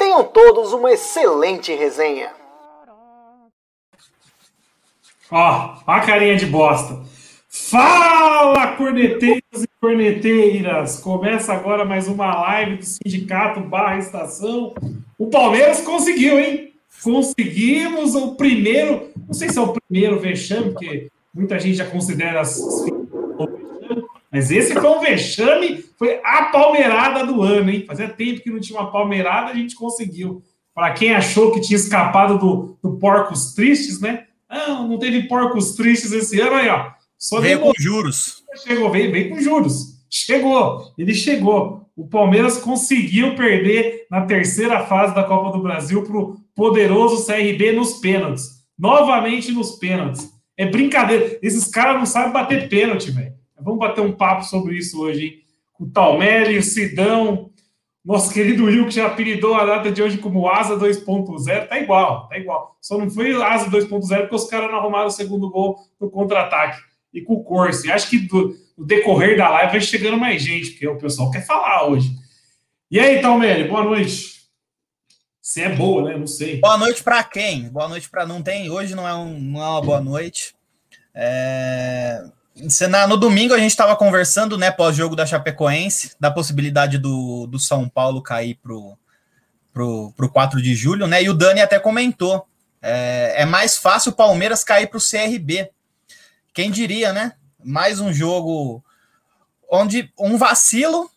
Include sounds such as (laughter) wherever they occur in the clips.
Tenham todos uma excelente resenha. Ó, a carinha de bosta. Fala, corneteiros e corneteiras! Começa agora mais uma live do Sindicato Barra Estação. O Palmeiras conseguiu, hein? Conseguimos o primeiro, não sei se é o primeiro vexame, porque muita gente já considera as mas esse foi um vexame, foi a palmeirada do ano, hein? Fazia tempo que não tinha uma palmeirada, a gente conseguiu. Para quem achou que tinha escapado do, do Porcos Tristes, né? Não, não teve Porcos Tristes esse ano, aí, ó. Só veio com juros. Chegou, veio, veio com juros. Chegou, ele chegou. O Palmeiras conseguiu perder na terceira fase da Copa do Brasil para o poderoso CRB nos pênaltis. Novamente nos pênaltis. É brincadeira. Esses caras não sabem bater pênalti, velho. Vamos bater um papo sobre isso hoje, hein? Com o Talmelli, o Sidão, nosso querido Will, que já apelidou a data de hoje como Asa 2.0, tá igual, tá igual. Só não foi Asa 2.0 porque os caras não arrumaram o segundo gol no contra-ataque. E com o Corse. Acho que do, no decorrer da live vai chegando mais gente, porque o pessoal quer falar hoje. E aí, Talmelli, boa noite. Se é boa, né? Não sei. Boa noite para quem? Boa noite para não tem. Hoje não é, um, não é uma boa noite. É... No domingo a gente estava conversando, né, pós-jogo da Chapecoense, da possibilidade do, do São Paulo cair pro, pro, pro 4 de julho, né? E o Dani até comentou. É, é mais fácil o Palmeiras cair para o CRB. Quem diria, né? Mais um jogo onde um vacilo.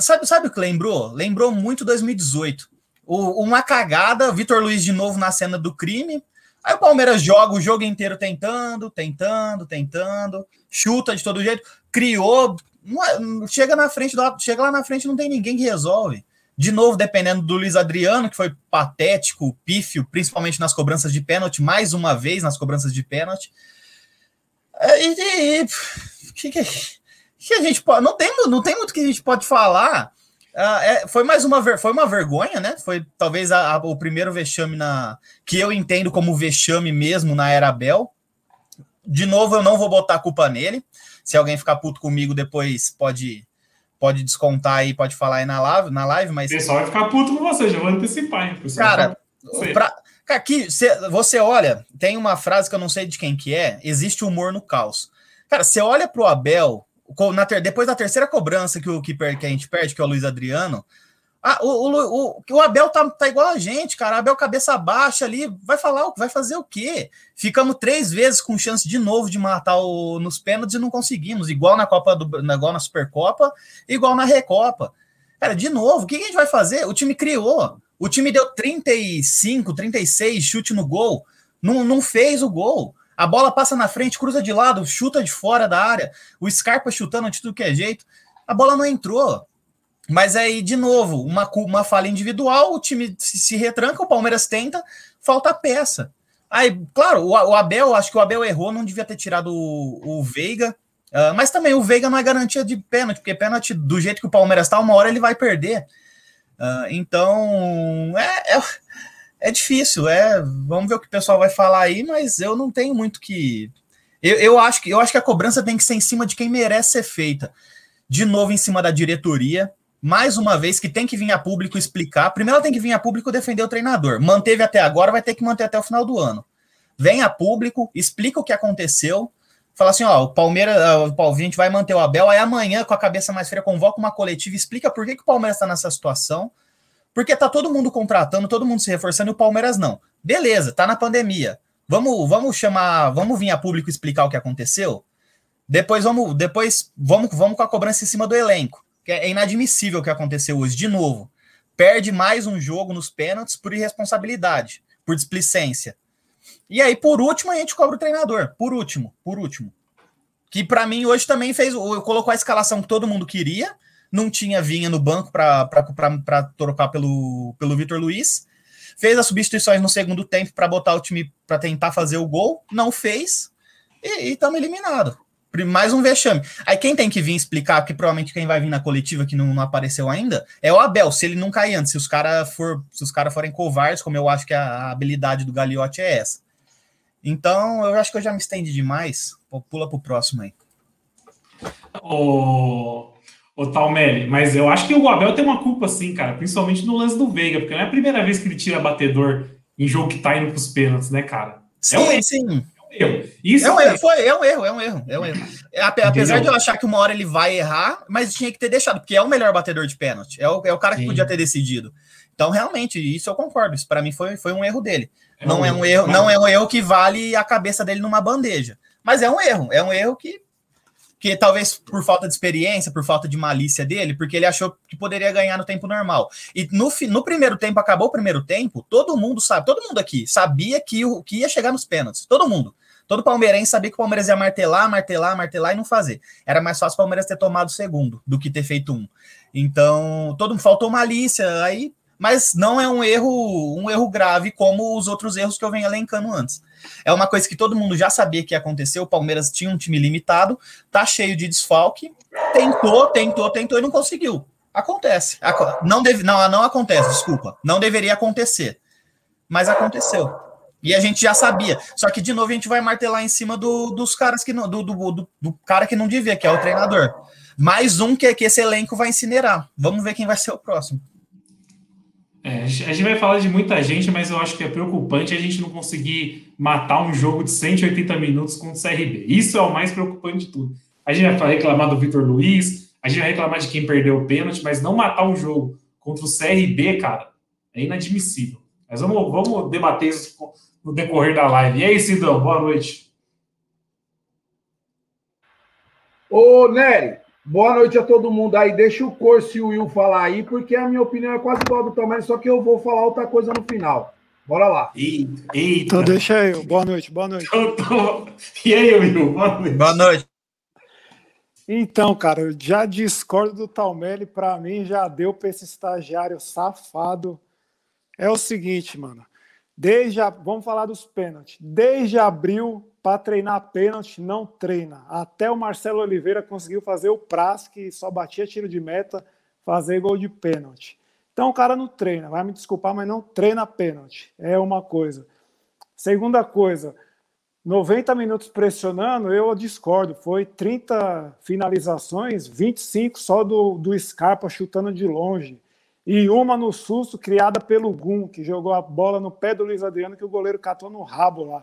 Sabe, sabe o que lembrou? Lembrou muito 2018. O, uma cagada, Vitor Luiz de novo na cena do crime. Aí o Palmeiras joga o jogo inteiro tentando, tentando, tentando, chuta de todo jeito, criou, é, chega na frente, chega lá na frente não tem ninguém que resolve. De novo, dependendo do Luiz Adriano, que foi patético, pífio, principalmente nas cobranças de pênalti, mais uma vez nas cobranças de pênalti. É, e, e, que, que, que, a gente pode. Não tem, não tem muito que a gente pode falar. Uh, é, foi mais uma, foi uma vergonha, né? Foi talvez a, a, o primeiro vexame na que eu entendo como vexame mesmo na era Bel. De novo, eu não vou botar a culpa nele. Se alguém ficar puto comigo, depois pode pode descontar aí, pode falar aí na live, na live mas. O pessoal vai ficar puto com você, já vou antecipar, hein? Cara, pra, aqui, você olha, tem uma frase que eu não sei de quem que é, existe humor no caos. Cara, você olha pro Abel, na ter, depois da terceira cobrança que, o, que, que a gente perde, que é o Luiz Adriano, ah, o, o, o, o, Abel tá, tá igual a gente, cara. Abel cabeça baixa ali, vai falar, vai fazer o quê? Ficamos três vezes com chance de novo de matar o, nos pênaltis e não conseguimos, igual na Copa do, igual na Supercopa, igual na Recopa. Cara, de novo, o que a gente vai fazer? O time criou. O time deu 35, 36 chute no gol, não, não fez o gol. A bola passa na frente, cruza de lado, chuta de fora da área. O Scarpa chutando de tudo que é jeito. A bola não entrou. Mas aí, de novo, uma, uma falha individual, o time se, se retranca, o Palmeiras tenta, falta peça. Aí, claro, o, o, Abel, acho que o Abel errou, não devia ter tirado o, o Veiga. Uh, mas também o Veiga não é garantia de pênalti, porque pênalti, do jeito que o Palmeiras está, uma hora ele vai perder. Uh, então, é, é, é, difícil, é. Vamos ver o que o pessoal vai falar aí, mas eu não tenho muito que. Eu, eu, acho que eu acho que a cobrança tem que ser em cima de quem merece ser feita. De novo, em cima da diretoria mais uma vez, que tem que vir a público explicar. Primeiro tem que vir a público defender o treinador. Manteve até agora, vai ter que manter até o final do ano. Vem a público, explica o que aconteceu. Fala assim: ó, o Palmeiras, o a gente vai manter o Abel. Aí amanhã, com a cabeça mais fria, convoca uma coletiva, explica por que, que o Palmeiras está nessa situação. Porque tá todo mundo contratando, todo mundo se reforçando e o Palmeiras não. Beleza, tá na pandemia. Vamos, vamos chamar, vamos vir a público explicar o que aconteceu. Depois vamos, depois vamos, vamos com a cobrança em cima do elenco que é inadmissível o que aconteceu hoje. De novo, perde mais um jogo nos pênaltis por irresponsabilidade, por displicência. E aí, por último, a gente cobra o treinador. Por último, por último. Que para mim hoje também fez. Colocou a escalação que todo mundo queria. Não tinha vinha no banco para trocar pelo, pelo Vitor Luiz. fez as substituições no segundo tempo para botar o time para tentar fazer o gol, não fez e estamos eliminados. Mais um vexame. Aí quem tem que vir explicar, que provavelmente quem vai vir na coletiva que não, não apareceu ainda, é o Abel, se ele não cair antes, se os caras for, se os caras forem covardes, como eu acho que a, habilidade do Gagliotti é essa. Então, eu acho que eu já me estendi demais. Pula pro próximo aí. O, o Talmelli, mas eu acho que o Abel tem uma culpa, sim, cara, principalmente no lance do Veiga, porque não é a primeira vez que ele tira batedor em jogo que tá indo pros pênaltis, né, cara? Sim, é um sim. É um erro. Isso é um erro, foi, é um erro, é um erro, é um erro. É, apesar Entendeu? de eu achar que uma hora ele vai errar, mas tinha que ter deixado, porque é o melhor batedor de pênalti, é o, é o cara que sim. podia ter decidido. Então, realmente, isso eu concordo. Isso para mim foi, foi um erro dele. É não um é um erro, não é um erro que vale a cabeça dele numa bandeja. Mas é um erro, é um erro que que talvez por falta de experiência, por falta de malícia dele, porque ele achou que poderia ganhar no tempo normal. E no, no primeiro tempo, acabou o primeiro tempo, todo mundo sabe, todo mundo aqui sabia que, o, que ia chegar nos pênaltis. Todo mundo. Todo palmeirense sabia que o Palmeiras ia martelar, martelar, martelar e não fazer. Era mais fácil o Palmeiras ter tomado o segundo do que ter feito um. Então, todo mundo faltou malícia, aí mas não é um erro, um erro grave como os outros erros que eu venho elencando antes. É uma coisa que todo mundo já sabia que ia acontecer. O Palmeiras tinha um time limitado, tá cheio de desfalque, tentou, tentou, tentou e não conseguiu. Acontece. Não, deve, não, não acontece, desculpa. Não deveria acontecer. Mas aconteceu. E a gente já sabia. Só que, de novo, a gente vai martelar em cima do, dos caras que não. Do, do, do, do, cara que não devia, que é o treinador. Mais um que, que esse elenco vai incinerar. Vamos ver quem vai ser o próximo. É, a gente vai falar de muita gente, mas eu acho que é preocupante a gente não conseguir matar um jogo de 180 minutos com o CRB. Isso é o mais preocupante de tudo. A gente vai reclamar do Vitor Luiz, a gente vai reclamar de quem perdeu o pênalti, mas não matar um jogo contra o CRB, cara, é inadmissível. Mas vamos, vamos debater isso no decorrer da live. E aí, Sidão, boa noite. Ô, Nery, Boa noite a todo mundo aí. Deixa o Corso e o Will falar aí, porque a minha opinião é quase igual a do Tomé, só que eu vou falar outra coisa no final. Bora lá. Eita. Então deixa eu. Boa noite, boa noite. E aí, Will? Boa noite. Boa noite. Então, cara, eu já discordo do Talmelli. Para mim, já deu para esse estagiário safado. É o seguinte, mano. Desde a, vamos falar dos pênaltis. Desde abril, para treinar pênalti, não treina. Até o Marcelo Oliveira conseguiu fazer o Praz, que só batia tiro de meta, fazer gol de pênalti. Então o cara não treina, vai me desculpar, mas não treina pênalti. É uma coisa. Segunda coisa, 90 minutos pressionando, eu discordo. Foi 30 finalizações, 25 só do, do Scarpa chutando de longe e uma no susto criada pelo Gum, que jogou a bola no pé do Luiz Adriano, que o goleiro catou no rabo lá.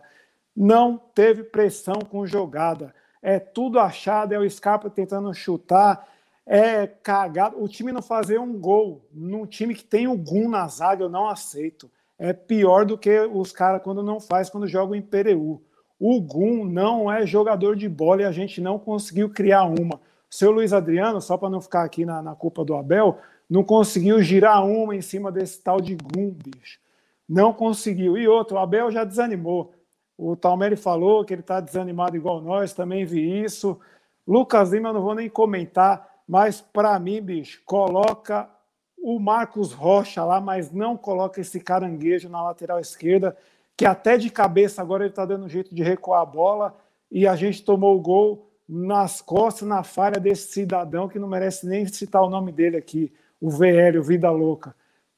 Não teve pressão com jogada. É tudo achado, é o Scarpa tentando chutar, é cagado. O time não fazer um gol num time que tem o Gum na zaga, eu não aceito. É pior do que os caras quando não faz, quando jogam em Pereu. O Gum não é jogador de bola e a gente não conseguiu criar uma. Seu Luiz Adriano, só para não ficar aqui na, na culpa do Abel, não conseguiu girar uma em cima desse tal de Gum, bicho. Não conseguiu. E outro, o Abel já desanimou. O Talmeri falou que ele está desanimado igual nós, também vi isso. Lucas Lima, eu não vou nem comentar, mas para mim, bicho, coloca o Marcos Rocha lá, mas não coloca esse caranguejo na lateral esquerda, que até de cabeça agora ele está dando jeito de recuar a bola e a gente tomou o gol nas costas, na falha desse cidadão que não merece nem citar o nome dele aqui o VL, o Vida Louca.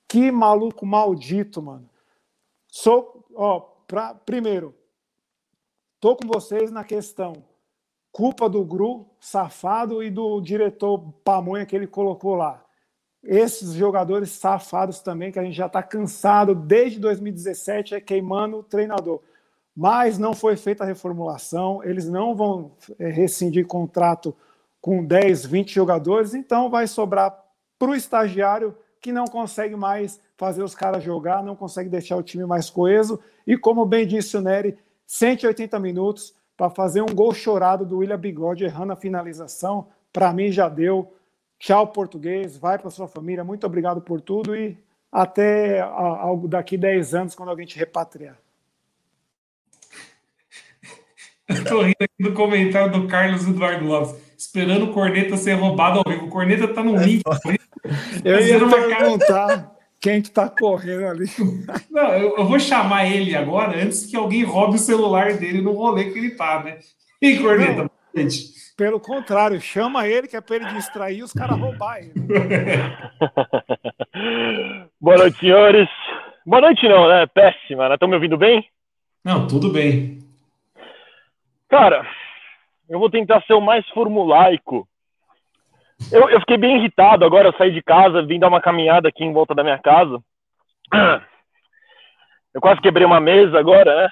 Que maluco maldito, mano. Sou, ó, pra, primeiro, tô com vocês na questão culpa do Gru, safado, e do diretor Pamonha que ele colocou lá. Esses jogadores safados também, que a gente já está cansado desde 2017, é queimando o treinador. Mas não foi feita a reformulação, eles não vão é, rescindir contrato com 10, 20 jogadores, então vai sobrar para o estagiário que não consegue mais fazer os caras jogar, não consegue deixar o time mais coeso. E como bem disse o Nery, 180 minutos para fazer um gol chorado do William Bigode errando a finalização. Para mim já deu. Tchau, português. Vai para sua família. Muito obrigado por tudo e até algo daqui 10 anos, quando alguém te repatriar. (laughs) Estou rindo aqui do comentário do Carlos Eduardo Lopes esperando o corneta ser roubado ao vivo. O corneta tá no link. Eu ia perguntar. Quem que tá correndo ali? Não, eu, eu, vou chamar ele agora antes que alguém roube o celular dele no rolê que ele tá, né? (laughs) E Corneta, gente. Pelo contrário, chama ele que é para ele distrair os caras roubar ele. (laughs) Boa noite, senhores. Boa noite, não, né? Péssima, né? Estão me ouvindo bem? Não, tudo bem. Cara, eu vou tentar ser o mais formulaico. Eu, eu fiquei bem irritado agora, eu saí de casa, vim dar uma caminhada aqui em volta da minha casa. (clears throat) Eu quase quebrei uma mesa agora, né?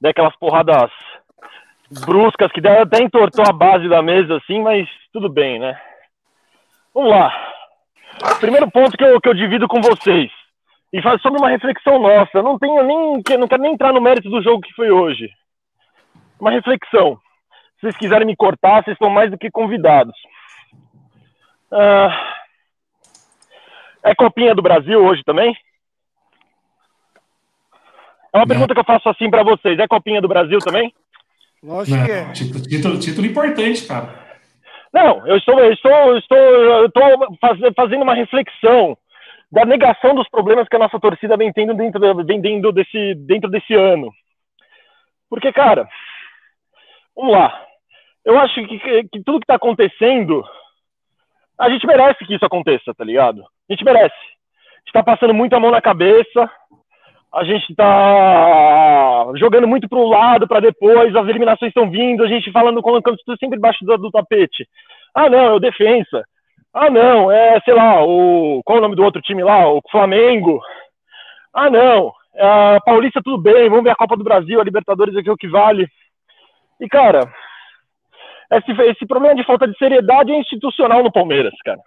Dei aquelas porradas bruscas que até entortou a base da mesa, assim, mas tudo bem, né? Vamos lá. Primeiro ponto que eu, que eu divido com vocês. E faz sobre uma reflexão nossa. Eu não tenho nem. Não quero nem entrar no mérito do jogo que foi hoje. Uma reflexão. Se vocês quiserem me cortar, vocês estão mais do que convidados. Ah, é Copinha do Brasil hoje também? É uma pergunta que eu faço assim para vocês. É Copinha do Brasil também? Lógico que é. Título, título, importante, cara. Não, eu estou, eu estou, eu estou, eu estou fazendo uma reflexão da negação dos problemas que a nossa torcida vem tendo dentro, vem dentro desse, dentro desse ano. Porque, cara, vamos lá. Eu acho que, que, tudo que está acontecendo, a gente merece que isso aconteça, tá ligado? A gente merece. A gente está passando muito a mão na cabeça, a gente tá jogando muito pro lado para depois, as eliminações estão vindo, a gente falando, colocando tudo sempre embaixo do, do, tapete. Ah, não, é o defensa. Ah, não, é, sei lá, o. Qual é o nome do outro time lá? O Flamengo. Ah, não, é Paulista tudo bem, vamos ver a Copa do Brasil, a Libertadores aqui é o que vale. E, cara, esse, esse problema de falta de seriedade é institucional no Palmeiras, cara.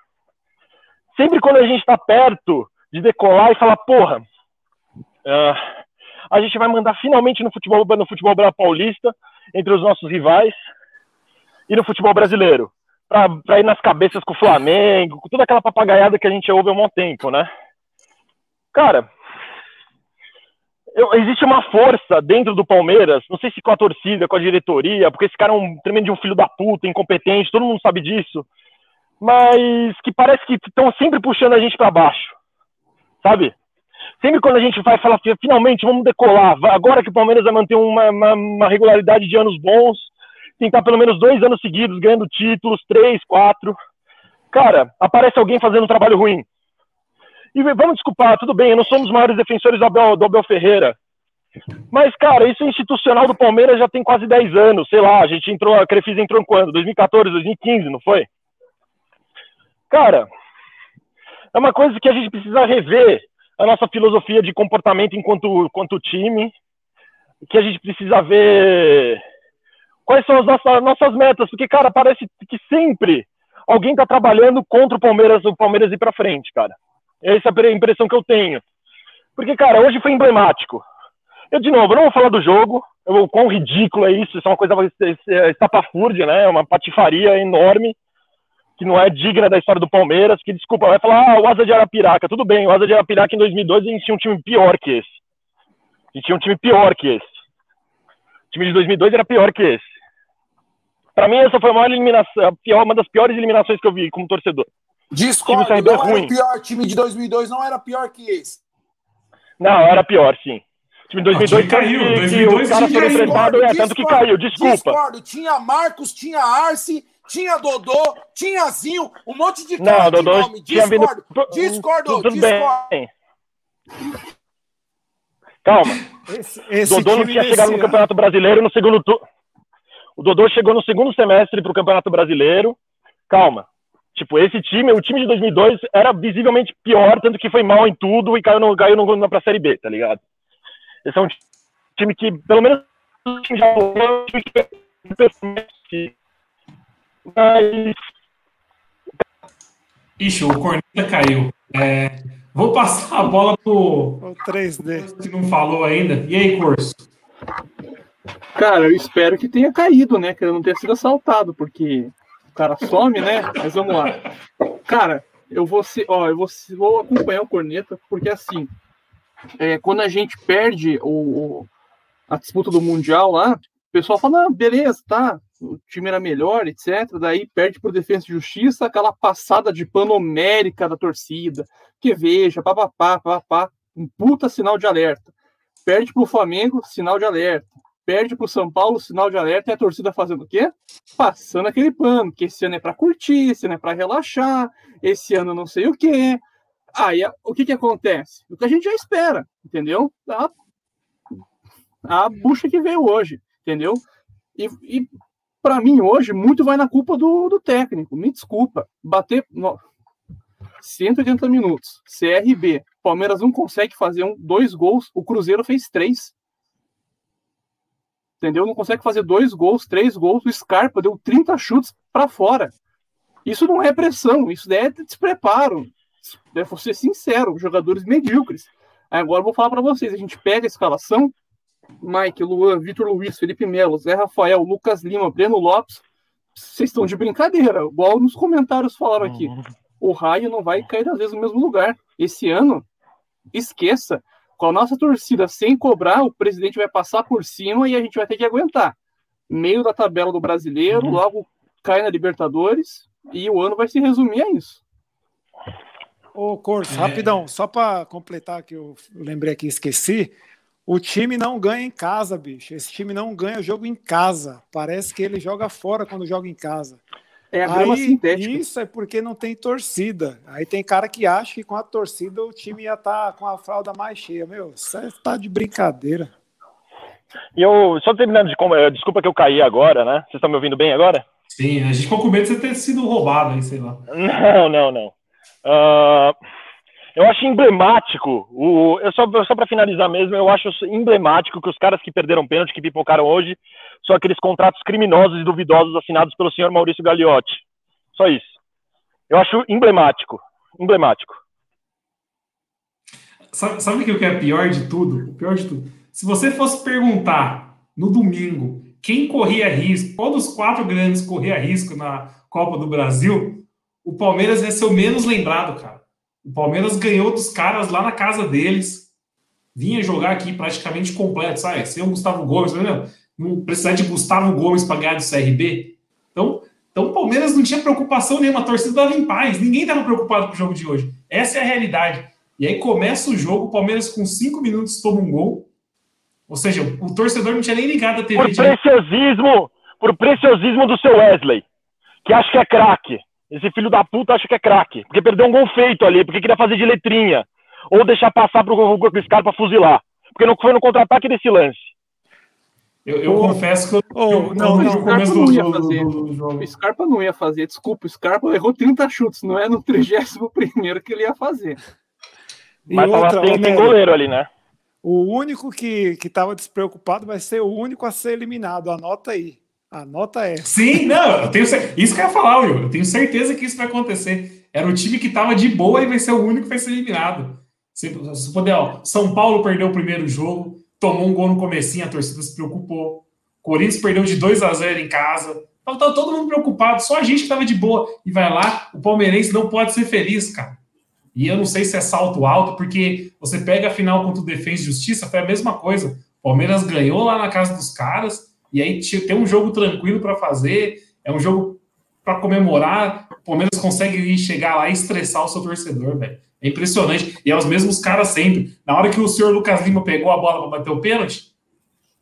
Sempre quando a gente tá perto de decolar e falar, porra, Uh, a gente vai mandar finalmente no futebol, no futebol paulista, entre os nossos rivais, e no futebol brasileiro, para ir nas cabeças com o Flamengo, com toda aquela papagaiada que a gente ouve há um bom tempo, né? Cara, eu, existe uma força dentro do Palmeiras, não sei se com a torcida, com a diretoria, porque esse cara é um tremendo um filho da puta, incompetente, todo mundo sabe disso, mas que parece que estão sempre puxando a gente para baixo, sabe? Sempre quando a gente vai falar, finalmente vamos decolar, agora que o Palmeiras vai manter uma, uma, uma regularidade de anos bons, tentar pelo menos dois anos seguidos ganhando títulos, três, quatro. Cara, aparece alguém fazendo um trabalho ruim. E vamos desculpar, tudo bem, não sou dos maiores defensores do Abel, do Abel Ferreira. Mas, cara, isso é institucional do Palmeiras já tem quase 10 anos, sei lá, a gente entrou, a Crefisa entrou em quando? 2014, 2015, não foi? Cara, é uma coisa que a gente precisa rever a nossa filosofia de comportamento enquanto, enquanto time, que a gente precisa ver quais são as nossas, nossas metas, porque, cara, parece que sempre alguém está trabalhando contra o Palmeiras, o Palmeiras ir para frente, cara. Essa é a impressão que eu tenho. Porque, cara, hoje foi emblemático. Eu, de novo, não vou falar do jogo, o quão ridículo é isso, isso é uma coisa estapafúrdia, né? É uma patifaria enorme que não é digna da história do Palmeiras, que, desculpa, vai falar, ah, o Asa de Arapiraca. Tudo bem, o Asa de Arapiraca em 2002 a gente tinha um time pior que esse. A gente tinha um time pior que esse. O time de 2002 era pior que esse. Para mim, essa foi a maior eliminação, pior, uma das piores eliminações que eu vi como torcedor. Discordo, não era ruim. pior. O time de 2002 não era pior que esse. Não, era pior, sim. O time de 2002 caiu. Que, 2002 que o cara foi enfrentado, é, tanto que caiu, desculpa. Discordo. Tinha Marcos, tinha Arce, tinha Dodô, tinha Zinho, um monte de cara não, Dodô nome. Discordo, vindo... discordo, Tudo discordo. Bem. Calma. Esse, esse Dodô não tinha chegado no Campeonato Brasileiro no segundo turno. O Dodô chegou no segundo semestre para o Campeonato Brasileiro. Calma. Tipo, esse time, o time de 2002 era visivelmente pior, tanto que foi mal em tudo e caiu, no, caiu no, na pra Série B, tá ligado? Esse é um time que, pelo menos, o time já um time que mas. Ixi, o Corneta caiu. É, vou passar a bola pro. O 3D. Que não falou ainda. E aí, Corso? Cara, eu espero que tenha caído, né? Que ele não tenha sido assaltado, porque o cara some, né? Mas vamos lá. Cara, eu vou ser, ó, eu vou, vou acompanhar o Corneta, porque assim, é, quando a gente perde o, o, a disputa do Mundial lá, o pessoal fala, ah, beleza, tá, o time era melhor, etc. Daí perde por defesa e justiça, aquela passada de pano homérica da torcida, que veja, papapá, papapá, um puta sinal de alerta. Perde para o Flamengo, sinal de alerta. Perde para o São Paulo, sinal de alerta, e a torcida fazendo o quê? Passando aquele pano, que esse ano é para curtir, esse ano é para relaxar, esse ano não sei o quê. Aí o que, que acontece? O que a gente já espera, entendeu? A, a bucha que veio hoje, entendeu? E, e para mim, hoje, muito vai na culpa do, do técnico. Me desculpa. Bater no, 180 minutos. CRB. Palmeiras não consegue fazer um, dois gols. O Cruzeiro fez três. Entendeu? Não consegue fazer dois gols, três gols. O Scarpa deu 30 chutes para fora. Isso não é pressão, isso é despreparo. Vou ser sincero, jogadores medíocres. Agora eu vou falar para vocês: a gente pega a escalação, Mike, Luan, Vitor Luiz, Felipe Melo, Zé Rafael, Lucas Lima, Breno Lopes, vocês estão de brincadeira, igual nos comentários falaram aqui. Uhum. O raio não vai cair às vezes no mesmo lugar. Esse ano, esqueça, com a nossa torcida sem cobrar, o presidente vai passar por cima e a gente vai ter que aguentar. Meio da tabela do brasileiro, uhum. logo cai na Libertadores e o ano vai se resumir a isso. Ô, Corso, é. rapidão, só para completar que eu lembrei aqui, esqueci. O time não ganha em casa, bicho. Esse time não ganha jogo em casa. Parece que ele joga fora quando joga em casa. É a grama Aí, sintética. Isso é porque não tem torcida. Aí tem cara que acha que com a torcida o time ia estar tá com a fralda mais cheia. Meu, você tá de brincadeira. E eu, só terminando de. Eh, desculpa que eu caí agora, né? Vocês estão me ouvindo bem agora? Sim, a gente ficou com medo de você ter sido roubado aí, sei lá. (laughs) Não, não, não. Uh, eu acho emblemático, o, eu só, só para finalizar mesmo, eu acho emblemático que os caras que perderam pênalti, que pipocaram hoje, são aqueles contratos criminosos e duvidosos assinados pelo senhor Maurício Gagliotti. Só isso. Eu acho emblemático. Emblemático. Sabe, sabe o que é pior de tudo? O pior de tudo. Se você fosse perguntar no domingo quem corria risco, qual dos quatro grandes corria risco na Copa do Brasil, o Palmeiras ia ser o menos lembrado, cara. O Palmeiras ganhou dos caras lá na casa deles. Vinha jogar aqui praticamente completo, sabe? Sem o Gustavo Gomes, não, não precisar de Gustavo Gomes para ganhar do CRB. Então, então o Palmeiras não tinha preocupação nenhuma, a torcida estava em paz, ninguém estava preocupado com o jogo de hoje. Essa é a realidade. E aí começa o jogo, o Palmeiras com cinco minutos toma um gol. Ou seja, o torcedor não tinha nem ligado a TV. Por preciosismo, por preciosismo do seu Wesley, que acha que é craque. Esse filho da puta acha que é craque, porque perdeu um gol feito ali, porque queria fazer de letrinha. Ou deixar passar pro, pro Scarpa fuzilar. Porque não foi no contra-ataque desse lance. Eu, eu oh, confesso que eu, oh, eu, não, não, começo do, ia fazer. Do, do, do, O Scarpa não ia fazer, desculpa, o Scarpa errou 30 chutes, não é no 31 que ele ia fazer. E Mas outra, tem, tem goleiro ali, né? O único que estava despreocupado vai ser o único a ser eliminado, anota aí. A nota é. Sim, não, eu tenho isso que eu ia falar, Will. Eu tenho certeza que isso vai acontecer. Era o time que estava de boa e vai ser o único que vai ser eliminado. Se, se puder, ó, São Paulo perdeu o primeiro jogo, tomou um gol no comecinho, a torcida se preocupou. Corinthians perdeu de 2 a 0 em casa. Tava, tava todo mundo preocupado, só a gente que estava de boa. E vai lá, o palmeirense não pode ser feliz, cara. E eu não sei se é salto alto, porque você pega a final contra o Defesa e Justiça, foi a mesma coisa. O Palmeiras ganhou lá na casa dos caras, e aí tem um jogo tranquilo para fazer, é um jogo para comemorar. O Palmeiras consegue chegar lá e estressar o seu torcedor, velho. É impressionante. E é os mesmos caras sempre. Na hora que o senhor Lucas Lima pegou a bola para bater o pênalti,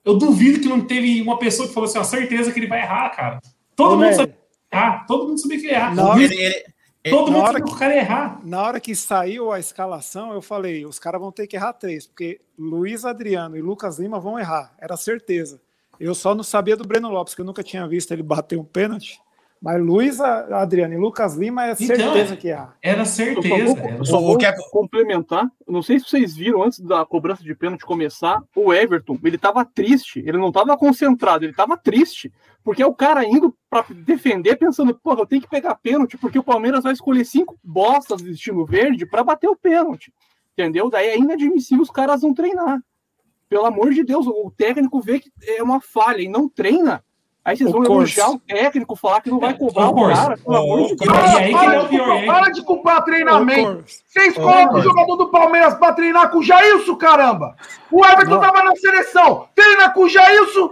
eu duvido que não teve uma pessoa que falou assim: a certeza que ele vai errar, cara. Todo Ô, mundo sabia errar. Todo mundo sabia que ia errar. Hora, ele, ele, todo mundo sabia que o cara ia errar. Na hora que saiu a escalação, eu falei: os caras vão ter que errar três, porque Luiz Adriano e Lucas Lima vão errar. Era certeza. Eu só não sabia do Breno Lopes, que eu nunca tinha visto ele bater um pênalti. Mas Luiz, Adriano e Lucas Lima é então, certeza que há. Era certeza. Eu só vou, eu só vou complementar. Não sei se vocês viram antes da cobrança de pênalti começar, o Everton, ele estava triste, ele não estava concentrado, ele estava triste, porque é o cara indo para defender pensando, porra, eu tenho que pegar pênalti, porque o Palmeiras vai escolher cinco bostas de estilo verde para bater o pênalti. Entendeu? Daí é inadmissível os caras não treinar. Pelo amor de Deus, o técnico vê que é uma falha e não treina. Aí vocês vão elogiar o técnico, falar que não vai cobrar o, cara, pelo amor de Deus. Para, para, de, para de culpar treinamento. Vocês colocam o jogador do Palmeiras para treinar com o Jailson, caramba. O Everton tava na seleção. Treina com o Jailson.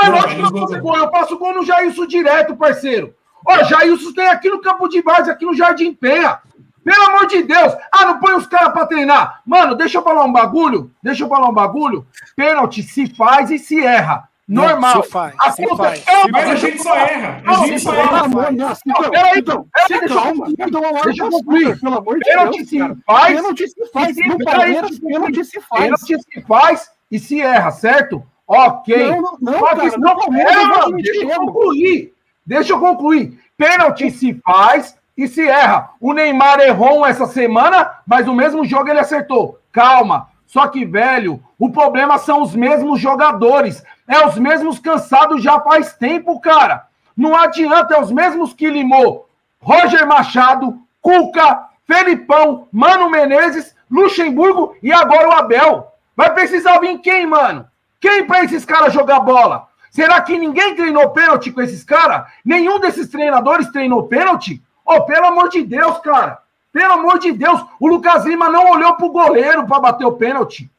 É lógico que eu faço gol. Eu faço gol no Jailson direto, parceiro. Ó, Jailson tem aqui no campo de base, aqui no Jardim Penha. Pelo amor de Deus! Ah, não põe os caras pra treinar. Mano, deixa eu falar um bagulho. Deixa eu falar um bagulho. Pênalti se faz e se erra. Normal. Não, se faz, a se faz. calma, Mas a gente só erra. A Não, gente só erra. Não, não, Não, peraí, então. Peraí, deixa eu Calma, concluir. calma, Deixa eu calma, concluir. Pelo amor de Pênalti Deus, se faz. Pênalti se faz. e se- No Palmeiras, eu pênalti se faz. Pênalti se faz e se erra, certo? Ok. Não, não, não, não Deixa eu concluir. Deixa eu concluir. Pênalti se faz e se erra. O Neymar errou essa semana, mas no mesmo jogo ele acertou. Calma. Só que, velho, o problema são os mesmos jogadores. É os mesmos cansados já faz tempo, cara. Não adianta, é os mesmos que limou Roger Machado, Cuca, Felipão, Mano Menezes, Luxemburgo e agora o Abel. Vai precisar vir quem, mano? Quem pra esses caras jogar bola? Será que ninguém treinou pênalti com esses caras? Nenhum desses treinadores treinou pênalti? Oh, pelo amor de Deus, cara. Pelo amor de Deus, o Lucas Lima não olhou pro goleiro para bater o pênalti.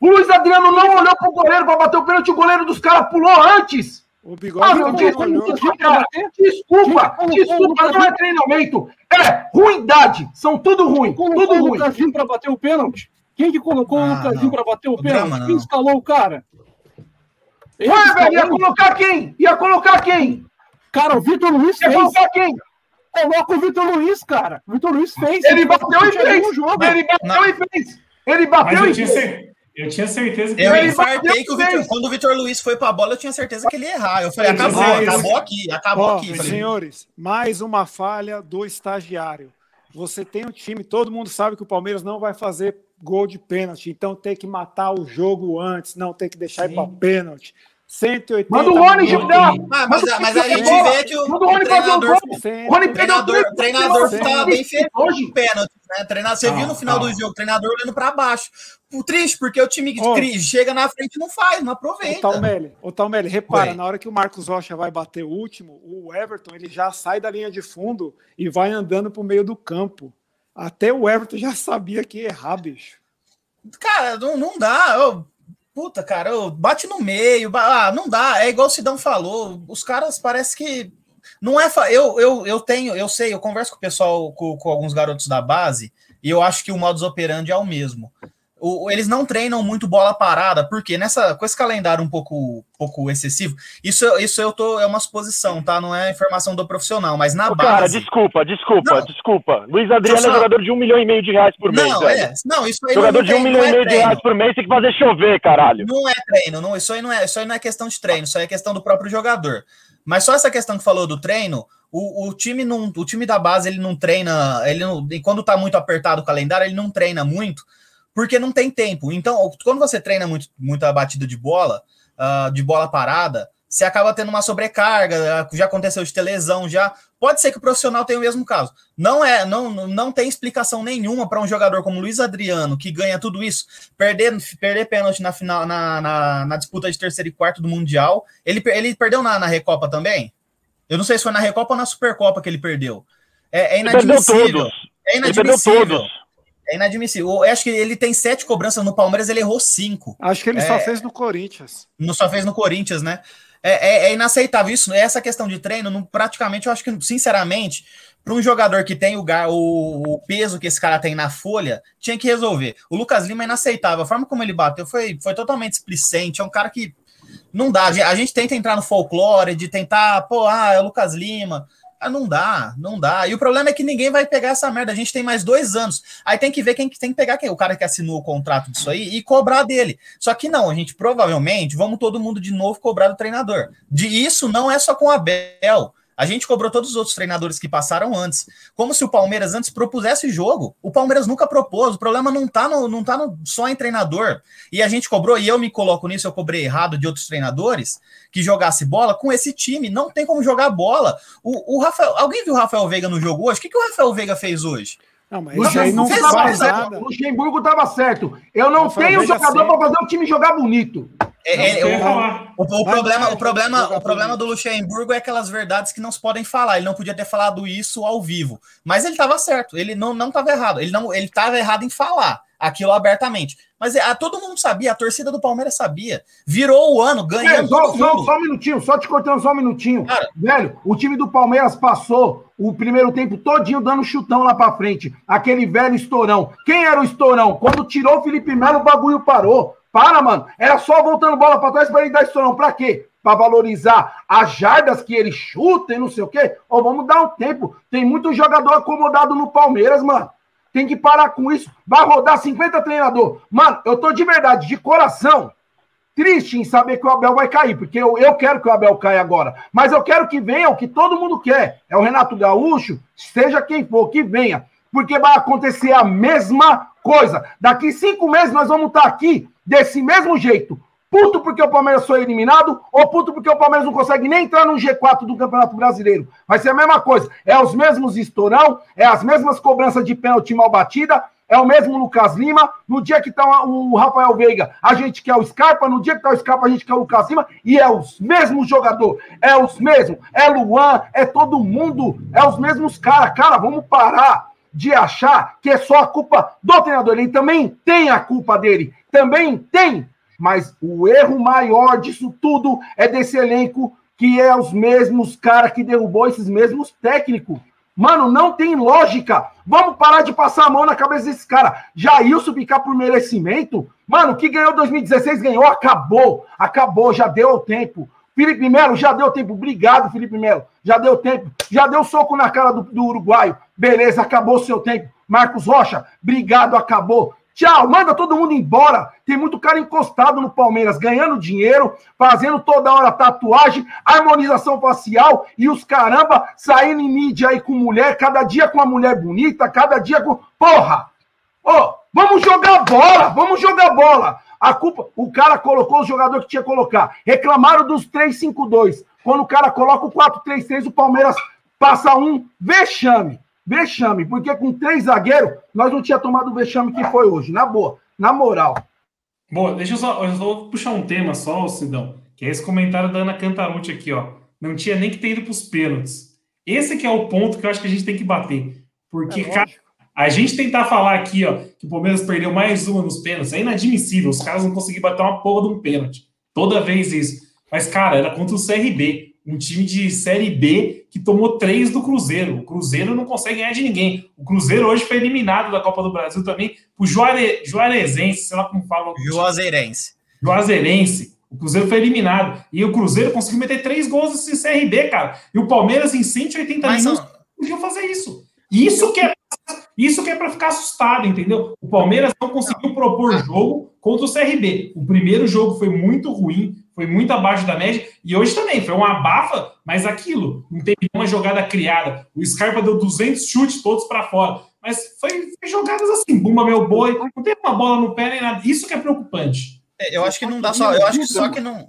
O Luiz Adriano não olhou pro goleiro para bater o pênalti, o goleiro dos caras pulou antes. O Ah, bigode meu, também desculpa, desculpa. Desculpa, desculpa, não é treinamento. É ruindade. São tudo ruim, colocou tudo o ruim. Lucasinho pra bater o pênalti? Quem que colocou Ah, o Lucasinho pra bater o O drama, pênalti? não. Quem escalou o cara? Ele Ué, velho, ia colocar quem? Ia colocar quem? Cara, o Vitor Luiz Ia fez. colocar quem? Coloca o Vitor Luiz, cara. O Vitor Luiz fez. Ele bateu e fez. um jogo. Ele bateu Não. e fez. Ele Mas bateu eu e tinha, fez. eu tinha certeza que Eu Ele infartei bateu que o três. quando o Vitor Luiz foi pra bola, eu tinha certeza que ele ia errar. Eu falei, acabou, acabou aqui, acabou Ó, aqui. Falei, senhores, mais uma falha do estagiário. Você tem um time, todo mundo sabe que o Palmeiras não vai fazer gol de pênalti, então tem que matar o jogo antes, não tem que deixar ir para pênalti. 180 Manda o Rony jogar. Ah, mas, a- mas a gente bola. vê que o, Manda o o Rony o treinador, Rony o perdeu treinador, o treinador tá bem feito hoje. pênalti, né? Treinador, você Não, viu no final não. do jogo, o treinador olhando pra baixo. O triste, porque o time cri- chega na frente e não faz, não aproveita. Talmelli, ô, Talmelli, repara, Oi. na hora que o Marcos Rocha vai bater o último, o Everton ele já sai da linha de fundo e vai andando pro meio do campo. Até o Everton já sabia que ia errar, bicho. Cara, não, não dá. ô, puta, cara, bate no meio. Ah, não dá. É igual o Sidão falou. Os caras parece que. Não é. Eu, eu, eu tenho, eu sei, eu converso com o pessoal, com, com alguns garotos da base, e eu acho que o modus operandi é o mesmo. O- eles não treinam muito bola parada, porque nessa, com esse calendário um pouco, pouco excessivo, isso, isso eu tô, é uma suposição, tá? Não é informação do profissional, mas na Ô, Cara, base. desculpa, desculpa, Não. desculpa. Luiz Adriano é só- jogador de um milhão e meio de reais por mês, Não, é, não, isso aí Jogador não, de um milhão e é meio de treino. reais por mês tem que fazer chover, caralho. Não é treino, não, isso, aí não é, isso aí não é questão de treino, isso aí é questão do próprio jogador. Mas só essa questão que falou do treino, o, o time não, o time da base ele não treina, ele não, quando tá muito apertado o calendário, ele não treina muito, porque não tem tempo. Então, quando você treina muito, muita batida de bola, ah, de bola parada, você acaba tendo uma sobrecarga, ah, já aconteceu de ter lesão, já. Pode ser que o profissional tenha o mesmo caso. Não é, não, não tem explicação nenhuma para um jogador como Luiz Adriano, que ganha tudo isso, perder, perder pênalti na final, na, na, na disputa de terceiro e quarto do Mundial. Ele, ele perdeu na, na Recopa também? Eu não sei se foi na Recopa ou na Supercopa que ele perdeu. É, é Ele perdeu inadmissível. todos. É Ele perdeu inadmissível. todos. É inadmissível. Eu acho que ele tem sete cobranças no Palmeiras, ele errou cinco. Acho que ele só É. fez no Corinthians. Não só fez no Corinthians, né? É, é- é inaceitável isso. Essa questão de treino, não- praticamente, eu acho que, sinceramente, para um jogador que tem o, o, peso que esse cara tem na folha, tinha que resolver. O Lucas Lima é inaceitável. A forma como ele bateu foi, foi totalmente displicente. É um cara que não dá. A gente, a gente tenta entrar no folclore, de tentar, pô, ah, é o Lucas Lima. Ah, não dá, não dá. E o problema é que ninguém vai pegar essa merda. A gente tem mais dois anos. Aí tem que ver quem que tem que pegar quem. O cara que assinou o contrato disso aí e cobrar dele. Só que não, a gente provavelmente vamos todo mundo de novo cobrar do treinador. De isso não é só com o Abel. A gente cobrou todos os outros treinadores que passaram antes. Como se o Palmeiras antes propusesse jogo. O Palmeiras nunca propôs. O problema não tá, no, não tá no, só em treinador. E a gente cobrou, e eu me coloco nisso, eu cobrei errado de outros treinadores que jogasse bola com esse time. Não tem como jogar bola. O, o Rafael, alguém viu o Rafael Veiga no jogo hoje? O que, que o Rafael Veiga fez hoje? Não, mas isso aí não faz nada. O Luxemburgo tava certo. Eu não Rafael tenho jogador sempre. para fazer o time jogar bonito. É, é, o, o, o, problema, o problema, o problema do Luxemburgo é aquelas verdades que não se podem falar. Ele não podia ter falado isso ao vivo, mas ele estava certo. Ele não não estava errado. Ele não ele estava errado em falar aquilo abertamente. Mas a, todo mundo sabia, a torcida do Palmeiras sabia. Virou o ano, ganhando. É, só, só, só, um minutinho, só te cortando só um minutinho. Cara, Velho, o time do Palmeiras passou o primeiro tempo todinho dando chutão lá pra frente. Aquele velho estourão. Quem era o estourão? Quando tirou o Felipe Melo, o bagulho parou. Para, mano. Era só voltando bola pra trás pra ele dar estourão. Pra quê? Pra valorizar as jardas que ele chuta e não sei o quê. Ou vamos dar um tempo. Tem muito jogador acomodado no Palmeiras, mano. Tem que parar com isso. Vai rodar 50 treinador. Mano, eu tô de verdade, de coração, triste em saber que o Abel vai cair, porque eu, eu quero que o Abel caia agora. Mas eu quero que venha o que todo mundo quer. É o Renato Gaúcho, seja quem for, que venha. Porque vai acontecer a mesma coisa. Daqui cinco meses nós vamos estar aqui desse mesmo jeito puto porque o Palmeiras foi eliminado ou puto porque o Palmeiras não consegue nem entrar no G4 do Campeonato Brasileiro. Vai ser a mesma coisa. É os mesmos estourão, é as mesmas cobranças de pênalti mal batida, é o mesmo Lucas Lima. No dia que tá o Rafael Veiga, a gente quer o Scarpa. No dia que tá o Scarpa, a gente quer o Lucas Lima. E é os mesmos jogadores. É os mesmos. É Luan, é todo mundo. É os mesmos caras. Cara, vamos parar de achar que é só a culpa do treinador. Ele também tem a culpa dele. Também tem mas o erro maior disso tudo é desse elenco que é os mesmos caras que derrubou esses mesmos técnicos. Mano, não tem lógica. Vamos parar de passar a mão na cabeça desses caras. Jailson ficar por merecimento? Mano, que ganhou 2016, ganhou, acabou. Acabou, já deu o tempo. Felipe Melo, já deu tempo. Obrigado, Felipe Melo. Já deu tempo. Já deu soco na cara do, do uruguaio. Beleza, acabou o seu tempo. Marcos Rocha, obrigado, acabou. Tchau, manda todo mundo embora. Tem muito cara encostado no Palmeiras, ganhando dinheiro, fazendo toda hora tatuagem, harmonização facial e os caramba saindo em mídia aí com mulher, cada dia com uma mulher bonita, cada dia com. Porra! Ô, oh, vamos jogar bola, vamos jogar bola. A culpa, o cara colocou o jogador que tinha que colocar. Reclamaram dos 3-5-2. Quando o cara coloca o 4-3-3, o Palmeiras passa um vexame. Vexame, porque com três zagueiros, nós não tinha tomado o vexame que foi hoje, na boa, na moral. Bom, deixa eu só, eu só vou puxar um tema só, Sidão, que é esse comentário da Ana Cantarucci aqui, ó. Não tinha nem que ter ido para os pênaltis. Esse que é o ponto que eu acho que a gente tem que bater. Porque, é cara, a gente tentar falar aqui, ó, que o Palmeiras perdeu mais uma nos pênaltis, é inadmissível. Os caras não conseguiram bater uma porra de um pênalti. Toda vez isso. Mas, cara, era contra o CRB um time de Série B que tomou três do Cruzeiro. O Cruzeiro não consegue ganhar de ninguém. O Cruzeiro hoje foi eliminado da Copa do Brasil também por Juare, Juarezense, sei lá como fala. Juazeirense. Juazeirense. O Cruzeiro foi eliminado. E o Cruzeiro conseguiu meter três gols nesse CRB, cara. E o Palmeiras, em 180 Mas minutos, não conseguiu fazer isso. Isso que é isso que é para ficar assustado, entendeu? O Palmeiras não conseguiu propor jogo contra o CRB. O primeiro jogo foi muito ruim, foi muito abaixo da média, e hoje também foi uma abafa, mas aquilo, não teve uma jogada criada. O Scarpa deu 200 chutes todos para fora, mas foi, foi, jogadas assim, bumba meu boi, não teve uma bola no pé nem nada. Isso que é preocupante. É, eu acho que não dá só, eu acho que só que não.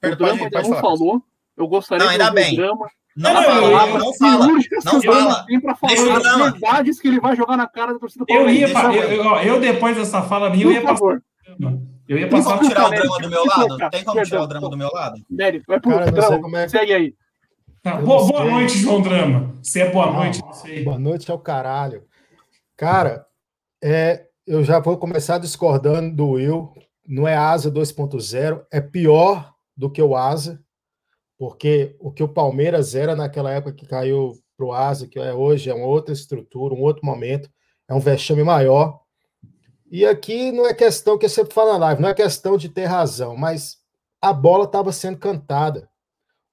Perdão, pode, pode não falou. Eu gostaria não, ainda bem. Drama. Não, não, fala, não, não fala, não fala. Para falar as verdades que ele vai jogar na cara da torcida eu ia, eu, eu, eu, depois dessa fala minha, eu ia passar. Eu ia passar Tem como tirar o drama do meu lado? Tem como tirar o drama do meu lado? Nery, vai pro Cara, drama. Como é... Segue aí. Tá, boa, boa noite, João Drama. Se é boa não, noite, não sei. Boa noite é o caralho. Cara, é, eu já vou começar discordando do Will. Não é Asa 2.0, é pior do que o Asa, porque o que o Palmeiras era naquela época que caiu para o Asa, que é hoje, é uma outra estrutura, um outro momento, é um vexame maior. E aqui não é questão que sempre falo na live, não é questão de ter razão, mas a bola estava sendo cantada.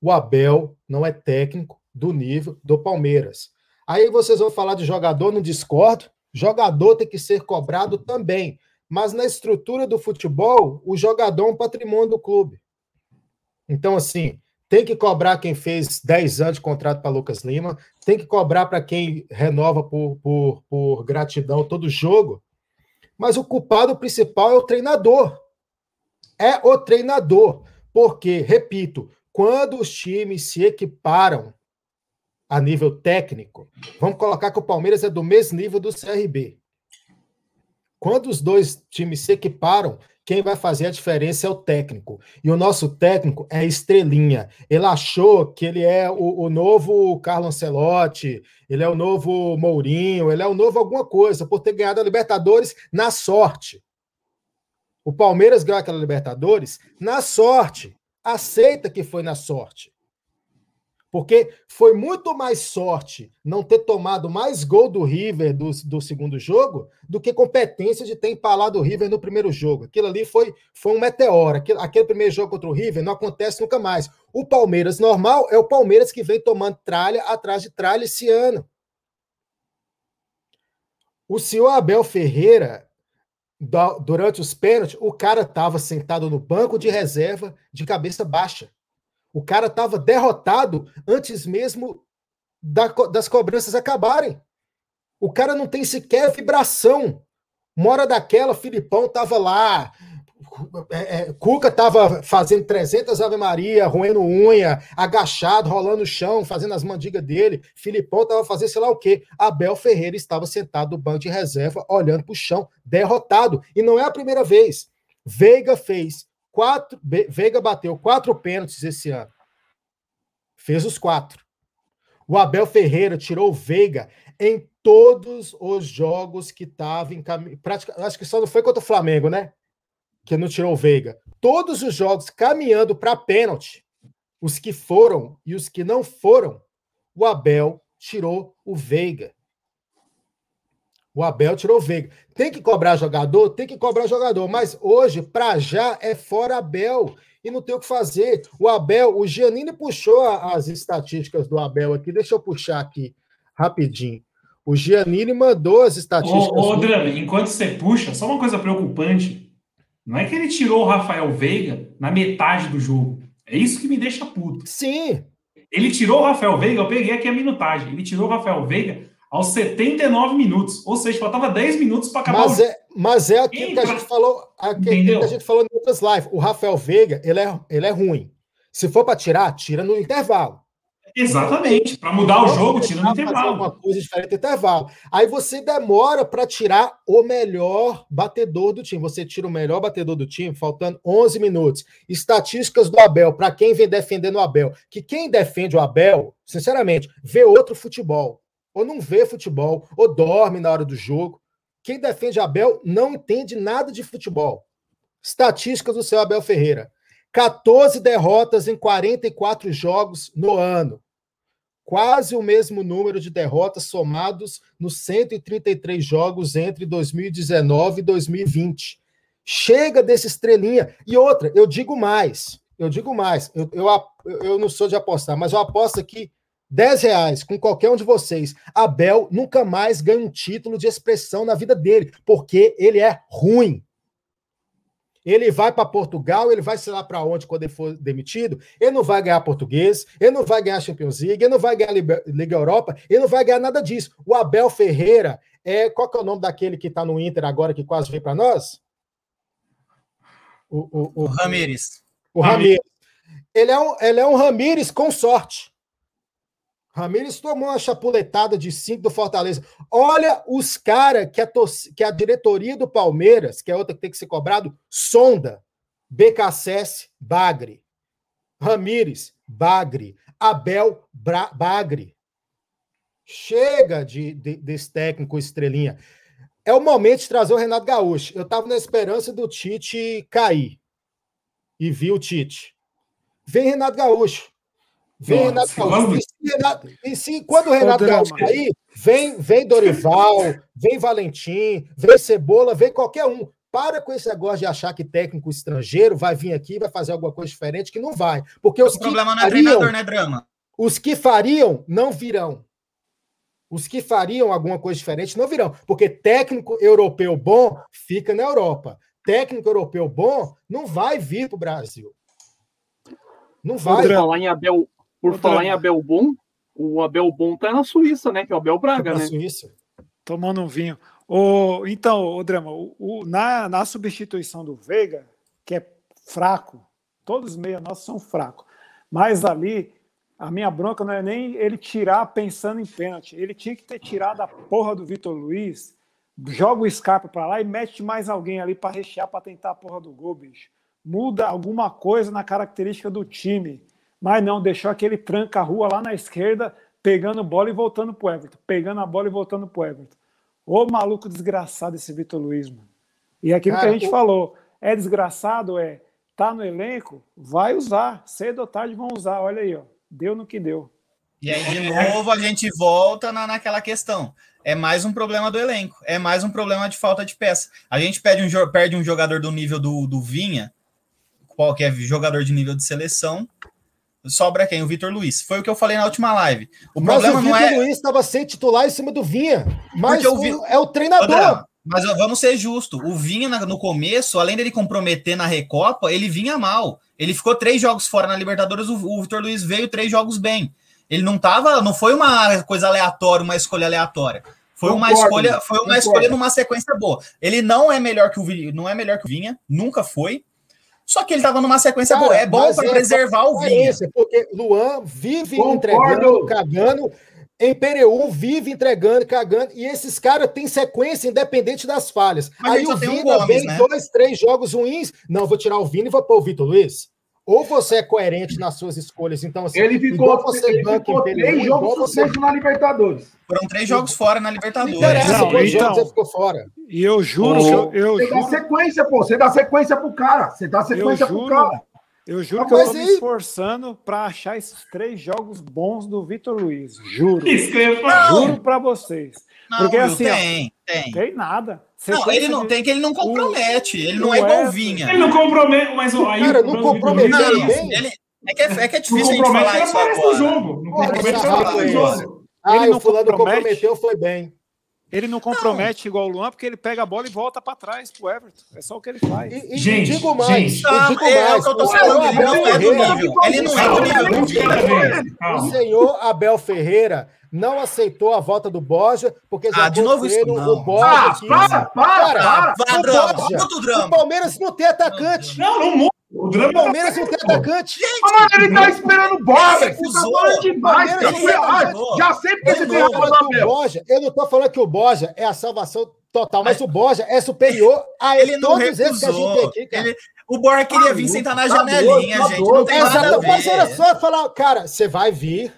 O Abel não é técnico do nível do Palmeiras. Aí vocês vão falar de jogador, não discordo. Jogador tem que ser cobrado também. Mas na estrutura do futebol, o jogador é um patrimônio do clube. Então, assim, tem que cobrar quem fez 10 anos de contrato para Lucas Lima, tem que cobrar para quem renova por, por, por gratidão todo jogo, mas o culpado principal é o treinador. É o treinador. Porque, repito, quando os times se equiparam a nível técnico, vamos colocar que o Palmeiras é do mesmo nível do CRB. quando os dois times se equiparam, quem vai fazer a diferença é o técnico. E o nosso técnico é estrelinha. Ele achou que ele é o, o novo Carlo Ancelotti, ele é o novo Mourinho, ele é o novo alguma coisa, por ter ganhado a Libertadores na sorte. O Palmeiras ganhou aquela Libertadores na sorte. Aceita que foi na sorte. Porque foi muito mais sorte não ter tomado mais gol do River do, do segundo jogo do que competência de ter empalado o River no primeiro jogo. Aquilo ali foi, foi um meteoro. Aquele, aquele primeiro jogo contra o River não acontece nunca mais. O Palmeiras normal é o Palmeiras que vem tomando tralha atrás de tralha esse ano. O senhor Abel Ferreira, durante os pênaltis, o cara estava sentado no banco de reserva de cabeça baixa. O cara estava derrotado antes mesmo da, das cobranças acabarem. O cara não tem sequer vibração. Uma hora daquela, Filipão estava lá, é, é, Cuca estava fazendo 300 Ave Maria, roendo unha, agachado, rolando no chão, fazendo as mandigas dele. Filipão estava fazendo sei lá o quê. Abel Ferreira estava sentado no banco de reserva, olhando para o chão, derrotado. E não é a primeira vez. Veiga fez quatro. Veiga bateu quatro pênaltis esse ano. Fez os quatro. O Abel Ferreira tirou o Veiga em todos os jogos que estava em caminho. Acho que só não foi contra o Flamengo, né? Que não tirou o Veiga. Todos os jogos caminhando para pênalti, os que foram e os que não foram, o Abel tirou o Veiga. O Abel tirou o Veiga. Tem que cobrar jogador? Tem que cobrar jogador. Mas hoje, para já, é fora Abel. E não tem o que fazer. O Abel, o Giannini puxou as estatísticas do Abel aqui. Deixa eu puxar aqui rapidinho. O Giannini mandou as estatísticas. Ô, ô Drame, enquanto você puxa, só uma coisa preocupante. Não é que ele tirou o Rafael Veiga na metade do jogo. É isso que me deixa puto. Sim. Ele tirou o Rafael Veiga, eu peguei aqui a minutagem. Ele tirou o Rafael Veiga aos 79 minutos. Ou seja, faltava 10 minutos para acabar mas o é, Mas é aquilo que a gente falou, aquilo que a gente falou em outras lives. O Rafael Veiga, ele é, ele é ruim. Se for para tirar, tira no intervalo. Exatamente. Para mudar o jogo, tira no intervalo. Uma coisa diferente no intervalo. Aí você demora para tirar o melhor batedor do time. Você tira o melhor batedor do time, faltando 11 minutos. Estatísticas do Abel, para quem vem defendendo o Abel. Que quem defende o Abel, sinceramente, vê outro futebol ou não vê futebol, ou dorme na hora do jogo. Quem defende Abel não entende nada de futebol. Estatísticas do seu Abel Ferreira: 14 derrotas em 44 jogos no ano. Quase o mesmo número de derrotas somados nos 133 jogos entre 2019 e 2020. Chega desse estrelinha. E outra, eu digo mais. Eu digo mais. Eu, eu, eu não sou de apostar, mas eu aposto aqui 10 reais com qualquer um de vocês. Abel nunca mais ganha um título de expressão na vida dele, porque ele é ruim. Ele vai para Portugal, ele vai sei lá para onde quando ele for demitido. Ele não vai ganhar português, ele não vai ganhar Champions League, ele não vai ganhar Liga Europa, ele não vai ganhar nada disso. O Abel Ferreira é. Qual que é o nome daquele que está no Inter agora que quase veio para nós? O, o, o, o Ramires. O Ramires. Ele é um, ele é um Ramires com sorte. Ramires tomou uma chapuletada de cinco do Fortaleza. Olha os caras que, que a diretoria do Palmeiras, que é outra que tem que ser cobrado, sonda. BKSS, Bagre. Ramires, Bagre. Abel, Bra Bagre. Chega de, de, desse técnico estrelinha. É o momento de trazer o Renato Gaúcho. Eu estava na esperança do Tite cair. E vi o Tite. Vem Renato Gaúcho. Vem Renato Gaúcho. E, Renato, e se quando o Renato Gaúcho cair, vem, vem Dorival, vem Valentim, vem Cebola, vem qualquer um. Para com esse negócio de achar que técnico estrangeiro vai vir aqui e vai fazer alguma coisa diferente, que não vai. Porque os o problema não é treinador, né, Drama? Os que fariam, não virão. Os que fariam alguma coisa diferente não virão. Porque técnico europeu bom fica na Europa. Técnico europeu bom não vai vir para o Brasil. Não vai. Falar em Abel, por Outra... falar em Abel Bom, o Abel Bom tá na Suíça, né? Que é o Abel Braga, tá na né? Suíça. Tomando um vinho. O, então, o Drama, o, o, na, na substituição do Veiga, que é fraco, todos os meios nossos são fracos, mas ali a minha bronca não é nem ele tirar pensando em pênalti, ele tinha que ter tirado a porra do Vitor Luiz joga o Scarpa para lá e mete mais alguém ali para rechear, para tentar a porra do gol, bicho. Muda alguma coisa na característica do time. Mas não, deixou aquele tranca-rua lá na esquerda, pegando bola e voltando pro Everton. Pegando a bola e voltando pro Everton. Ô maluco desgraçado esse Vitor Luiz, mano. E aquilo Cara, que a gente o... falou, é desgraçado, é, tá no elenco, vai usar. Cedo ou tarde vão usar, olha aí, ó. Deu no que deu. E aí, de novo, a gente volta na, naquela questão. É mais um problema do elenco, é mais um problema de falta de peça. A gente perde um, perde um jogador do nível do, do Vinha, qualquer jogador de nível de seleção, sobra quem? O Vitor Luiz. Foi o que eu falei na última live. O mas problema o não é. O Luiz estava sem titular em cima do Vinha. Mas o, Vi... é o treinador. mas vamos ser justos. O Vinha, no começo, além dele comprometer na Recopa, ele vinha mal. Ele ficou três jogos fora na Libertadores. O, o Vitor Luiz veio três jogos bem. Ele não tava, não foi uma coisa aleatória, uma escolha aleatória. Foi concordo, uma escolha, foi uma concordo. escolha numa sequência boa. Ele não é melhor que o não é melhor que o Vinha, nunca foi. Só que ele estava numa sequência Cara, boa. É bom para é preservar o Vinha. Porque Luan vive Concordo. entregando, cagando. Em Pereu vive entregando, cagando, e esses caras têm sequência independente das falhas. Mas Aí o Vina um Gomes, vem né? dois, três jogos ruins. Não, vou tirar o Vina e vou pôr o Vitor Luiz. Ou você é coerente nas suas escolhas, então assim, ele ficou, você ele ficou três jogos você... na Libertadores. Foram três jogos fora na Libertadores. Não, não então, você ficou fora. E eu juro, oh. eu, você juro... dá sequência, pô, você dá sequência pro cara, você dá sequência pro cara. Eu juro que eu tô me esforçando para achar esses três jogos bons do Vitor Luiz. Juro. Juro para vocês. Não, Porque assim, tem, ó, tem. Tem nada. Não, ele não de... tem que ele não compromete. Ele não, é igual Vinha. Ele não compromete, mas aí Cara, não compromete. Não, ele, é, que é, é que é difícil a gente falar isso agora. Jogo. Não compromete no jogo. Ah, ele não o fulano compromete. comprometeu, foi bem. Ele não compromete não. igual o Luan, porque ele pega a bola e volta para trás pro Everton. É só o que ele faz. E, e gente, digo mais, gente, não, digo é, mais. É o que eu tô falando, ele não é do nível. Ele não é do nível. O senhor Abel Ferreira não aceitou a volta do Borja, porque já ah, de novo isso não. o Borja. Ah, para, para, Cara, para. O, Borja, o Palmeiras não tem atacante. Não, não muda. O, drama Palmeiras não tem atacante. Gente, mas ele tá esperando o Borja. Você tá falando demais. Já sei porque você tem falando o Borja. Eu não tô falando que o Borja é a salvação total, mas o Borja é superior a ele todos esses que a gente tem aqui, cara. Ele, o Borja queria vir sentar na janelinha, gente. Não tem nada a ver. Mas era só falar, cara, você vai vir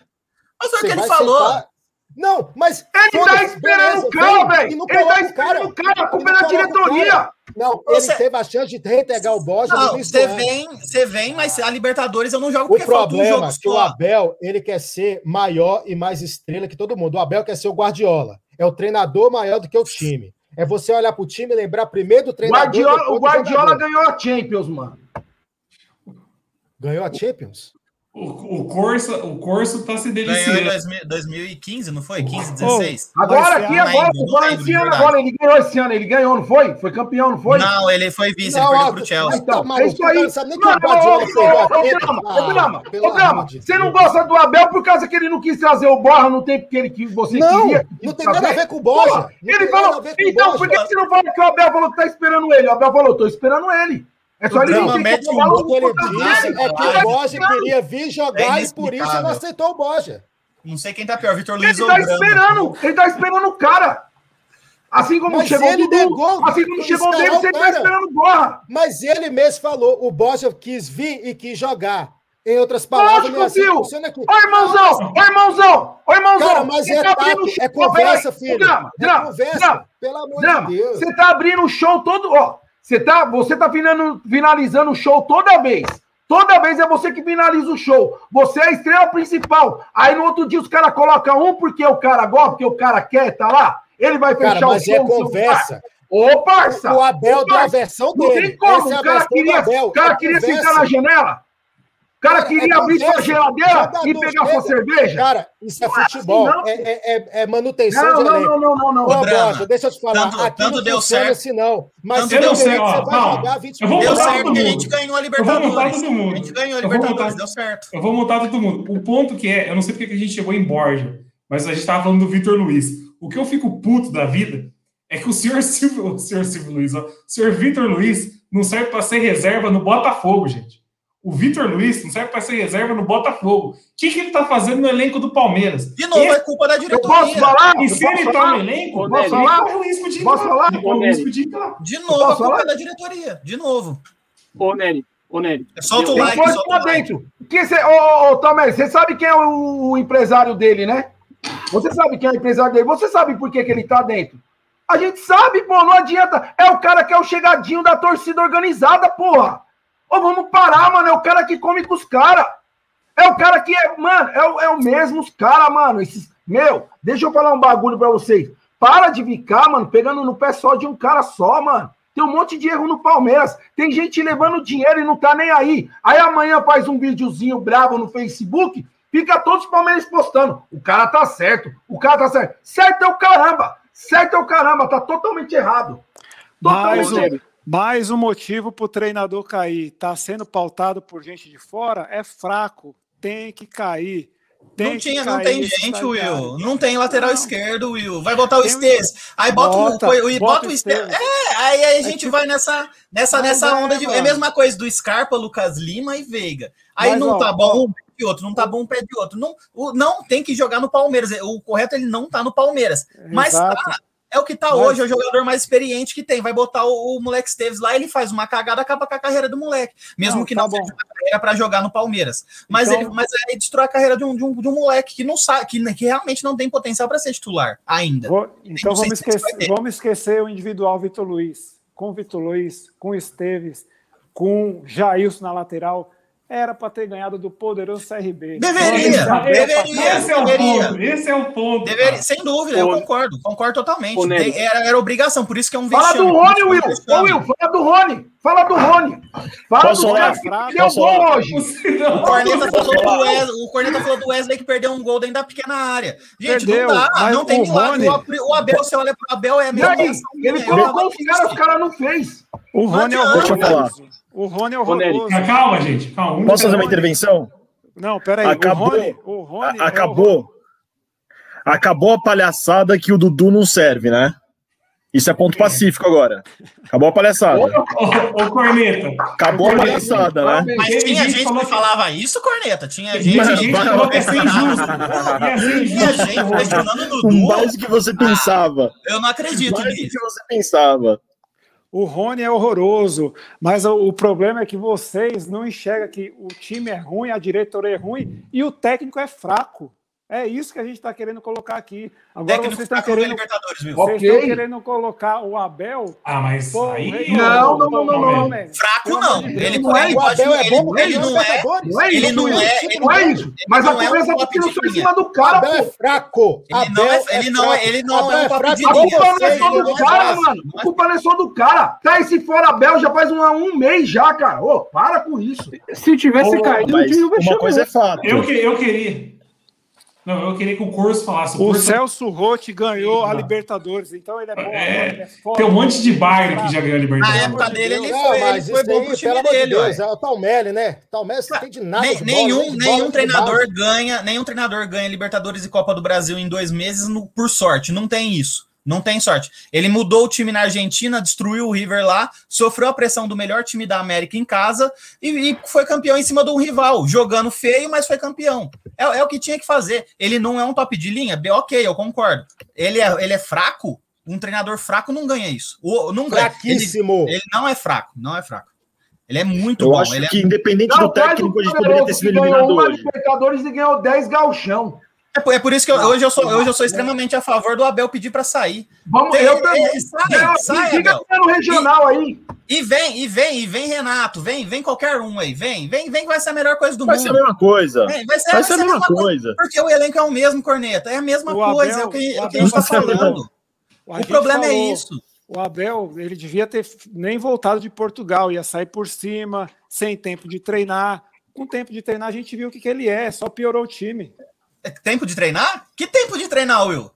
mas foi o que ele falou. Sentar... Não, mas. Ele tá esperando o cara, velho. Ele tá esperando o cara, a culpa é da diretoria. Não, você... ele teve a chance de reintegrar o Borja. Não, você vem, você vem, mas a Libertadores eu não jogo porque o problema um é que o Abel ele quer ser maior e mais estrela que todo mundo. O Abel quer ser o Guardiola. É o treinador maior do que o time. É você olhar pro time e lembrar primeiro do treinador. Guardiola, o Guardiola ganhou a Champions, mano. Ganhou a Champions? O, o Corso, o Corso tá se deliciando. Ganhou em 2015, não foi? 15, 16? Oh, agora, aqui, agora, esse ano agora. Ele ganhou esse ano, ele ganhou, não foi? Foi campeão, não foi? Não, ele foi vice, não, ele perdeu pro Chelsea. Então, tá, é isso aí. Não sabe nem que o Guardiola Ô, Grama, você não gosta do Abel por causa que ele não quis trazer o Borja no tempo que, ele, que você não, queria? Não tem nada a ver com o Borja. Ele falou, então, por que você não fala que o Abel falou que tá esperando ele? O Abel falou, tô esperando ele. É só ele não ter que o que ele disse é que o Borja queria vir jogar é e por isso não aceitou o Borja. Não sei quem tá pior, Vitor Luiz ele tá esperando, ele tá esperando o cara. Assim como mas chegou ele Dudu, negou, assim como chegou o David, ele tá esperando o Borja. Mas ele mesmo falou, o Borja quis vir e quis jogar. Em outras palavras, não é assim funciona aqui. Ô, irmãozão! Ô, irmãozão! Ô, irmãozão! Cara, mas é, tá é conversa, filho. Drama, é drama, conversa, drama, pelo amor drama. de Deus. Você tá abrindo o show todo... Ó, você tá, você tá finalizando o show toda vez. Toda vez é você que finaliza o show. Você é a estrela principal. Aí no outro dia os caras colocam um porque o cara gosta, porque o cara quer, tá lá. Ele vai fechar cara, mas o show. Mas é conversa. Ô, parça! O Abel deu a versão dele. Não tem como. É o cara queria, o cara é queria sentar na janela. O cara queria é abrir sua geladeira e pegar sua cerveja. Cara, isso é futebol. Assim, é, é, é, manutenção não, de não, não, não, não, não. Ô, Bocha, deixa eu te falar. Tanto, aqui tanto não deu certo. assim, não. Mas tanto deu certo. Você vai jogar 20 minutos. Deu certo que a gente ganhou a Libertadores. Eu vou montar todo mundo. A gente ganhou a Libertadores, deu certo. Eu vou montar todo mundo. O ponto que é, eu não sei porque a gente chegou em Borja, mas a gente tava falando do Vitor Luiz. O que eu fico puto da vida é que o senhor (laughs) Silvio, o senhor Silvio Luiz, ó, o senhor Vitor Luiz não serve para ser reserva no Botafogo, gente. O Vitor Luiz não serve para ser reserva no Botafogo. O que, que ele tá fazendo no elenco do Palmeiras? De novo, Esse- é culpa da Eu diretoria. posso falar? E Eu se ele tá falar? no elenco, Posso falar? corre o risco de Posso falar? Corre o risco de novo, a culpa falar? é da diretoria. De novo. Ô, Nery, ô, Nery. Solta o Eu- like, solta o like. dentro. Que cê, ô, ô, ô, Tomé, você sabe quem é o, o empresário dele, né? Você sabe quem é o empresário dele. Você sabe por que, que ele tá dentro. A gente sabe, pô, não adianta. É o cara que é o chegadinho da torcida organizada, porra. Ô, vamos parar, mano. É o cara que come com os caras. É o cara que é, mano, é, o- é o mesmo os caras, mano. Esses, meu, deixa eu falar um bagulho pra vocês. Para de ficar, mano, pegando no pé só de um cara só, mano. Tem um monte de erro no Palmeiras. Tem gente levando dinheiro e não tá nem aí. Aí amanhã faz um videozinho bravo no Facebook, fica todos os palmeirenses postando. O cara tá certo, o cara tá certo. Certo é o caramba, certo é o caramba, tá totalmente errado. Totalmente um, mais um motivo para o treinador cair. Está sendo pautado por gente de fora, é fraco. Tem que cair. Tem Não, tinha, não tem gente. Will. Não tem lateral Não. esquerdo, Will. Vai botar o Esteves. Aí bota, Bota, o, o, bota o Esteves. É, aí, aí a gente tipo- vai nessa, nessa, Mas nessa é, onda de. É a mano. mesma coisa do Scarpa, Lucas Lima e Veiga. Aí Mas, não ó, tá bom um pé de outro, não tá bom um pé de outro. Não, o, não tem que jogar no Palmeiras. O correto é ele não tá no Palmeiras. Mas Exato. tá. É o que tá Mas- hoje, é o jogador mais experiente que tem. Vai botar o, o moleque Esteves lá, ele faz uma cagada, acaba com a carreira do moleque. Mesmo Não, que tá não bom. seja uma carreira para jogar no Palmeiras. Mas, Então- ele, mas aí destrói a carreira de um, de um, de um moleque que não sabe, que, que realmente não tem potencial para ser titular ainda. Vou- então vamos esquecer, vamos esquecer o individual Vitor Luiz. Com o Vitor Luiz, com o Esteves, com Jailson na lateral. Era para ter ganhado do poderoso CRB. Deveria, deveria. Esse é o deveria. ponto. Esse é o ponto. Deveria- cara. sem dúvida, eu concordo, concordo totalmente. era, era obrigação, por isso que é um Fala do vexame, Rony, Will. é Ô, vexame. Will, fala do Rony. Fala do Rony. Fala Posso do falar? cara que gol falar? hoje. O Corneta, falou do Wesley, o Corneta falou do Wesley que perdeu um gol dentro da pequena área. Gente, Perdeu, não dá, não tem o milagre. Rony- O, o Abel, você olha pro Abel, é a mesma aí? Ele colocou eu os caras, os triste. caras não fez. O Rony é Não adianta. horroroso. O Rony é horroroso. Mas Calma, gente. Calma. Um Posso fazer uma intervenção? Não, peraí. Acabou. O Rony, o Rony A- é acabou. Acabou a palhaçada que o Dudu não serve, né? Isso é ponto pacífico agora. Acabou a palhaçada. Ô, ô, Corneta. Acabou a palhaçada, né? Mas tinha gente gente que que- falava isso, Corneta? Tinha gente, Mas- gente que falou que ia ser injusto. Ser tinha gente questionando o Dudu. mais do que você pensava. Eu não acredito Mais do nisso. que você pensava. O Rony é horroroso, mas o, o problema é que vocês não enxergam que o time é ruim, a diretoria é ruim e o técnico é fraco. É isso que a gente está querendo colocar aqui. Agora Técnico vocês estão no querendo, Libertadores, viu? Ó, vocês Ok. estão querendo colocar o Abel. Ah, mas Pô, aí... rei- Não, não, não, não, não. velho. Fraco não. Ele, não é. O. Abel é Ele, bom ele não é. Não é Ele não é. Ele Não é isso. Mas não a conversa tá tirando em cima do cara, Abel é pô. fraco. Ele não é- ele não é- ele não é A culpa não é só do não cara, mano. A culpa não é só do cara. Tá, esse fora Abel já faz um, mês já, cara. Ô, para com isso. Se tivesse caído, não tinha o uma coisa é fato. Eu queria... Não, eu queria que o Corso falasse. O Corso- Celso Rotti ganhou a Não. Libertadores, então ele é bom. É, ele é foda. Tem um monte de bairro que já ganhou a Na Libertadores. época dele, ele Não, foi, ele mas foi bom pro time dele, Deus, é o Talmelli, né? Talmelli você tem de nada Nem- de bola, nenhum de bola, nenhum treinador ganha, nenhum treinador ganha Libertadores e Copa do Brasil em dois meses no- por sorte. Não tem isso. Não tem sorte. Ele mudou o time na Argentina, destruiu o River lá, sofreu a pressão do melhor time da América em casa e, e foi campeão em cima de um rival, jogando feio, mas foi campeão. É, é o que tinha que fazer. Ele não é um top de linha, ok, eu concordo. Ele é, ele é fraco. Um treinador fraco não ganha isso. O, não ganha. Ele, Fraquíssimo. ele não é fraco, não é fraco. Ele é muito Eu bom. acho ele é que, independente Não, do técnico, a gente poderia ter sido que ganhou eliminado uma hoje. Libertadores e ganhou 10 galchão. É por, é por isso que eu- hoje, eu sou, hoje eu sou extremamente a favor do Abel pedir para sair. Vamos, Tem- eu também. é, sai, sai, Fica Abel. no regional aí. E vem, e vem, e vem Renato, vem, vem qualquer um aí, vem, vem, vem que vai ser a melhor coisa do Vai ser a mundo. mesma coisa. Vem, vai ser, Vai ser a mesma coisa. coisa. Porque o elenco é o mesmo, Corneta, é a mesma O coisa, Abel- é o que, é o o que a gente Abel tá falando. O problema é falou, isso. O Abel, ele devia ter nem voltado de Portugal, ia sair por cima, sem tempo de treinar. Com tempo de treinar, a gente viu o que, que ele é, só piorou o time. É tempo de treinar? Que tempo de treinar, Will?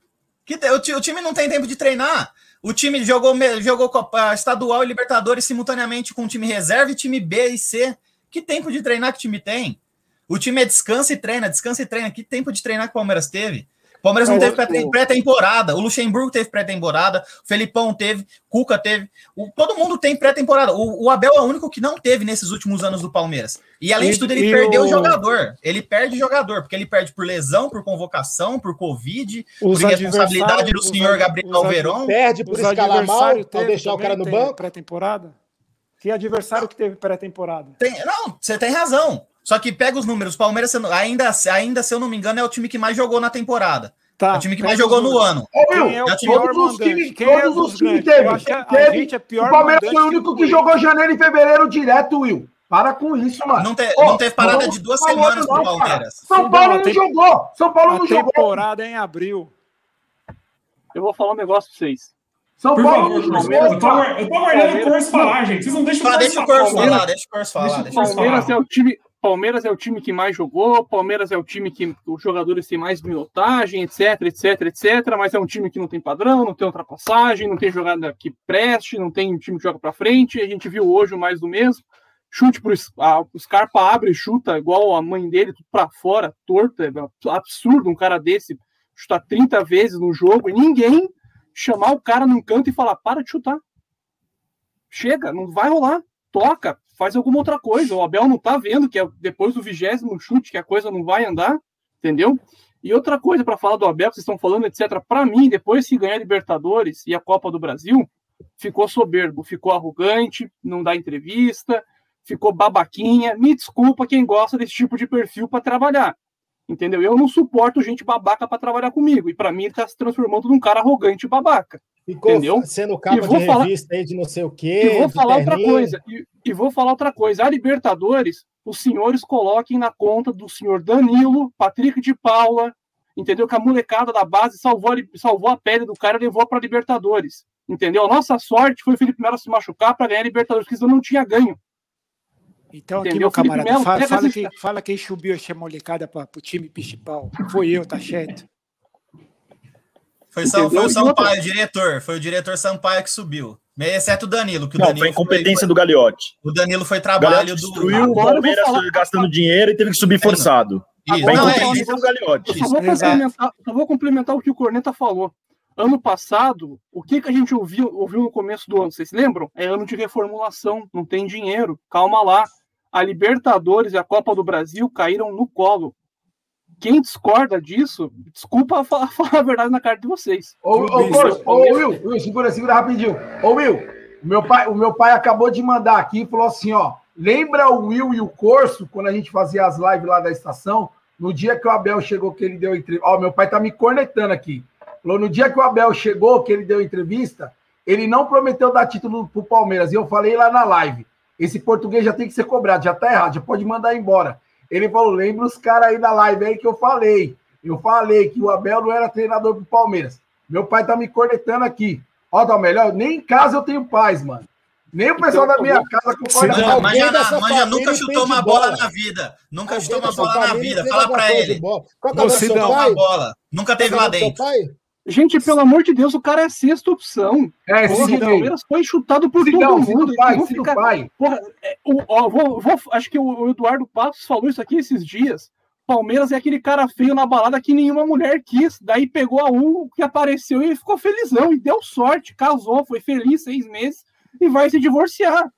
Que te- o, ti- o time não tem tempo de treinar. O time jogou, jogou Copa Estadual e Libertadores simultaneamente com o time reserva e time B e C. Que tempo de treinar que o time tem? O time é descansa e treina, descansa e treina. Que tempo de treinar que o Palmeiras teve? O Palmeiras não Mas teve pré- pré-temporada. O Luxemburgo teve pré-temporada. O Felipão teve. Cuca teve. O- todo mundo tem pré-temporada. O, o Abel é o único que não teve nesses últimos anos do Palmeiras. E além E- de tudo, ele perdeu o jogador. Ele perde jogador, porque ele perde por lesão, por convocação, por Covid, Os por responsabilidade adversários- do senhor Gabriel Alveron. Perde por escalar mal, teve deixar o cara no banco. Pré-temporada? Que adversário que teve pré-temporada? Tem- não, você tem razão. Só que pega os números. O Palmeiras, ainda, ainda, se eu não me engano, é o time que mais jogou na temporada. Tá, é o time que mais jogou no ano. Ô, é o todos os times, Quem é todos dos os times grandes? teve. Que a, a teve. é pior O Palmeiras foi o único que o- jogou janeiro e fevereiro direto, Will. Para com isso, mano. Não, te- Ô, não teve parada de duas semanas falar pro. Palmeiras. São Paulo não, tem- jogou. São Paulo A não jogou. temporada é em abril. Eu vou falar um negócio pra vocês. São Por Paulo favor, não eu jogou. eu tô aguardando o Corso falar, gente. Vocês não deixam o deixa o Corso falar. falar, deixa o Corso falar. Deixa o Corso Corso Palmeiras falar. é o time. Palmeiras é o time que mais jogou, Palmeiras é o time que os jogadores têm mais minutagem, etc, etc, etc, mas é um time que não tem padrão, não tem ultrapassagem, não tem jogada que preste, não tem time que joga pra frente. A gente viu hoje mais do mesmo. Chute pro a, o Scarpa abre e chuta igual a mãe dele, tudo pra fora, torta, é absurdo um cara desse chutar 30 vezes no jogo e ninguém chamar o cara num canto e falar: "Para de chutar". Chega, não vai rolar. Toca, faz alguma outra coisa. O Abel não tá vendo que é depois do vigésimo chute que a coisa não vai andar, entendeu? E outra coisa para falar do Abel, que vocês estão falando, etc. Para mim, depois que ganhar Libertadores e a Copa do Brasil, ficou soberbo, ficou arrogante, não dá entrevista, ficou babaquinha. Me desculpa quem gosta desse tipo de perfil para trabalhar. Entendeu? Eu não suporto gente babaca para trabalhar comigo. E para mim ele tá se transformando num cara arrogante e babaca. Ficou Entendeu? sendo capa E vou de falar- revista aí de não sei o quê. E vou falar outra coisa. E, e vou falar outra coisa. A Libertadores, os senhores coloquem na conta do senhor Danilo, Patrick de Paula, entendeu? Que a molecada da base salvou, salvou a pele do cara e levou para Libertadores. Entendeu? A nossa sorte foi o Felipe Melo se machucar para ganhar a Libertadores, porque senão não tinha ganho. Então, aqui, Entendeu? meu Felipe camarada, Melo, fala, fala, quem, fala quem subiu essa molecada para o time principal. Foi eu, tá certo? Foi, São, Entendeu? foi o Sampaio, o diretor. Foi o diretor Sampaio que subiu. Exceto o Danilo, que o Não, Danilo foi incompetência do Gagliotti. O Danilo foi trabalho Gagliotti do. destruiu o Palmeiras falar- gastando dinheiro e teve que subir forçado. Isso, Foi não, é isso. do Gagliotti. Eu só, vou complementar, só vou complementar o que o Corneta falou. Ano passado, o que, que a gente ouviu, ouviu no começo do ano? Vocês lembram? É ano de reformulação, não tem dinheiro. Calma lá. A Libertadores e a Copa do Brasil caíram no colo. Quem discorda disso, desculpa (laughs) falar, falar a verdade na cara de vocês. Ô, ô, Corso, ô, Will, Will, segura, segura rapidinho. Ô, Will, o meu pai, o meu pai acabou de mandar aqui e falou assim, ó. Lembra o Will e o Corso, quando a gente fazia as lives lá da estação? No dia que o Abel chegou, que ele deu entrevista. Ó, meu pai tá me cornetando aqui. Falou, no dia que o Abel chegou, que ele deu entrevista, ele não prometeu dar título pro Palmeiras. E eu falei lá na live. Esse português já tem que ser cobrado, já tá errado, já pode mandar embora. Ele falou: lembra os caras aí da live aí que eu falei. Eu falei que o Abel não era treinador pro Palmeiras. Meu pai tá me cornetando aqui. Ó, tá melhor, nem em casa eu tenho paz, mano. Nem o pessoal Então, da minha casa concorda Manja, Alguém manja, manja nunca chutou uma bola bola. na vida. Nunca chutou uma bola na vida. Fala pra ele. o do seu Chutou uma bola. Nunca teve lá o do dentro. Gente, pelo amor de Deus, o cara é sexta opção. É, Porra, o Sidney. Palmeiras foi chutado por Sidão, todo filho mundo. do pai, Vou ficar- pai. Porra, é, o- ó, vou- vou- acho que o Eduardo Passos falou isso aqui esses dias. Palmeiras é aquele cara feio na balada que nenhuma mulher quis. Daí pegou a um que apareceu e ficou felizão. E deu sorte, casou, foi feliz seis meses e vai se divorciar.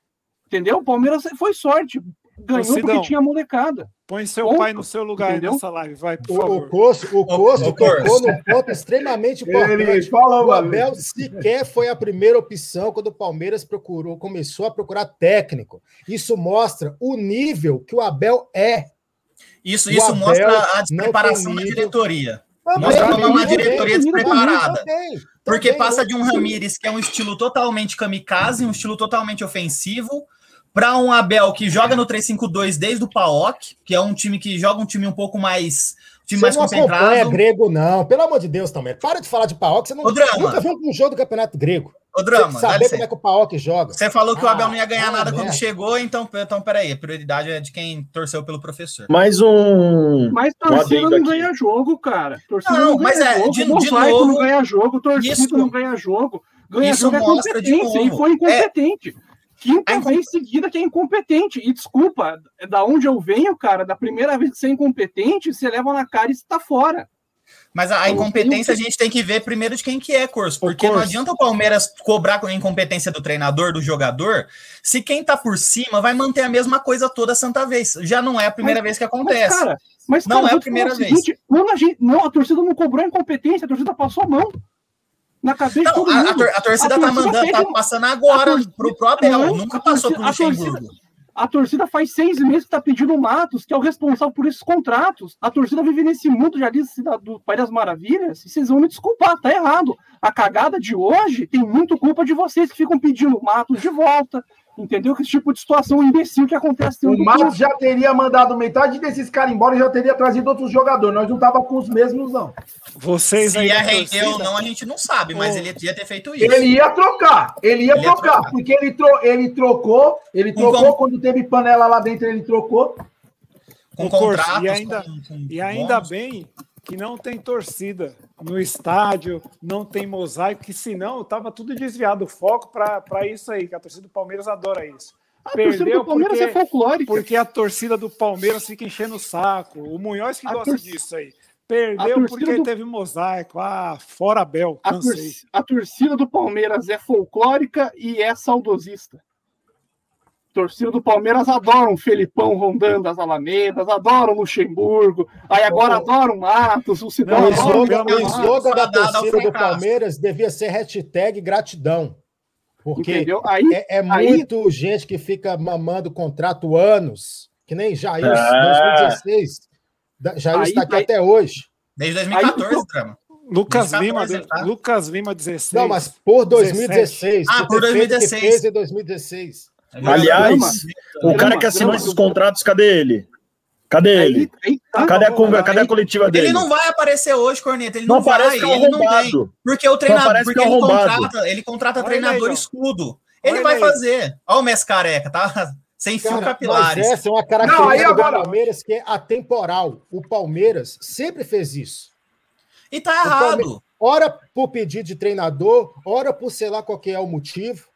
Entendeu? O Palmeiras foi sorte. Ganhou porque tinha molecada. Põe seu Ponto. pai no seu lugar Entendeu? nessa live, vai, por O, o favor. Coço, o Coço ô, Corso. tocou num ponto extremamente Ele importante. falou, O mano. Abel sequer foi a primeira opção quando o Palmeiras procurou, começou a procurar técnico. Isso mostra o nível que o Abel é. Isso, O isso Abel mostra a despreparação tem da diretoria. Também, Mostra como é uma também, diretoria também, despreparada. também, Porque passa de um Ramires que é um estilo totalmente kamikaze, um estilo totalmente ofensivo, para um Abel que joga no 3-5-2 desde o PAOK, que é um time que joga um time um pouco mais. Um time Você mais não acompanha concentrado. grego, não. Pelo amor de Deus, também. Para de falar de Paok. Você não, nunca viu um jogo do Campeonato Grego. Ô, Drama, Você saber como é que o Paok joga. Você falou que o Ah, Abel não ia ganhar ah, nada quando merda. chegou, então, então peraí, a prioridade é de quem torceu pelo professor. Mais um. Mas Um torcida adendo não aqui. ganha jogo, cara. Torcida Não, não, ganha mas é, jogo. de- de novo, não ganha jogo, torcida isso- não ganha jogo. Ganha isso jogo é mostra de competência. E novo. foi incompetente. Quinta A incom- vez seguida que é incompetente. E desculpa, é da onde eu venho, cara, da primeira vez que você é incompetente, você leva na cara e você tá fora. Mas a, a incompetência a gente tem que ver primeiro de quem que é, Corso. Porque não Corso. adianta o Palmeiras cobrar com a incompetência do treinador, do jogador, se quem tá por cima vai manter a mesma coisa toda santa vez. Já não é a primeira vez que acontece. Mas, cara, mas, Não cara, é a primeira o seguinte, Não, a gente, não, a torcida não cobrou incompetência, a torcida passou a mão. Na cabeça de Não, todo a, a mundo. tor- a torcida A tá torcida mandando, pede tá passando agora pro, pro Abel, Não, nunca passou torcida- pro a torcida- Luxemburgo. A torcida faz seis meses que tá pedindo o Matos, que é o responsável por esses contratos. A torcida vive nesse mundo já disse do Pai das Maravilhas, e vocês vão me desculpar, tá errado. A cagada de hoje tem muito culpa de vocês que ficam pedindo o Matos de volta. Entendeu? Que esse tipo de situação imbecil que acontece O clube. já teria mandado metade desses caras embora e já teria trazido outros jogadores. Nós não tava com os mesmos, não. Vocês Se aí ia da render ou não, a gente não sabe, mas ele ia ter feito isso. Ele ia trocar, ele ia Ele ia trocar, trocar. porque ele, tro ele trocou, ele Com trocou, quando teve panela lá dentro, ele trocou. com contratos, e ainda- com- com E ainda bem que não tem torcida no estádio, não tem mosaico, que senão tava tudo desviado o foco para isso aí, que a torcida do Palmeiras adora isso. A torcida Perdeu do Palmeiras porque, é folclórica. porque a torcida do Palmeiras fica enchendo o saco. O Munhoz que A gosta disso aí. a Perdeu torcida porque do- teve mosaico. Ah, fora Bel, A, cansei. torci- a torcida do Palmeiras é folclórica e é saudosista. Torcida do Palmeiras adoram o Felipão rondando as alamedas, adoram o Luxemburgo, aí agora adoram o Matos, o Cidão. O slogan, o slogan da torcida do. Palmeiras devia ser hashtag gratidão. Porque Entendeu? Aí, é, é Aí- muito gente que fica mamando contrato anos, que nem Jair, É. 2016. Da- Jair Aí- está aqui aí- até hoje. Desde 2014, Aí- Drama. Lucas 2014, Lima? Lucas Lima 16. Não, mas por 2016. Ah, por ter feito o que 2016. fez em 2016. Aliás, o cara Drama, que assinou esses contratos, cadê ele? Cadê ele? aí, aí tá. Cadê a, conver- cadê a coletiva dele? Ele não vai aparecer hoje, Corneta. Ele Não não, vai. parece que é um ele não tem. arrombado. Porque o treinador, porque é um ele contrata, ele contrata Olha treinador aí, escudo. Ele Olha vai aí. fazer. Olha o Messi careca, tá? Sem fio Cara, mas capilares. essa é uma Não, aí característica agora- do Palmeiras que é atemporal. O Palmeiras sempre fez isso. E tá errado. Ora por pedido de treinador, ora por sei lá qual que é o motivo.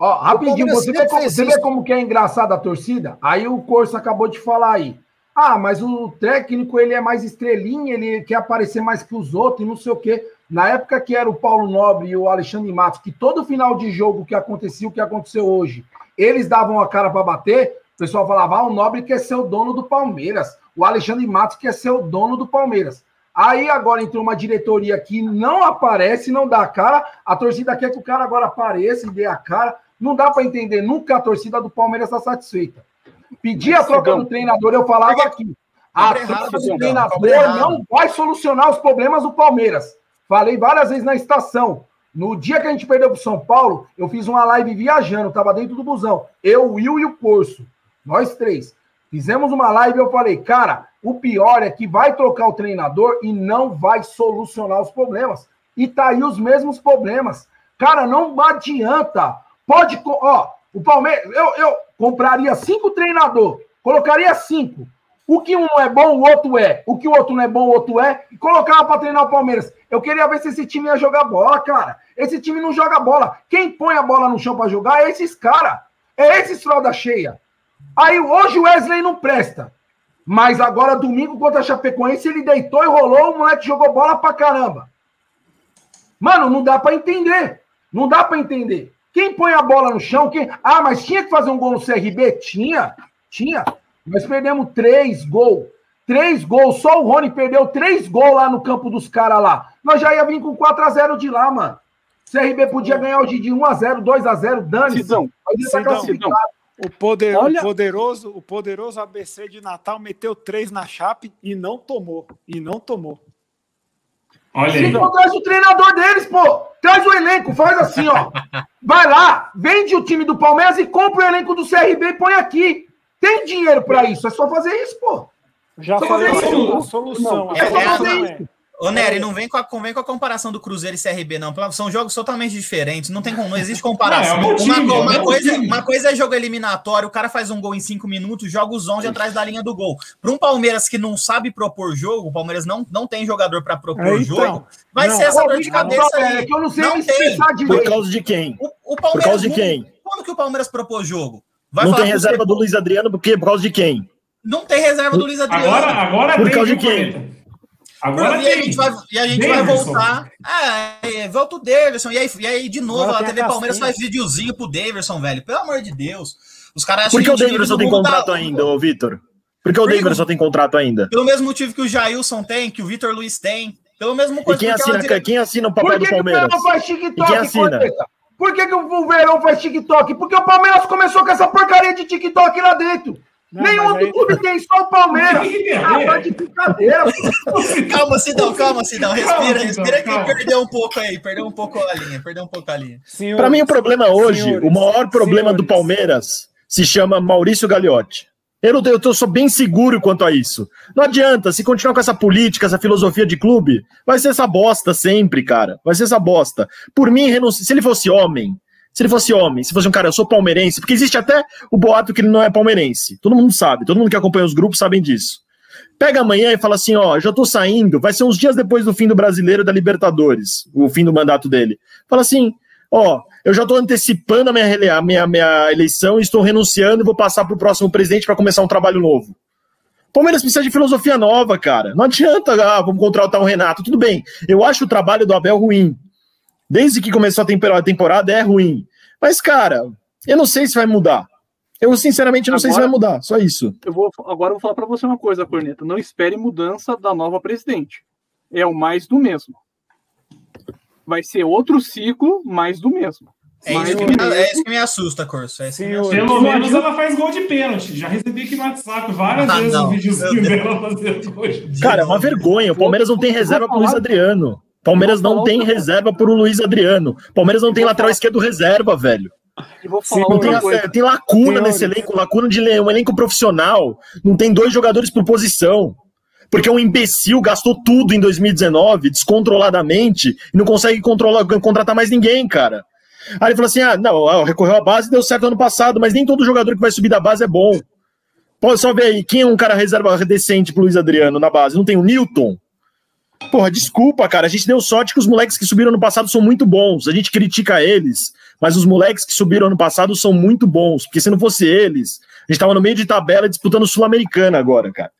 Ó, rapidinho, você, vê como, você vê como que é engraçado a torcida? Aí o Corso acabou de falar aí. Ah, mas o técnico ele é mais estrelinha, ele quer aparecer mais que os outros e não sei o quê. Na época que era o Paulo Nobre e o Alexandre Matos, que todo final de jogo que acontecia, o que aconteceu hoje, eles davam a cara para bater, o pessoal falava: ah, o Nobre quer ser o dono do Palmeiras, o Alexandre Matos quer ser o dono do Palmeiras. Aí agora entrou uma diretoria que não aparece, não dá a cara, a torcida quer que o cara agora apareça e dê a cara. Não dá para entender, nunca a torcida do Palmeiras está satisfeita. Pedir a troca do treinador, eu falava aqui. A Cobra errado, troca do treinador errado. não vai solucionar os problemas do Palmeiras. Falei várias vezes na estação. No dia que a gente perdeu para São Paulo, eu fiz uma live viajando, estava dentro do busão. Eu, o Will e o Corso. Nós três. Fizemos uma live e eu falei, cara, o pior é que vai trocar o treinador e não vai solucionar os problemas. E tá aí os mesmos problemas. Cara, não adianta. Pode, ó, o Palmeiras, eu, eu compraria cinco treinador, colocaria cinco. O que um é bom, o outro é. O que o outro não é bom, o outro é. E colocava para treinar o Palmeiras. Eu queria ver se esse time ia jogar bola, cara. Esse time não joga bola. Quem põe a bola no chão para jogar é esses caras. É esses fralda cheia. Aí hoje o Wesley não presta. Mas agora, domingo, contra a Chapecoense, ele deitou e rolou, o moleque jogou bola pra caramba. Mano, não dá pra entender. Não dá pra entender. Quem põe a bola no chão, quem... Ah, mas tinha que fazer um gol no CRB? Tinha, tinha. Nós perdemos três gols. Três gols. Só o Rony perdeu três gols lá no campo dos caras lá. Nós já ia vir com 4x0 de lá, mano. CRB podia ganhar hoje de 1x0, 2x0 dane-se. Sidão, Mas ele tá Sidão, classificado. O, poder, Olha- o poderoso, o poderoso ABC de Natal meteu três na chape e não tomou. E não tomou. Olha aí. Então traz o treinador deles, pô. Traz o elenco, faz assim, ó. (laughs) Vai lá, vende o time do Palmeiras e compra o elenco do CRB e põe aqui. Tem dinheiro pra isso, é só fazer isso, pô. Já Só falei a isso. solu- a solução. É só solução fazer é- Ô, Nery, não vem com, a, não vem com a comparação do Cruzeiro e CRB, não. São jogos totalmente diferentes. Não tem como, não existe comparação. (laughs) Não, é time, uma, é uma meu coisa, time. uma coisa é jogo eliminatório, o cara faz um gol em cinco minutos, joga os 11 atrás da linha do gol. Para um Palmeiras que não sabe propor jogo, o Palmeiras não, não tem jogador para propor É, então, jogo, vai não. ser essa dor de cabeça Roberto, aí. que eu não sei Não tem. Por causa de quem? O, o Por Palmeiras, causa de quem? Quando que o Palmeiras propôs jogo? Vai Não falar tem reserva do Luiz Adriano, porque por causa de quem? Não tem reserva do Luiz Adriano. Agora, agora Por tem, causa de quem? Agora e a gente vai, e a gente vai voltar. É, volta o Davidson. E aí, e aí de novo, Agora a TV a Palmeiras faz videozinho pro Davidson, velho. Pelo amor de Deus. Os caras acham Por que o Davidson tem mundo contrato tá- ainda, ô Vitor? Por que o Por que Davidson tem contrato ainda? Pelo mesmo motivo que o Jailson tem, que o Vitor Luiz tem. Pelo mesmo E coisa quem porque ela assina, dire- quem assina o Por papel que, do que o Palmeiras? Verão faz E TikTok, quem assina? Por que, que o Verão faz TikTok? Porque o Palmeiras começou com essa porcaria de TikTok lá dentro. Não, Nenhum outro aí- clube tem, só o Palmeiras. Ah, tá de brincadeira. (laughs) Calma, Sidão, calma, Sidão. Respira, Calma, respira que calma. perdeu um pouco aí. Perdeu um pouco a linha, perdeu um pouco a linha. Senhores, Pra mim, o problema hoje, senhores, o maior problema do senhores. Palmeiras se chama Maurício Gagliotti. Eu, não, tenho- eu sou bem seguro quanto a isso. Não adianta, se continuar com essa política, essa filosofia de clube, vai ser essa bosta sempre, cara. Vai ser essa bosta. Por mim, renunci- se ele fosse homem, se ele fosse homem, se fosse um cara, eu sou palmeirense, porque existe até o boato que ele não é palmeirense. Todo mundo sabe, todo mundo que acompanha os grupos sabem disso. Pega amanhã e fala assim: ó, já tô saindo, vai ser uns dias depois do fim do brasileiro da Libertadores, o fim do mandato dele. Fala assim: ó, eu já tô antecipando a minha, a minha, minha eleição e estou renunciando e vou passar pro próximo presidente para começar um trabalho novo. Palmeiras precisa de filosofia nova, cara. Não adianta, ah, vamos contratar o Renato. Tudo bem, eu acho o trabalho do Abel ruim. Desde que começou a temporada é ruim. Mas, cara, eu não sei se vai mudar. Eu, sinceramente, não sei se vai Agora- mudar. Só isso. Eu vou, agora eu vou falar para você uma coisa, Corneta. Não espere mudança da nova presidente. É o mais do mesmo. Vai ser outro ciclo, mais do mesmo. É Mais isso, que me, é isso que me assusta, Corso. É isso que me Senhor, assusta. Pelo Não menos ela faz gol de pênalti. Já recebi aqui no WhatsApp várias Ah, vezes não. um videozinho Deus. dela fazendo gol de Cara, é uma vergonha. O Palmeiras não tem reserva pro Luiz Adriano. O Palmeiras não tem reserva pro Luiz Adriano. O Palmeiras não tem lateral esquerdo reserva, velho. Falar Não tem, outra coisa. tem lacuna Senhores. nesse elenco, lacuna de um elenco profissional. Não tem dois jogadores por posição. Porque um imbecil gastou tudo em 2019, descontroladamente, e não consegue controlar, contratar mais ninguém, cara. Aí ele falou assim: ah, não, recorreu à base deu certo ano passado, mas nem todo jogador que vai subir da base é bom. Pode só ver aí, quem é um cara reserva decente pro Luiz Adriano na base? Não tem o Newton? Porra, desculpa, cara. A gente deu sorte que os moleques que subiram ano passado são muito bons. A gente critica eles, mas os moleques que subiram ano passado são muito bons. Porque se não fosse eles, a gente tava no meio de tabela disputando Sul-Americana agora, cara.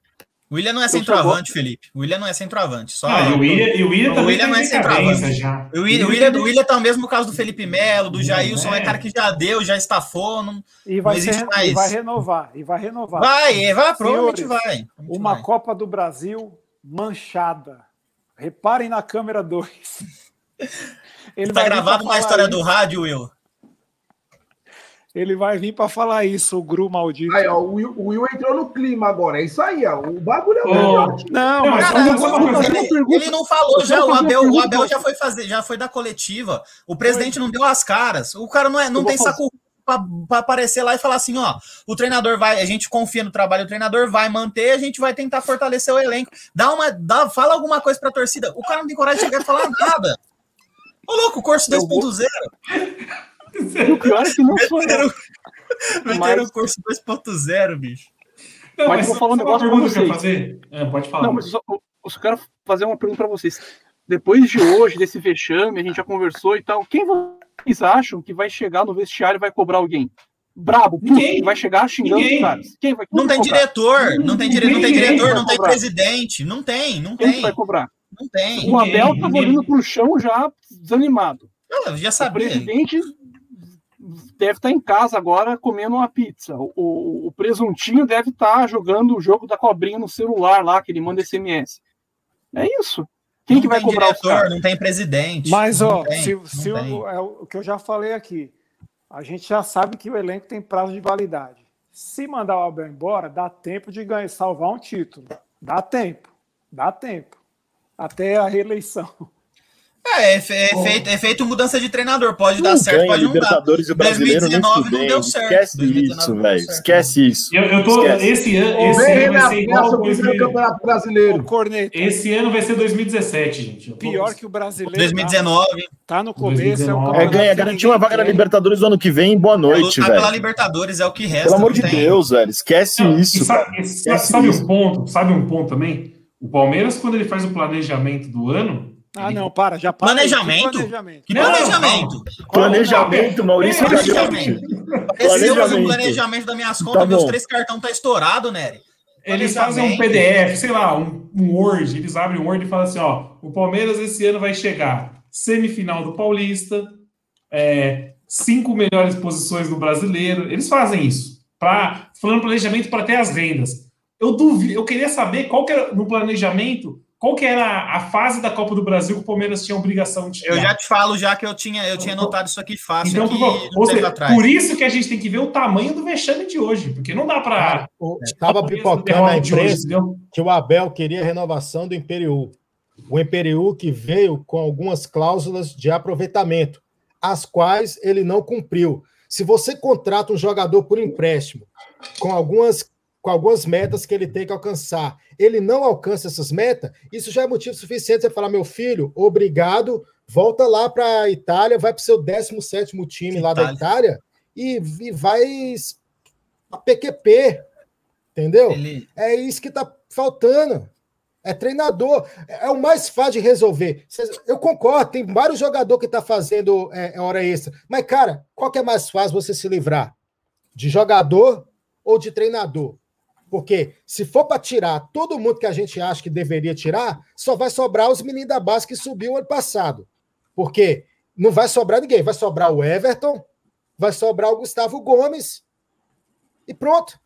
O William não é centroavante, Felipe. O William não é centroavante. Só... Ah, e o William, e o William O também William tá não é centroavante. já. O William, o William, o William tá o mesmo caso do Felipe Melo, do Jailson, é. é cara que já deu, já estafou. Não... E vai, Não ser, existe e mais. vai renovar. E vai renovar. Vai, vai, provavelmente Senhores, vai. Uma Vai. Copa do Brasil manchada. Reparem na câmera 2. Ele (laughs) Tá vai vir gravado na história isso. do rádio, Will. Ele vai vir para falar isso, o Gru maldito. Aí, ó, o Will, o Will entrou no clima agora. É isso aí, ó. O bagulho é verdade. Não, Não, mas Cara, coisa. ele, ele não falou já, o Abel, o Abel já foi fazer, já foi da coletiva. O presidente não deu as caras. O cara não, é, não tem saco pra, pra aparecer lá e falar assim, ó, o treinador vai, a gente confia no trabalho, o treinador vai manter, a gente vai tentar fortalecer o elenco. Dá uma, dá, fala alguma coisa pra torcida. O cara não tem coragem de chegar e falar nada. Ô, louco, o curso 2.0. E o pior é que não sou eu. Meteram, meteram Mas- o curso 2.0, bicho. Não, Mas mas eu vou falar um negócio pra vocês. fazer? Ah, pode falar. Não, mas eu só, eu só quero fazer uma pergunta para vocês. Depois de hoje, desse vexame, a gente já conversou e tal. Quem vocês acham que vai chegar no vestiário e vai cobrar alguém? Brabo, puto, Ninguém. que vai chegar xingando Ninguém. os caras. Quem vai, quem Não vai tem diretor, não tem, dire... não tem diretor, não tem presidente. Não tem, não Quem tem, vai cobrar? não tem. O Abel tava ninguém. olhando pro chão já desanimado. Eu já O sabia. presidente deve estar em casa agora comendo uma pizza. O, o- o presuntinho deve estar jogando o jogo da cobrinha no celular lá, que ele manda SMS. É isso. Quem não que vai tem cobrar diretor, caras? não tem presidente. Mas, ó, tem, se, se o, é o que eu já falei aqui, a gente já sabe que o elenco tem prazo de validade. Se mandar o Abel embora, dá tempo de ganhar, salvar um título. Dá tempo. Dá tempo. Até a reeleição. É, é, fe- é feito, é feito mudança de treinador. Pode dar Não certo, ganha pode não dar. Libertadores e o brasileiro nem 2019 não deu certo. Esquece 2019 isso, velho. Esquece isso. Eu, eu tô, Esquece. esse ano, Ô, esse ano vai ser igual o primeiro 2000. campeonato brasileiro. Corneta, Esse ano vai ser 2017, gente. Pior que o brasileiro. 2019. Tá, tá no começo, é o 2019. É, campeonato ganha, garantir uma vaga na. Libertadores do ano que vem. Boa noite, pela velho. Libertadores é o que resta. Pelo amor de. Deus, velho. Esquece Não, isso. e sabe, e sabe isso. um ponto? Sabe um ponto também? O Palmeiras, quando ele faz o planejamento do ano. Ah, não, para, já para. Planejamento? Que planejamento? Que Não, planejamento? Planejamento, Maurício Planejamento. Esse eu fazer um Planejamento. das minhas contas, Tá meus três cartões tá estourado, Nery. Eles fazem um PDF, sei lá, um, um Word, eles abrem um Word e falam assim, ó, o Palmeiras esse ano vai chegar semifinal do Paulista, é, cinco melhores posições no Brasileiro. Eles fazem isso, pra, falando planejamento para ter as rendas. Eu duvido, eu queria saber qual que era no planejamento, qual que era a fase da Copa do Brasil que o Palmeiras tinha obrigação de Eu já te falo já que eu tinha, eu tinha notado isso aqui fácil Então, aqui, por, seja, por isso que a gente tem que ver o tamanho do vexame de hoje, porque não dá para Estava pipocando na imprensa que o Abel queria a renovação do Imperiú. O Imperiú que veio com algumas cláusulas de aproveitamento, as quais ele não cumpriu. Se você contrata um jogador por empréstimo com algumas, com algumas metas que ele tem que alcançar, ele não alcança essas metas, isso já é motivo suficiente para você falar, meu filho, obrigado, volta lá para a Itália, vai para o seu 17 time lá da Itália e, e vai a PQP, entendeu? Ele- É isso que está faltando. É treinador, é o mais fácil de resolver. Eu concordo, tem vários jogadores que estão fazendo é, hora extra. Mas, cara, qual que é mais fácil você se livrar? De jogador ou de treinador? Porque se for para tirar todo mundo que a gente acha que deveria tirar, só vai sobrar os meninos da base que subiu ano passado. Porque não vai sobrar ninguém. Vai sobrar o Everton, vai sobrar o Gustavo Gomes e pronto.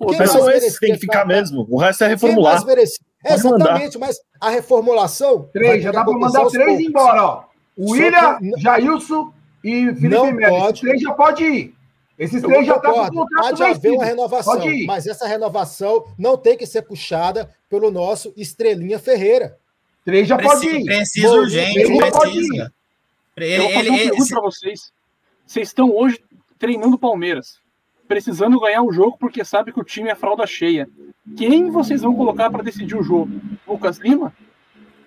Mais são esses que tem que ficar mesmo. O resto é Quem reformular. mandar. Exatamente, mas a reformulação. Três, já dá para mandar três poucos. embora, ó. William, que- Jailson e Felipe Melo. três já pode ir. Esses três já estão com o concordo, contrato pode haver uma renovação, Pode ir. mas essa renovação não tem que ser puxada pelo nosso Estrelinha Ferreira. Três já pode Precisa, ir. precisa Bom, urgente, pode precisa. Ele, Eu vou fazer uma ele- pergunta para vocês. Vocês estão hoje treinando o Palmeiras, precisando ganhar o jogo porque sabe que o time é fralda cheia. Quem vocês vão colocar para decidir o jogo? Lucas Lima?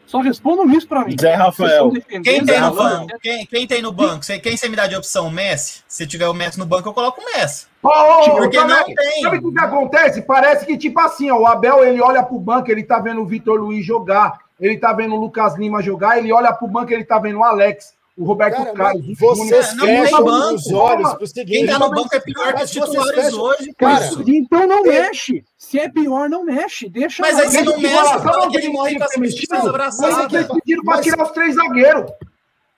Só respondam isso para mim. Zé Rafael. Quem tem no banco? Quem, quem tem no banco? Você- Quem você me dá de opção? Messi? Se tiver o Messi no banco, eu coloco o Messi. Ô, Porque não tem. Sabe o que, que acontece? Parece que, tipo assim, ó, o Abel ele olha pro banco, ele tá vendo o Vitor Luiz jogar, ele tá vendo o Lucas Lima jogar, ele olha pro banco, ele tá vendo o Alex, o Roberto Cara, Carlos, o vocês Não, fecham banco. os olhos Calma. pro seguinte. Quem tá no banco é pior que os titulares hoje. Cara, Isso. Então não É. mexe. Se é pior, não mexe. Deixa Mas aí você não mexe, fala que ele morre ele com as? Mas abraçadas. eles pediram pra Mas- tirar os três zagueiros.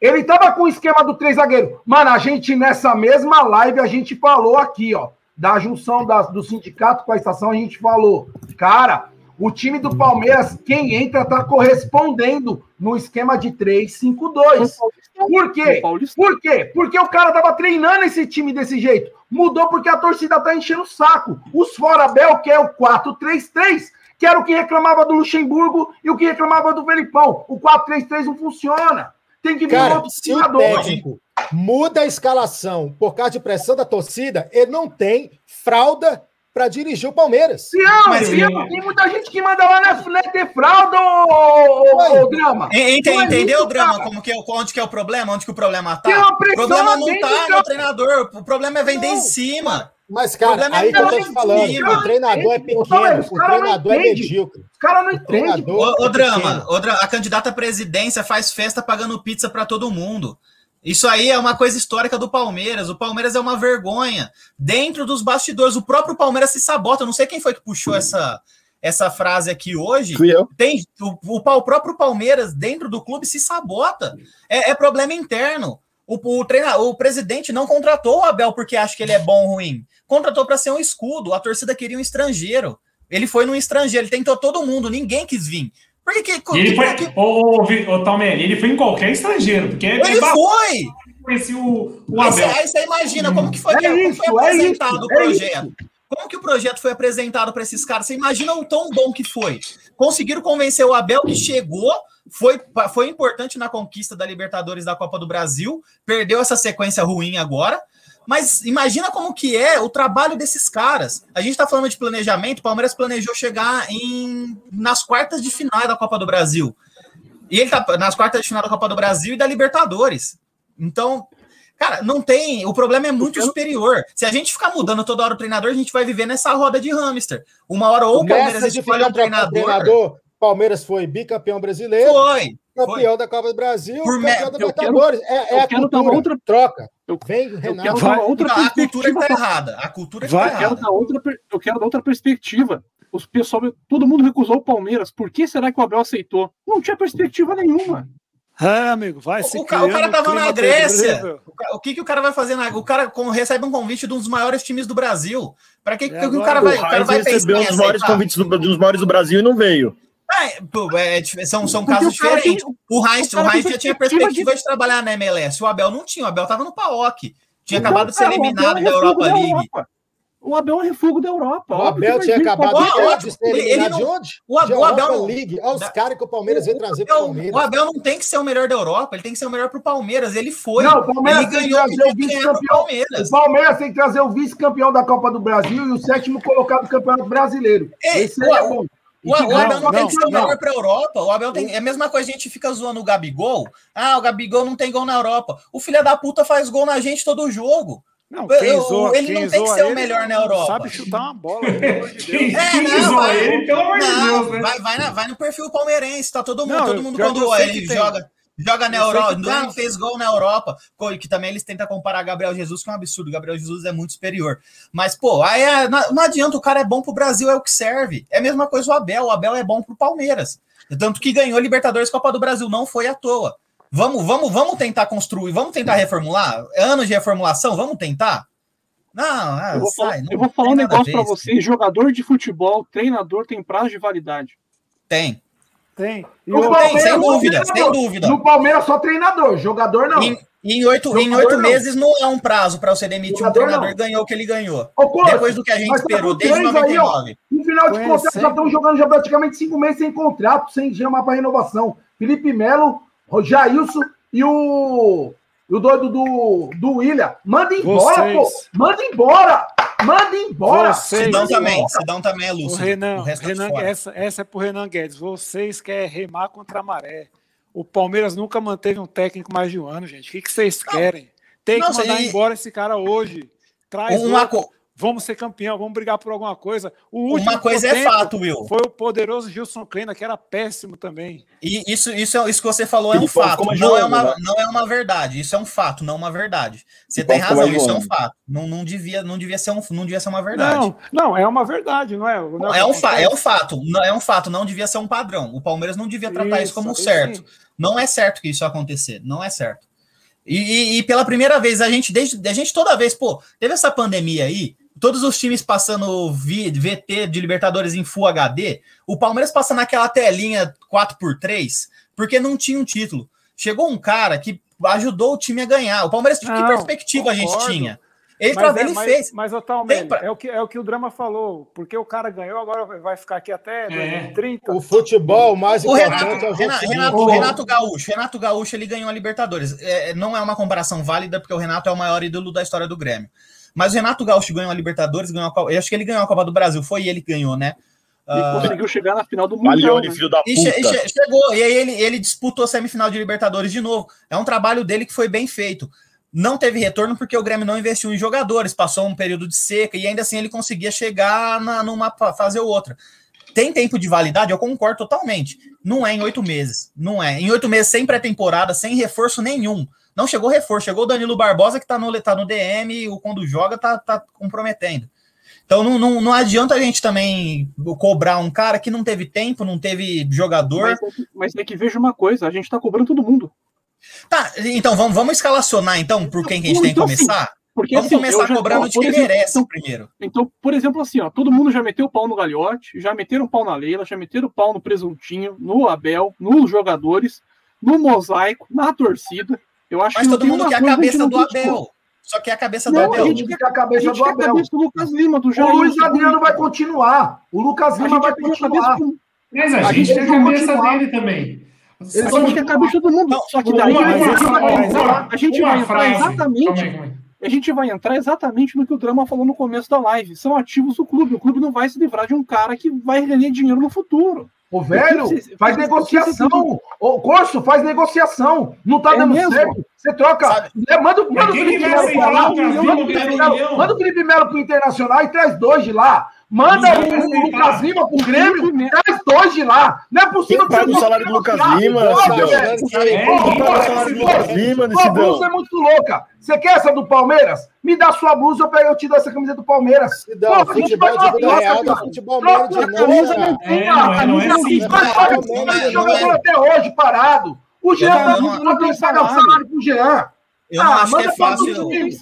Ele tava com o esquema do três zagueiros. Mano, a gente, nessa mesma live, a gente falou aqui, ó, da junção das- do sindicato com a estação, a gente falou, cara, o time do Palmeiras, quem entra, tá correspondendo no esquema de 3-5-2. Por quê? Por quê? Porque o cara tava treinando esse time desse jeito. Mudou porque a torcida tá enchendo o saco. Os fora Bel, que é o 4-3-3, que era o que reclamava do Luxemburgo e o que reclamava do Felipão. O 4-3-3 não funciona. Tem que vir Cara, outro se o técnico muda a escalação por causa de pressão da torcida, ele não tem fralda para dirigir o Palmeiras. Não, Mas tem, ele- tem muita gente que manda lá na não é ter fralda, ô, ô, ô, ô, Drama. En- ente- Não é Entendeu, isso, Drama? Como que é, onde que é o problema? Onde que o problema tá? O problema não tá no treinador. O problema é vender Não. em cima. Mas, cara, problema é aí que eu tô te falando, o treinador é pequeno, o treinador é medíocre. Os caras não O entendem. ô, é Drama, Dra- a candidata à presidência faz festa pagando pizza pra todo mundo. Isso aí é uma coisa histórica do Palmeiras. O Palmeiras é uma vergonha. Dentro dos bastidores, o próprio Palmeiras se sabota. Eu não sei quem foi que puxou essa, essa frase aqui hoje. Fui eu. Tem, o, o, o próprio Palmeiras, dentro do clube, se sabota. É, é problema interno. O, o, treina, o presidente não contratou o Abel porque acha que ele é bom ou ruim. Contratou para ser um escudo. A torcida queria um estrangeiro. Ele foi num estrangeiro, ele tentou todo mundo, ninguém quis vir. Por que, que, ele foi. que- Ô, ô, Vi- ô, Talmelli, ele foi em qualquer estrangeiro, porque é ele foi! conheci o, o Aí você, Abel. aí você imagina como que foi, É como isso, foi é apresentado isso, o é projeto. Como que o projeto foi apresentado para esses caras? Você imagina o tão bom que foi. Conseguiram convencer o Abel que chegou, foi, foi importante na conquista da Libertadores da Copa do Brasil, perdeu essa sequência ruim agora. Mas imagina como que é o trabalho desses caras. A gente está falando de planejamento, o Palmeiras planejou chegar em, nas quartas de final da Copa do Brasil. E ele tá nas quartas de final da Copa do Brasil e da Libertadores. Então, cara, não tem. O problema é muito superior. Se a gente ficar mudando toda hora o treinador, a gente vai viver nessa roda de hamster. Uma hora ou o Palmeiras escolhe um treinador. treinador, Palmeiras foi bicampeão brasileiro. Foi. Campeão da Copa do Brasil, Por campeão me- da eu quero- Libertadores. É, é eu a quero dar cultura. outra- Troca. Eu- Vem, Eu Renato. quero Vai. dar outra Não, a cultura perspectiva. está errada. A cultura Vai. está Eu quero errada. dar outra, eu quero dar outra perspectiva. Os pessoal, todo mundo recusou o Palmeiras. Por que será que o Abel aceitou? Não tinha perspectiva nenhuma. É, amigo, vai se O, ca- o cara tava na Grécia. terrível. O, o que, que o cara vai fazer na. O cara recebe um convite de um dos maiores times do Brasil. Para que, É, que o agora cara O vai, o cara Heinz vai pensar recebeu um dos maiores aceitar? convites do, dos maiores do Brasil e não veio. É, é dif- são, são casos o tem- diferentes. O Heinz, o o Heinz tem já tinha perspectiva perspectiva de... trabalhar na MLS. O Abel não tinha. O Abel tava no PAOK. Tinha acabado de ser o Abel eliminado é da Europa da League. Europa. O Abel é um refugo da Europa. O Abel tinha acabado Ó, de, de ser eliminado não- de onde? o Ab- de o Abel Europa não- League. Olha os da- caras que o Palmeiras veio trazer para o O, Palmeiras. o Abel não tem que ser o melhor da Europa, ele tem que ser o melhor pro Palmeiras. Ele foi. Não, o Palmeiras ele tem ganhou o que trazer o vice-campeão. Palmeiras. O Palmeiras tem que trazer o vice-campeão da Copa do Brasil e o sétimo colocado do Campeonato Brasileiro. Ei, Esse é o- bom. O, o Não, Abel não, tem não, que ser melhor para a Europa. O Abel tem. É a mesma coisa, a gente fica zoando o Gabigol. Ah, o Gabigol não tem gol na Europa. O filho da puta faz gol na gente todo jogo. Não, Eu- zoa, ele quem não tem que ser o melhor na Europa. Sabe chutar uma bola, pelo (laughs) amor de. É, quem não, zoa vai- ele, pelo amor de Não, Deus, né? vai, vai, na- vai no perfil palmeirense, tá todo mundo. Não, todo mundo quando sei ele tem. joga. Joga na Europa, não fez gol na Europa, que também eles tentam comparar Gabriel Jesus, que é um absurdo. Gabriel Jesus é muito superior. Mas, pô, aí é- não, adianta, o cara é bom pro Brasil, é o que serve. É a mesma coisa o Abel, o Abel é bom pro Palmeiras. Tanto que ganhou Libertadores Copa do Brasil, não foi à toa. Vamos, vamos, vamos tentar construir, vamos tentar reformular? Anos de reformulação, vamos tentar? Não, ah, Eu vou sai, falar, não eu vou falar um negócio isso. vocês. Jogador de futebol, treinador tem prazo de validade. Tem. Tem. E Palmeiras, sem dúvida, sem dúvida. No Palmeiras só treinador, jogador não. Em, em oito, em oito não. meses não é um prazo para você demitir um Jogador treinador não. que ganhou o que ele ganhou. Ô, Corso, Depois do que a gente tá esperou, desde três aí, ó. 99. No final de contrato, já estão jogando já praticamente cinco meses sem contrato, sem chamar para renovação. Felipe Melo, o Jailson e o, e o doido do, do William. Manda embora, Vocês. pô! Manda embora! Manda embora! Vocês. Sidão também. Sidão também é O lúcido. Renan, o resto tá de Renan essa, essa é pro Renan Guedes. Vocês querem remar contra a maré. O Palmeiras nunca manteve um técnico mais de um ano, gente. O que, que vocês querem? Tem Não, que mandar se- embora esse cara hoje. Traz Uma, outro. co- Vamos ser campeão, vamos brigar por alguma coisa. O último uma coisa é fato, Will. Foi o poderoso Gilson Kleina, que era péssimo também. E isso, isso, é- isso que você falou é um fato. Não é, jovem, uma, né? não é uma verdade. Isso é um fato, não uma verdade. Você tem razão, isso é um fato. Não, não, devia, não, devia ser um, não devia ser uma verdade. Não, não, é uma verdade, não é? Não É um, fa é um fato, não é um fato, não devia ser um padrão. O Palmeiras não devia tratar isso, Isso, como certo. sim. Não é certo que isso acontecer, não é certo. E, e- e pela primeira vez, a gente, desde a gente toda vez, pô, teve essa pandemia aí, todos os times passando VT de Libertadores em Full HD, o Palmeiras passando naquela telinha 4x3, porque não tinha um título. Chegou um cara que ajudou o time a ganhar. O Palmeiras, que Não, perspectiva a gente concordo. tinha? Ele, Mas, tra- é, ele mas, fez. mas pra- é, o que, é o que o Drama falou. Porque o cara ganhou, agora vai ficar aqui até 2030. O futebol mais O importante Renato, é o Renato. Renato. Renato Gaúcho, Renato Gaúcho, ele ganhou a Libertadores. É, não é uma comparação válida, porque o Renato é o maior ídolo da história do Grêmio. Mas o Renato Gaúcho ganhou a Libertadores, ganhou a Copa. Eu acho que ele ganhou a Copa do Brasil, foi ele que ganhou, né? E Ah, conseguiu chegar na final do Mundial. Né? filho da e che- e puta. che- chegou, e aí ele, ele disputou a semifinal de Libertadores de novo. É um trabalho dele que foi bem feito. Não teve retorno porque o Grêmio não investiu em jogadores, passou um período de seca e ainda assim ele conseguia chegar na, numa fa- fase ou outra. Tem tempo de validade? Eu concordo totalmente. Não é em oito meses. Não é. Em oito meses, sem pré-temporada, sem reforço nenhum. Não chegou reforço. Chegou o Danilo Barbosa, que tá no, tá no DM, e o quando joga tá, tá comprometendo. Então não, não, não adianta a gente também cobrar um cara que não teve tempo, não teve jogador. Mas, é que- mas é que veja uma coisa, a gente tá cobrando todo mundo. Tá, então vamos, vamos escalacionar então por quem que a gente tem que Então, assim, começar? Porque Vamos assim, começar já- cobrando ó, de quem exemplo, merece então, primeiro. Então, por exemplo, assim, ó, todo mundo já meteu o pau no Galhote, já meteram pau na Leila, já meteram pau no Presuntinho, no Abel, nos jogadores, no mosaico, na torcida. Eu acho Mas que todo mundo quer a que cabeça do. Abel. Só quer a cabeça do Não, Abel. a A gente quer a A cabeça gente do quer a Abel. cabeça do Lucas Lima, do Jair. O Luiz Adriano vai continuar. O Lucas A Lima vai quer a cabeça continuar. do- Mas a, A gente gente tem a cabeça continuar. dele também. A gente quer a cabeça do mundo. Não, Só que daí Uma, a gente uma, vai- uma, a gente vai entrar. Calma exatamente aí, calma aí. a gente vai entrar exatamente no que o Drama falou no começo da live. São ativos do clube. O clube não vai se livrar de um cara que vai render dinheiro no futuro. Ô, velho, O você- faz o negociação. Ô, Corso, faz negociação. Não tá É dando mesmo? certo. Você troca. É, manda, manda o Felipe Melo pra aceitar lá. o o? Manda o Felipe Melo pro Internacional e traz dois de lá. Manda o, Lucas. Lima pro Grêmio, traz dois de lá. Não é possível Quem paga o salário do Lucas Lima, Sidão? Quem paga o salário do Lucas Lima, Sua blusa é muito louca. Você quer essa do Palmeiras? Me dá sua blusa, eu, pego, eu te dou essa camisa do Palmeiras. Pô, a gente futebol de vida real, é cara. futebol manager, a não, camisa, não tem É, é- não é assim, que cara. não é- jogador até hoje parado. O Jean não- tá tem que pagar o salário pro Jean. Eu não Ah, acho que é fácil. time.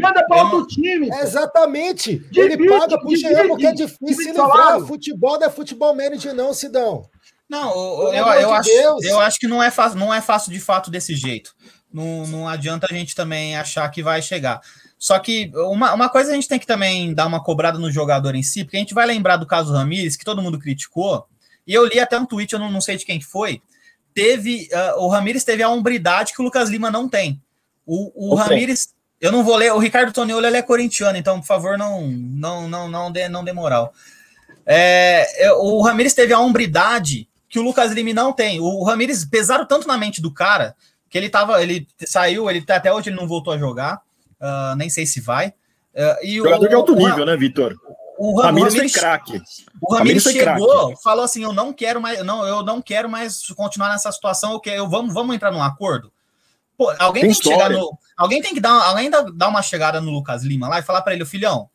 Manda Eu outro time. Exatamente. Divide, Ele paga pro divide, Jean porque é difícil livrar. Futebol não é futebol manager, não, Sidão. Não, o- eu, eu, de acho, Deus. eu acho que não é, fácil, não é fácil de fato desse jeito. Não, não adianta a gente também achar que vai chegar. Só que uma, uma coisa a gente tem que também dar uma cobrada no jogador em si, porque a gente vai lembrar do caso Ramires, que todo mundo criticou, e eu li até um tweet, eu não, não sei de quem que foi. Teve. ah, o Ramires teve a hombridade que o Lucas Lima não tem. O, o tem. Ramires. Eu não vou ler. O Ricardo Toniolo ele é corintiano, então, por favor, não, não, não, não, dê, não dê moral. É, é, o Ramires teve a hombridade que o Lucas Lima não tem. O Ramires pesaram tanto na mente do cara que ele tava, ele saiu, ele tá- até hoje ele não voltou a jogar, ah, nem sei se vai. Ah, e Jogador o, de alto o- nível, né, Vitor? O, Ra- o Ramires foi Ramires, craque. o Ramires chegou, falou assim: eu não quero mais, não, eu não quero mais continuar nessa situação. Eu quero, eu, vamos, vamos entrar num acordo. Pô, alguém tem, Tem que chegar no, alguém tem que dar, alguém dá, dar uma chegada no Lucas Lima lá e falar para ele, filhão,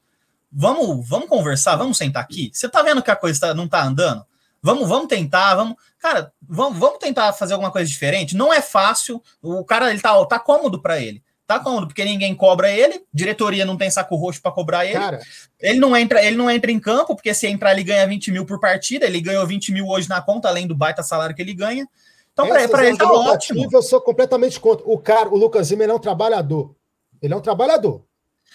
vamos, vamos conversar, vamos sentar aqui. Você tá vendo que a coisa tá- não tá andando? Vamos, vamos tentar, vamos, cara, vamos, vamos tentar fazer alguma coisa diferente. Não é fácil. O cara ele tá, tá cômodo para ele. Tá cômodo porque ninguém cobra ele, diretoria não tem saco roxo para cobrar ele. Cara, Ele não entra, ele não entra em campo, porque se entrar ele ganha 20 mil por partida, ele ganhou 20 mil hoje na conta, além do baita salário que ele ganha. Então, para ele tá ótimo. Eu sou completamente contra. O cara, o Lucas Lima, ele é um trabalhador. Ele é um trabalhador.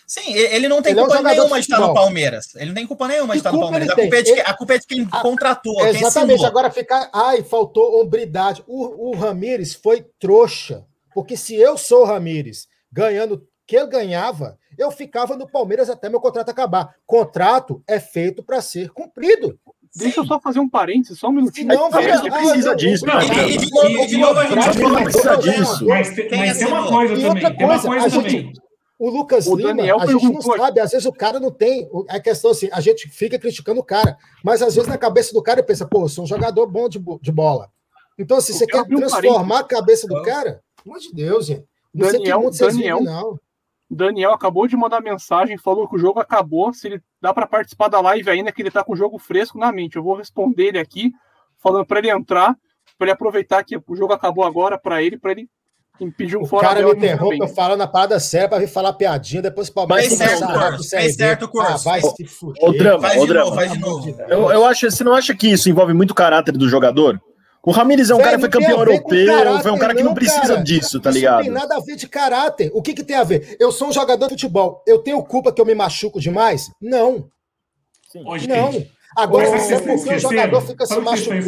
Sim, ele ele não tem Ele é um culpa nenhuma de de estar no. Palmeiras. Ele não tem culpa nenhuma de estar no culpa Palmeiras. A ele culpa, é de quem, a culpa é de quem Ah, contratou, quem Exatamente. assinou. Agora ficar. Ai, faltou hombridade. O, o Ramires foi trouxa. Porque se eu sou o Ramires ganhando o que ele ganhava, eu ficava no Palmeiras até meu contrato acabar. Contrato é feito para ser cumprido. Deixa eu só fazer um parênteses, só um minutinho. Não ah, precisa não, disso, cara? E, de novo, a gente precisa disso. Mas, tem uma coisa E também. outra Tem uma coisa, coisa a gente- também. O Lucas O Lima, Daniel a gente não aqui. sabe, às vezes o cara não tem. A questão assim, a gente fica criticando o cara, mas às vezes na cabeça do cara ele pensa, pô, eu sou um jogador bom de, de bola. Então, assim, Eu você quer um transformar a cabeça do cara? Pelo amor de Deus, gente. Não sei que Daniel- mundo Daniel- vivem, não. Daniel acabou de mandar mensagem, falou que o jogo acabou. Se ele dá para participar da live ainda, que ele tá com o jogo fresco na mente. Eu vou responder ele aqui, falando para ele entrar, para ele aproveitar que o jogo acabou agora para ele, para ele impedir um O fora cara me interrompe, eu falando a parada séria pra vir falar piadinha, depois o Palmeiras Fez começa certo, Fez CRB. certo, Curso. Ah, vai Ô, se fuder. Drama, Faz Drama. novo, faz de novo. Eu, eu acho, você não acha que isso envolve muito o caráter do jogador? O Ramires é um cara que foi não campeão a ver com europeu, caráter, foi um cara que não precisa cara. disso, tá Isso ligado? não tem nada a ver de caráter. O que, que tem a ver? Eu sou um jogador de futebol. Eu tenho culpa que eu me machuco demais? Não, Ô, gente, não. Agora, Mas se é porque o jogador fica se machucando.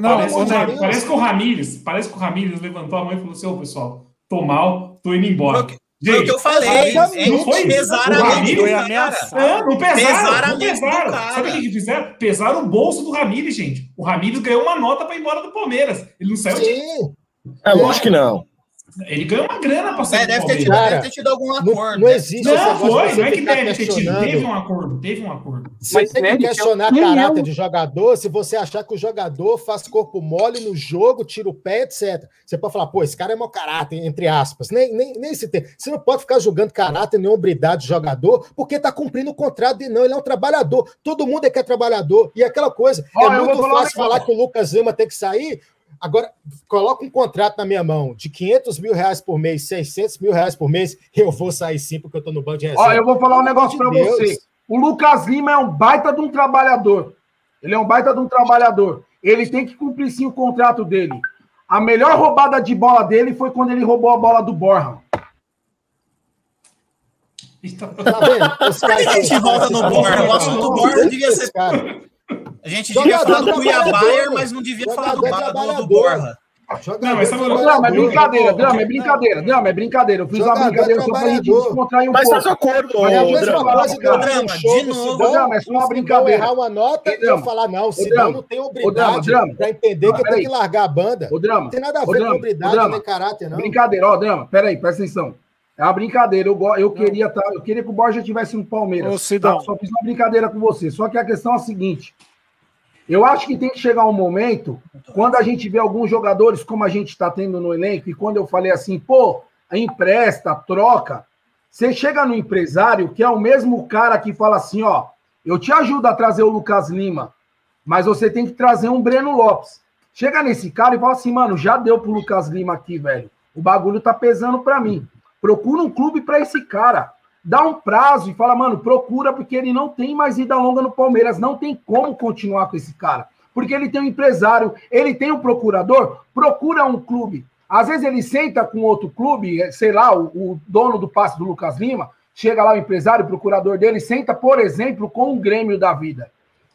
não, parece, ô, que o Ra- Neto, parece que o Ramires, parece que o Ramires levantou a mão e falou assim: Ô pessoal, tô mal, tô indo embora. Foi o que- Foi o que eu falei. Não foi isso. Pesaram O a mente Ramires do foi cara. ameaçado. Não, não pesaram, não pesaram. Sabe o que fizeram? Pesaram o bolso do Ramires, gente. O Ramires ganhou uma nota pra ir embora do Palmeiras. Ele não saiu de... Sim. É lógico que não. Ele ganhou uma grana pra sair É, do deve, ter tido, Cara, deve ter tido algum Não, acordo. não né? existe Não, de foi, não é que deve ter tido. Teve um acordo, teve um acordo. Você Mas, tem que Nery, questionar quem é caráter de jogador se você achar que o jogador faz corpo mole no jogo, tira o pé, etc. Você pode falar, pô, esse cara é mau caráter, entre aspas. Nem, nem, nem se tem. Você não pode ficar julgando caráter nem hombridade de jogador, porque tá cumprindo o contrato dele, não. Ele é um trabalhador. Todo mundo é que é trabalhador. E aquela coisa, Ó, eu é muito falar fácil falar que o Lucas Lima tem que sair. Agora, coloca um contrato na minha mão de 500 mil reais por mês, 600 mil reais por mês, eu vou sair sim, porque eu tô no banco de reserva. Ó, eu vou falar um negócio de você. O Lucas Lima é um baita de um trabalhador. Ele é um baita de um trabalhador. Ele tem que cumprir sim o contrato dele. A melhor roubada de bola dele foi quando ele roubou a bola do Borja. Então, Tá vendo? Os (laughs) que a gente caras- volta no Borja? O assunto do Borja devia ser. Cara, A gente Jogador devia falar do trabalhador. Cuiabá, mas não devia falar do, do, do. Borja. jogador Não, mas sabe- trabalhador, Drama, é brincadeira. Drama, é brincadeira, Drama, é brincadeira. Eu fiz uma brincadeira só pra gente descontrair um Mas pouco. faz o acordo, Mas é a mesma Drama. coisa que eu Drama, um show de novo. Drama, é só uma o brincadeira. errar uma nota e eu falar, não, o Sidão não tem Drama. para entender que tem que largar a banda. Ô, Drama, Não tem nada a ver com Drama. nem caráter, não. Brincadeira, ó, Drama, peraí, presta atenção. É uma brincadeira. Eu, eu, queria, tá, eu queria que o Borja tivesse no Palmeiras. Ô, Sidão. tá? Só fiz uma brincadeira com você. Só que a questão é a seguinte: eu acho que tem que chegar um momento, quando a gente vê alguns jogadores, como a gente está tendo no elenco, e quando eu falei assim, pô, empresta, troca, você chega no empresário, que é o mesmo cara que fala assim: ó, eu te ajudo a trazer o Lucas Lima, mas você tem que trazer um Breno Lopes. Chega nesse cara e fala assim, mano, já deu pro Lucas Lima aqui, velho. O bagulho tá pesando pra mim. Procura um clube pra esse cara. Dá um prazo e fala, mano, procura, porque ele não tem mais vida longa no Palmeiras. Não tem como continuar com esse cara. Porque ele tem um empresário, ele tem um procurador, procura um clube. Às vezes ele senta com outro clube, eh, sei lá, o, o dono do passe do Lucas Lima, chega lá o empresário, o procurador dele, senta, por exemplo, com o Grêmio da vida.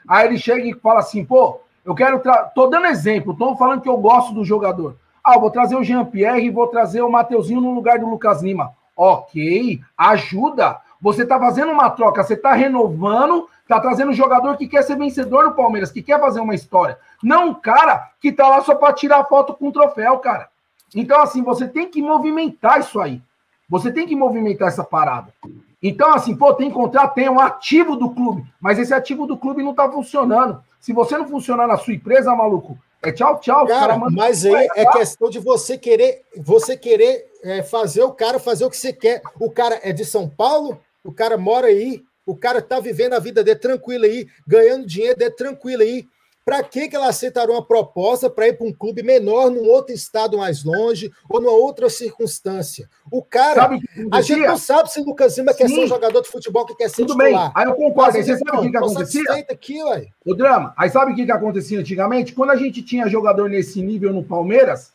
Aí ele chega e fala assim, pô, eu quero. Tra... Tô dando exemplo, tô falando que eu gosto do jogador. Ah, vou trazer o Jean-Pierre e vou trazer o Mateuzinho no lugar do Lucas Lima. Ok, ajuda. Você tá fazendo uma troca, você tá renovando, tá trazendo um jogador que quer ser vencedor no Palmeiras, que quer fazer uma história. Não um cara que tá lá só para tirar foto com o troféu, cara. Então, assim, você tem que movimentar isso aí. Você tem que movimentar essa parada. Então, assim, pô, tem contrato, tem um ativo do clube, mas esse ativo do clube não tá funcionando. Se você não funcionar na sua empresa, maluco, é tchau, tchau. Cara, cara mas aí é questão de você querer, você querer é, fazer o cara fazer o que você quer. O cara é de São Paulo, o cara mora aí, o cara tá vivendo a vida dele tranquilo aí, ganhando dinheiro dele tranquilo aí. Para que que ela aceitaria uma proposta para ir para um clube menor, num outro estado mais longe, ou numa outra circunstância? O cara, Sabe a gente não sabe se o Lucas Lima quer Sim. ser um jogador de futebol que quer ser Tudo bem, titular. aí eu concordo. Aí Mas, você sabe o que, que acontecia? aqui, ué. O drama. Aí sabe o que, que acontecia antigamente? Quando a gente tinha jogador nesse nível no Palmeiras,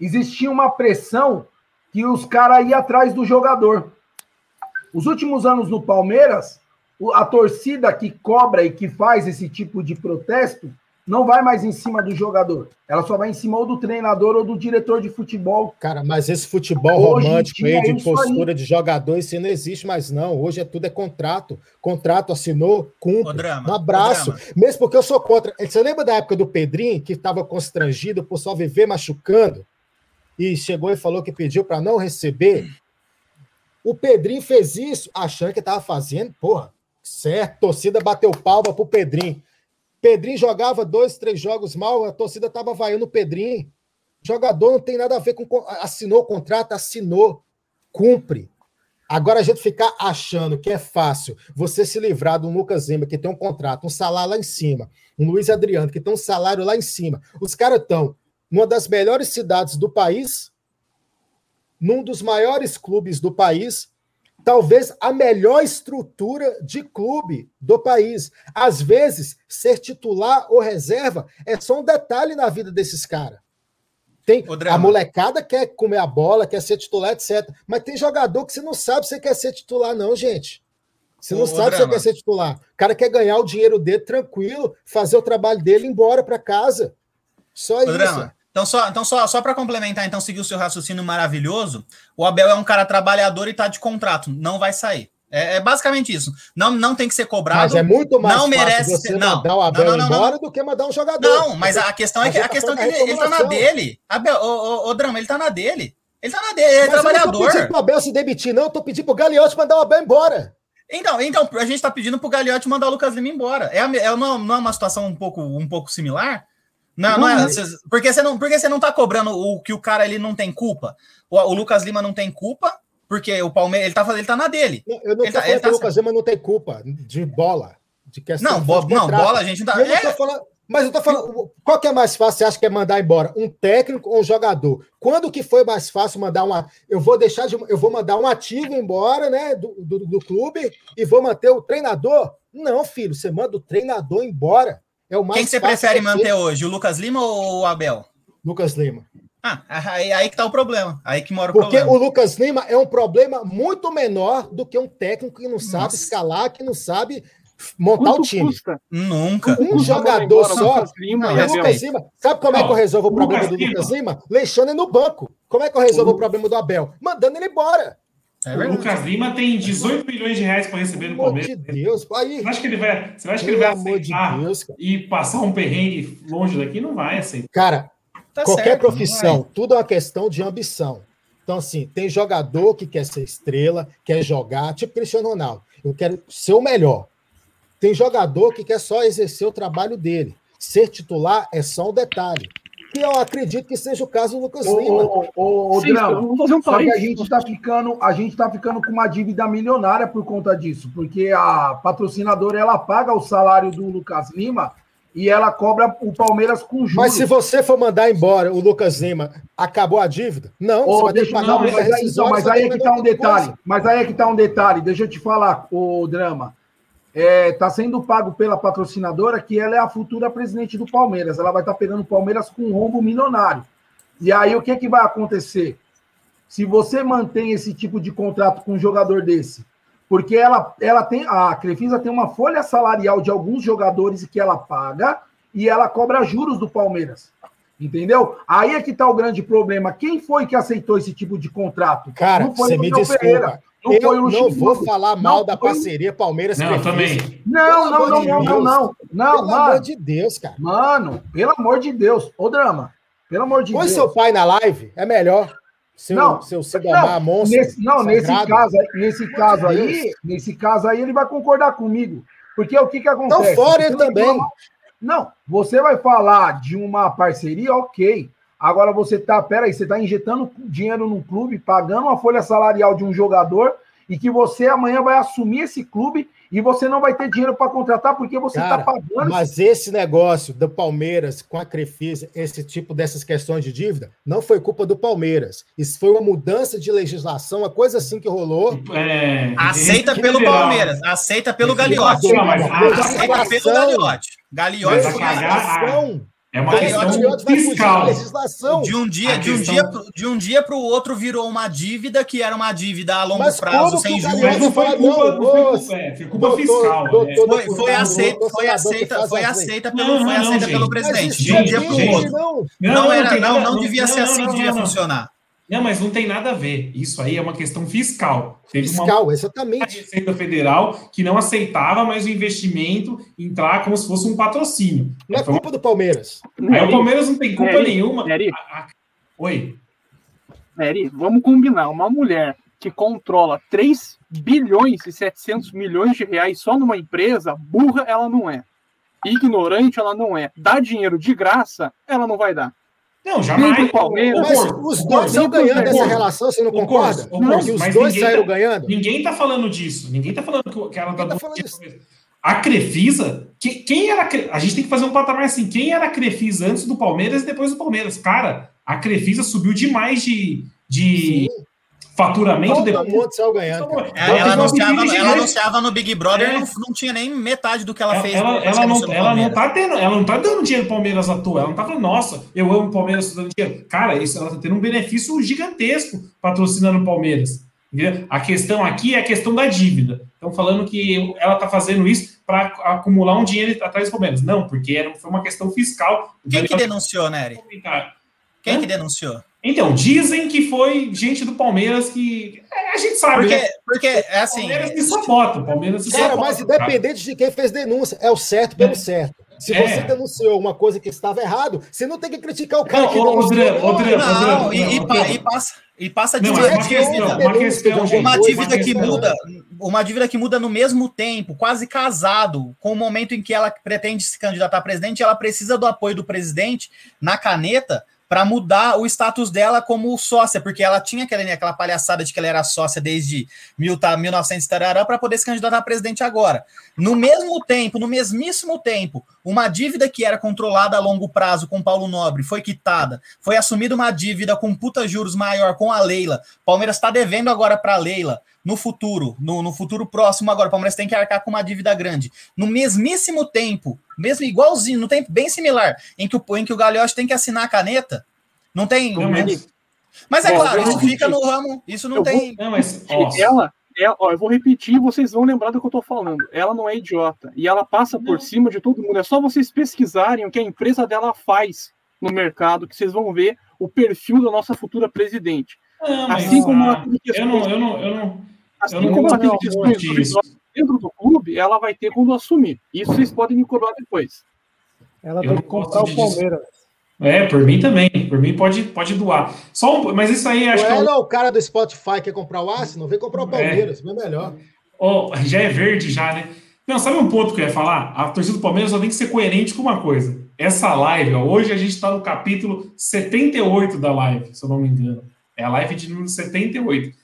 existia uma pressão que os caras iam atrás do jogador. Os últimos anos no Palmeiras, a torcida que cobra e que faz esse tipo de protesto não vai mais em cima do jogador. Ela só vai em cima ou do treinador ou do diretor de futebol. Cara, mas esse futebol Hoje romântico aí, de é isso aí. postura de jogador, isso aí não existe mais, não. Hoje é tudo é contrato. Contrato assinou, cumpre. Drama, um abraço. Drama. Mesmo porque eu sou contra. Você lembra da época do Pedrinho, que estava constrangido por só viver machucando? E chegou e falou que pediu para não receber? O Pedrinho fez isso achando que estava fazendo, porra, certo. Torcida bateu palma pro Pedrinho. Pedrinho jogava dois, três jogos mal, a torcida estava vaiando o Pedrinho. Jogador não tem nada a ver com. Assinou o contrato, assinou, cumpre. Agora a gente ficar achando que é fácil você se livrar de um Lucas Lima que tem um contrato, um salário lá em cima, um Luiz Adriano que tem um salário lá em cima. Os caras estão numa das melhores cidades do país, num dos maiores clubes do país, talvez a melhor estrutura de clube do país. Às vezes, ser titular ou reserva é só um detalhe na vida desses caras. Tem, a molecada quer comer a bola, quer ser titular, etc. Mas tem jogador que você não sabe se você quer ser titular, não, gente. Você não Ô, sabe se você Drama. quer ser titular. O cara quer ganhar o dinheiro dele tranquilo, fazer o trabalho dele e ir embora para casa. Só Ô, isso. Drama, então só, então só, só para complementar, então seguir o seu raciocínio maravilhoso, o Abel é um cara trabalhador e tá de contrato, não vai sair. É, é basicamente isso. Não, não tem que ser cobrado. Mas é muito mais não merece você ser- não, mandar o Abel não, não, não, não. embora do que mandar um jogador. Não, mas a questão é que, A a questão é tá que ele, ele tá na dele. Abel, ô, ô, ô, Drama, ele tá na dele. Ele tá na dele, ele é Mas eu não tô trabalhador. pedindo pro Abel se demitir, não. Eu tô pedindo pro Gagliotti mandar o Abel embora. Então, então, a gente tá pedindo pro Gagliotti mandar o Lucas Lima embora. É, é, não, não é uma situação um pouco, um pouco similar? Não, não é, Não, cês- porque, você não, porque você não tá cobrando o que o cara ele não tem culpa. O, o Lucas Lima não tem culpa, porque o Palmeiras ele tá, fazendo- ele tá na dele. Não, Eu não Ele tô tá- falando ele que tá o Lucas Lima não tem culpa de bola. De questão Não, de bo, não contrato. bola, a gente não tá. Eu não É, tô falando, mas eu tô falando, qual que é mais fácil? Você acha que é mandar embora um técnico ou um jogador? Quando que foi mais fácil mandar uma? Eu vou deixar de, eu vou mandar um ativo embora, né, do, do, do clube e vou manter o treinador? Não, filho, você manda o treinador embora. É o mais quem que você prefere que manter ter. hoje, o Lucas Lima ou o Abel? Lucas Lima. Ah, aí, aí que tá o problema. Aí que mora o Porque problema. o Lucas Lima é um problema muito menor do que um técnico que não sabe Nossa. escalar, que não sabe montar Quanto o time. custa? Nunca. Um jogador só. Lucas Lima Não? Lucas Lima, sabe como é que eu resolvo o problema Lucas do Lucas Lima- Lima? Deixando ele no banco. Como é que eu resolvo o problema do Abel? Mandando ele embora. É O. Lucas Lima tem 18 milhões de reais para receber no Pelo amor de Palmeiras. Deus. Aí, Você acha que ele vai, você acha que ele vai amor de aceitar Deus, cara. e passar um perrengue longe daqui? Não vai aceitar. Cara, Tá qualquer certo, profissão, tudo é uma questão de ambição. Então, assim, tem jogador que quer ser estrela, quer jogar, tipo Cristiano Ronaldo. Eu quero ser o melhor. Tem jogador que quer só exercer o trabalho dele. Ser titular é só um detalhe. E eu acredito que seja o caso do Lucas Ô, Lima. ô, ô, ô, Sim, Drama, vamos fazer um Só que a gente tá ficando, a gente tá ficando com uma dívida milionária por conta disso, porque a patrocinadora ela paga o salário do Lucas Lima e ela cobra o Palmeiras com juros. Mas se você for mandar embora o Lucas Lima, acabou a dívida? Não, Ô, você vai ter que deixa- pagar não, uma mas, aí, então, mas aí é que ter tá um detalhe. coisa. Mas aí é que tá um detalhe. Deixa eu te falar, o drama. É, tá sendo pago pela patrocinadora que ela é a futura presidente do Palmeiras. Ela vai estar pegando o Palmeiras com um rombo milionário. E aí o que que vai acontecer? Se você mantém esse tipo de contrato com um jogador desse, porque ela, ela tem a Crefisa tem uma folha salarial de alguns jogadores que ela paga e ela cobra juros do Palmeiras. Entendeu? Aí é que tá o grande problema. Quem foi que aceitou esse tipo de contrato? Cara, você o me desculpa. Pereira, não eu foi o não Luxemburgo. vou falar mal Não da foi parceria Palmeiras Não, também. Não, não, amor não, de não, não, não. Não, Pelo amor mano. de Deus, cara. Mano, pelo amor de Deus. Ô, drama. Pelo amor de Põe Deus. seu pai na live, é melhor. Seu, Não, seu Sidomar monstro. Nesse, não, nesse caso, aí- nesse caso aí, nesse caso aí, ele vai concordar comigo. Porque o que que Então acontece? fora Você ele também. falar- Não, você vai falar de uma parceria, ok. Agora você tá, peraí, você tá injetando dinheiro no clube, pagando uma folha salarial de um jogador e que você amanhã vai assumir esse clube e você não vai ter dinheiro para contratar porque você Cara, tá pagando. Mas esse negócio do Palmeiras com a Crefisa, esse tipo dessas questões de dívida, não foi culpa do Palmeiras. Isso foi uma mudança de legislação, uma coisa assim que rolou. É, Aceita pelo. Palmeiras, aceita pelo Gagliotti. Aceita pelo Gagliotti. Gagliotti foi- É uma questão fiscal. de um dia, A de um questão- dia, de um dia para o outro virou uma dívida que era uma dívida a longo Mas prazo sem juros. Mas não foi culpa, não foi culpa, é, foi culpa doutor- fiscal. doutor- né? Foi, doutor- foi aceita, foi aceita, foi as leis. aceita pelo, Não, foi não, aceita gente. pelo presidente. isso De um dia para o outro. não. Não, era, não, devia ser assim que devia funcionar. Não, mas não tem nada a ver. Isso aí é uma questão fiscal. Teve uma Fiscal, a exatamente. Receita Federal que não aceitava mais o investimento entrar como se fosse um patrocínio. Não é uma- culpa do Palmeiras. Aí o Palmeiras não tem culpa Nery, nenhuma. Nery. A- a- Oi. Nery, vamos combinar. Uma mulher que controla 3 bilhões e 700 milhões de reais só numa empresa, burra ela não é. Ignorante ela não é. Dá dinheiro de graça, ela não vai dar. Não, jamais. Palmeiras. Mas os dois estão ganhando dessa Porco, relação, você não concorda? Porco, Que os dois ninguém saíram tá- ganhando? Ninguém tá falando disso. Ninguém tá falando que que ela tá Ninguém tá dando falando disso. A Crefisa, que- quem era a gente tem que fazer um patamar assim, quem era a Crefisa antes do Palmeiras e depois do Palmeiras? Cara, a Crefisa subiu demais de, de Sim. Faturamento Todo depois. mundo saiu ganhando. cara. É, Ela, Ela anunciava, teve ela mais- anunciava no Big Brother É. não, não tinha nem metade do que ela, Ela, fez. ela, ela não, ela, não tá tendo, ela não tá dando dinheiro pro Palmeiras à toa. Ela não tá falando, nossa, eu amo o Palmeiras dando dinheiro. Cara, isso, ela tá tendo um benefício gigantesco patrocinando o Palmeiras. entendeu? A questão aqui é a questão da dívida. Estão falando que ela tá fazendo isso para acumular um dinheiro atrás do Palmeiras. Não, porque era, foi uma questão fiscal. Quem que denunciou, Nery? Quem que denunciou? Então, dizem que foi gente do Palmeiras que. é, A gente sabe, Porque, né? porque é assim. Palmeiras se sabota, o Palmeiras se Cara, sabota, mas cara. independente de quem fez denúncia, é o certo pelo certo. Se É. você denunciou uma coisa que estava errado, você não tem que criticar o cara Não, que não. E, e não, e passa, e passa de Não, uma dívida. questão, uma questão, gente, Uma dívida uma que muda, uma dívida que muda no mesmo tempo, quase casado, com o momento em que ela pretende se candidatar a presidente, ela precisa do apoio do presidente na caneta para mudar o status dela como sócia, porque ela tinha aquela, aquela palhaçada de que ela era sócia desde mil, tá, 1900 para poder se candidatar a presidente agora. No mesmo tempo, no mesmíssimo tempo, uma dívida que era controlada a longo prazo com Paulo Nobre foi quitada, foi assumida uma dívida com puta juros maior com a Leila. Palmeiras está devendo agora para a Leila. No futuro, no, no futuro próximo agora, o Palmeiras tem que arcar com uma dívida grande. No mesmíssimo tempo, mesmo igualzinho, no tempo bem similar, em que o, em que o Gagliotti tem que assinar a caneta, não tem. Não, mas, Mas é Bom, claro, eu vou isso fica no ramo, isso não Eu tem. não, mas ó, Ela, é, ó, eu vou repetir, vocês vão lembrar do que eu tô falando. Ela não é idiota. E ela passa por cima de todo mundo. É só vocês pesquisarem o que a empresa dela faz no mercado, que vocês vão ver o perfil da nossa futura presidente. não, mas, Assim como ah, ela tem eu não, eu não, eu não, assim eu não como isso. duvidosas dentro do clube, ela vai ter quando assumir. Isso vocês podem me cobrar depois. Ela Eu tem que comprar o Palmeiras. É, por mim também. Por mim pode, pode doar. Só um, mas isso aí acho que. é é não, o cara do Spotify quer comprar o Arsenal, vem comprar o Palmeiras, é melhor. Ó, já é verde já, né? Não, sabe um ponto que eu ia falar? A torcida do Palmeiras só tem que ser coerente com uma coisa. Essa live, ó, hoje a gente está no capítulo 78 da live, se eu não me engano. É a live de número 78.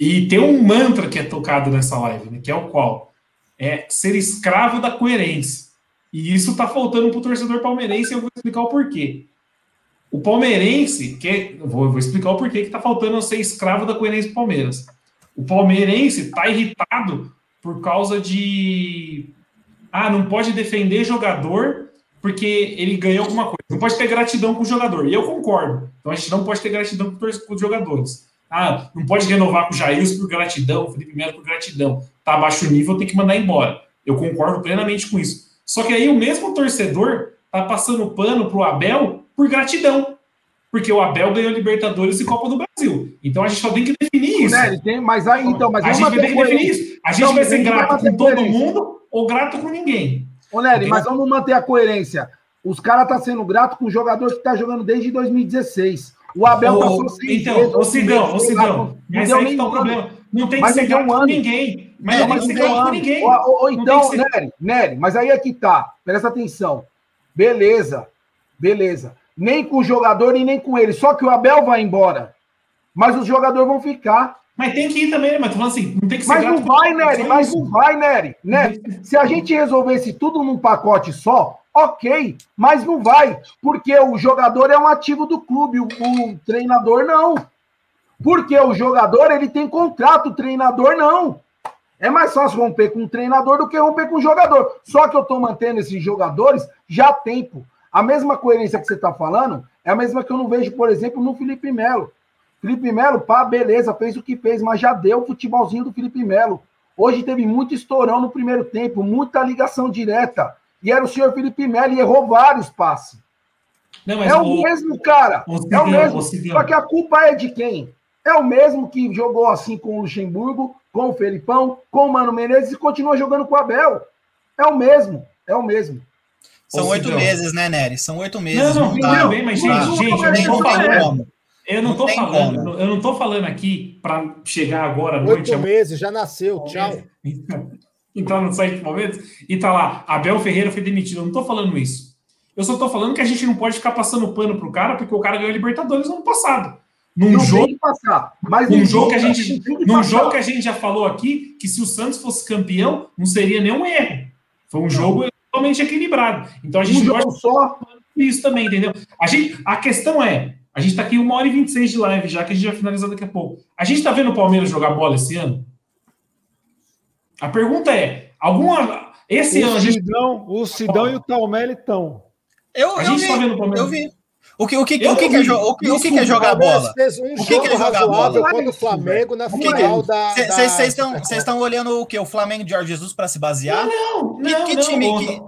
E tem um mantra que é tocado nessa live, né? Que é o qual? É ser escravo da coerência. E isso tá faltando pro torcedor palmeirense eu vou explicar o porquê. O palmeirense, que eu vou, vou explicar o porquê que tá faltando ser escravo da coerência do Palmeiras. O palmeirense tá irritado por causa de. Ah, não pode defender jogador porque ele ganhou alguma coisa. Não pode ter gratidão com o jogador. E eu concordo. Então a gente não pode ter gratidão com os jogadores. Ah, não pode renovar com o Jair por gratidão, o Felipe Melo por gratidão. Tá abaixo o nível, tem que mandar embora. Eu concordo plenamente com isso. Só que aí o mesmo torcedor tá passando pano pro Abel por gratidão. Porque o Abel ganhou Libertadores e Copa do Brasil. Então a gente só tem que definir isso. Né, tem, mas aí, então, mas a gente vamos vai ter que definir isso. A gente Não, vai ser gente vai grato com todo mundo ou grato com ninguém. Ô, Nery, mas vamos manter a coerência. Os caras estão sendo grato com o jogador que está jogando desde 2016. O Abel Ô, passou seis então, meses, ô Sidão, ô Sidão, mas aí tá o um problema. Não tem que Mas ser grato um ano. ninguém. Mas Não, não tem mas que ser com ano. ninguém. Ó, ó, Não então, ser- Nery, Nery, mas aí é que tá. Presta atenção. Beleza, beleza. Nem com o jogador e nem com ele. Só que o Abel vai embora. Mas os jogadores vão ficar. Mas tem que ir também, né? Mas tô falando assim, não tem que ser Mas não vai, Nery, mas não vai, Nery. Nery. Se a gente resolvesse tudo num pacote só, ok, mas não vai, porque o jogador é um ativo do clube, o, o treinador não. Porque o jogador ele tem contrato, o treinador não. É mais fácil romper com o treinador do que romper com o jogador. Só que eu estou mantendo esses jogadores já há tempo. A mesma coerência que você está falando é a mesma que eu não vejo, por exemplo, no Felipe Melo. Felipe Melo, pá, beleza, fez o que fez, mas já deu o futebolzinho do Felipe Melo. Hoje teve muito estourão no primeiro tempo, muita ligação direta. E era o senhor Felipe Melo e errou vários passes. Não, mas É o o- mesmo, cara. o É o mesmo. o. Só que a culpa é de quem? É o mesmo que jogou assim com o Luxemburgo, com o Felipão, com o Mano Menezes e continua jogando com o Abel. É o mesmo. É o mesmo. São oito meses, né, Nery? São oito meses. Não, não, dá. tudo bem, mas, Não gente, gente, eu não não não como. Eu não Não tô falando, como. eu não tô falando aqui para chegar agora à noite. Oito meses, já nasceu, tchau. entrar no site do Palmeiras e tá lá, Abel Ferreira foi demitido. Eu não tô falando isso. Eu só tô falando que a gente não pode ficar passando pano pro cara porque o cara ganhou a Libertadores no ano passado. Num Não jogo, passar. Mas num jogo que a não gente, num jogo que a gente já falou aqui, que se o Santos fosse campeão, não seria nenhum erro. Foi um jogo totalmente equilibrado. Então a gente um não pode só. isso também, entendeu? A, gente, a questão é, a gente tá aqui uma hora e 26 de live já, que a gente vai finalizar daqui a pouco. A gente tá vendo o Palmeiras jogar bola esse ano? A pergunta é, alguma... Esse ano O a gente... Sidão, o Sidão e o Talmelli estão. Eu, A eu gente vi, tá vendo o Palmeiras. eu vi. O que, o que, Eu o que, não que é, jo- o que, o que que é jogar bola? um O que que é jogar bola? contra o Flamengo na que que final da. da- Vocês estão vocês estão olhando o que? O Flamengo de Jorge Jesus para se basear? Não, Que- não, que não, time ô, que-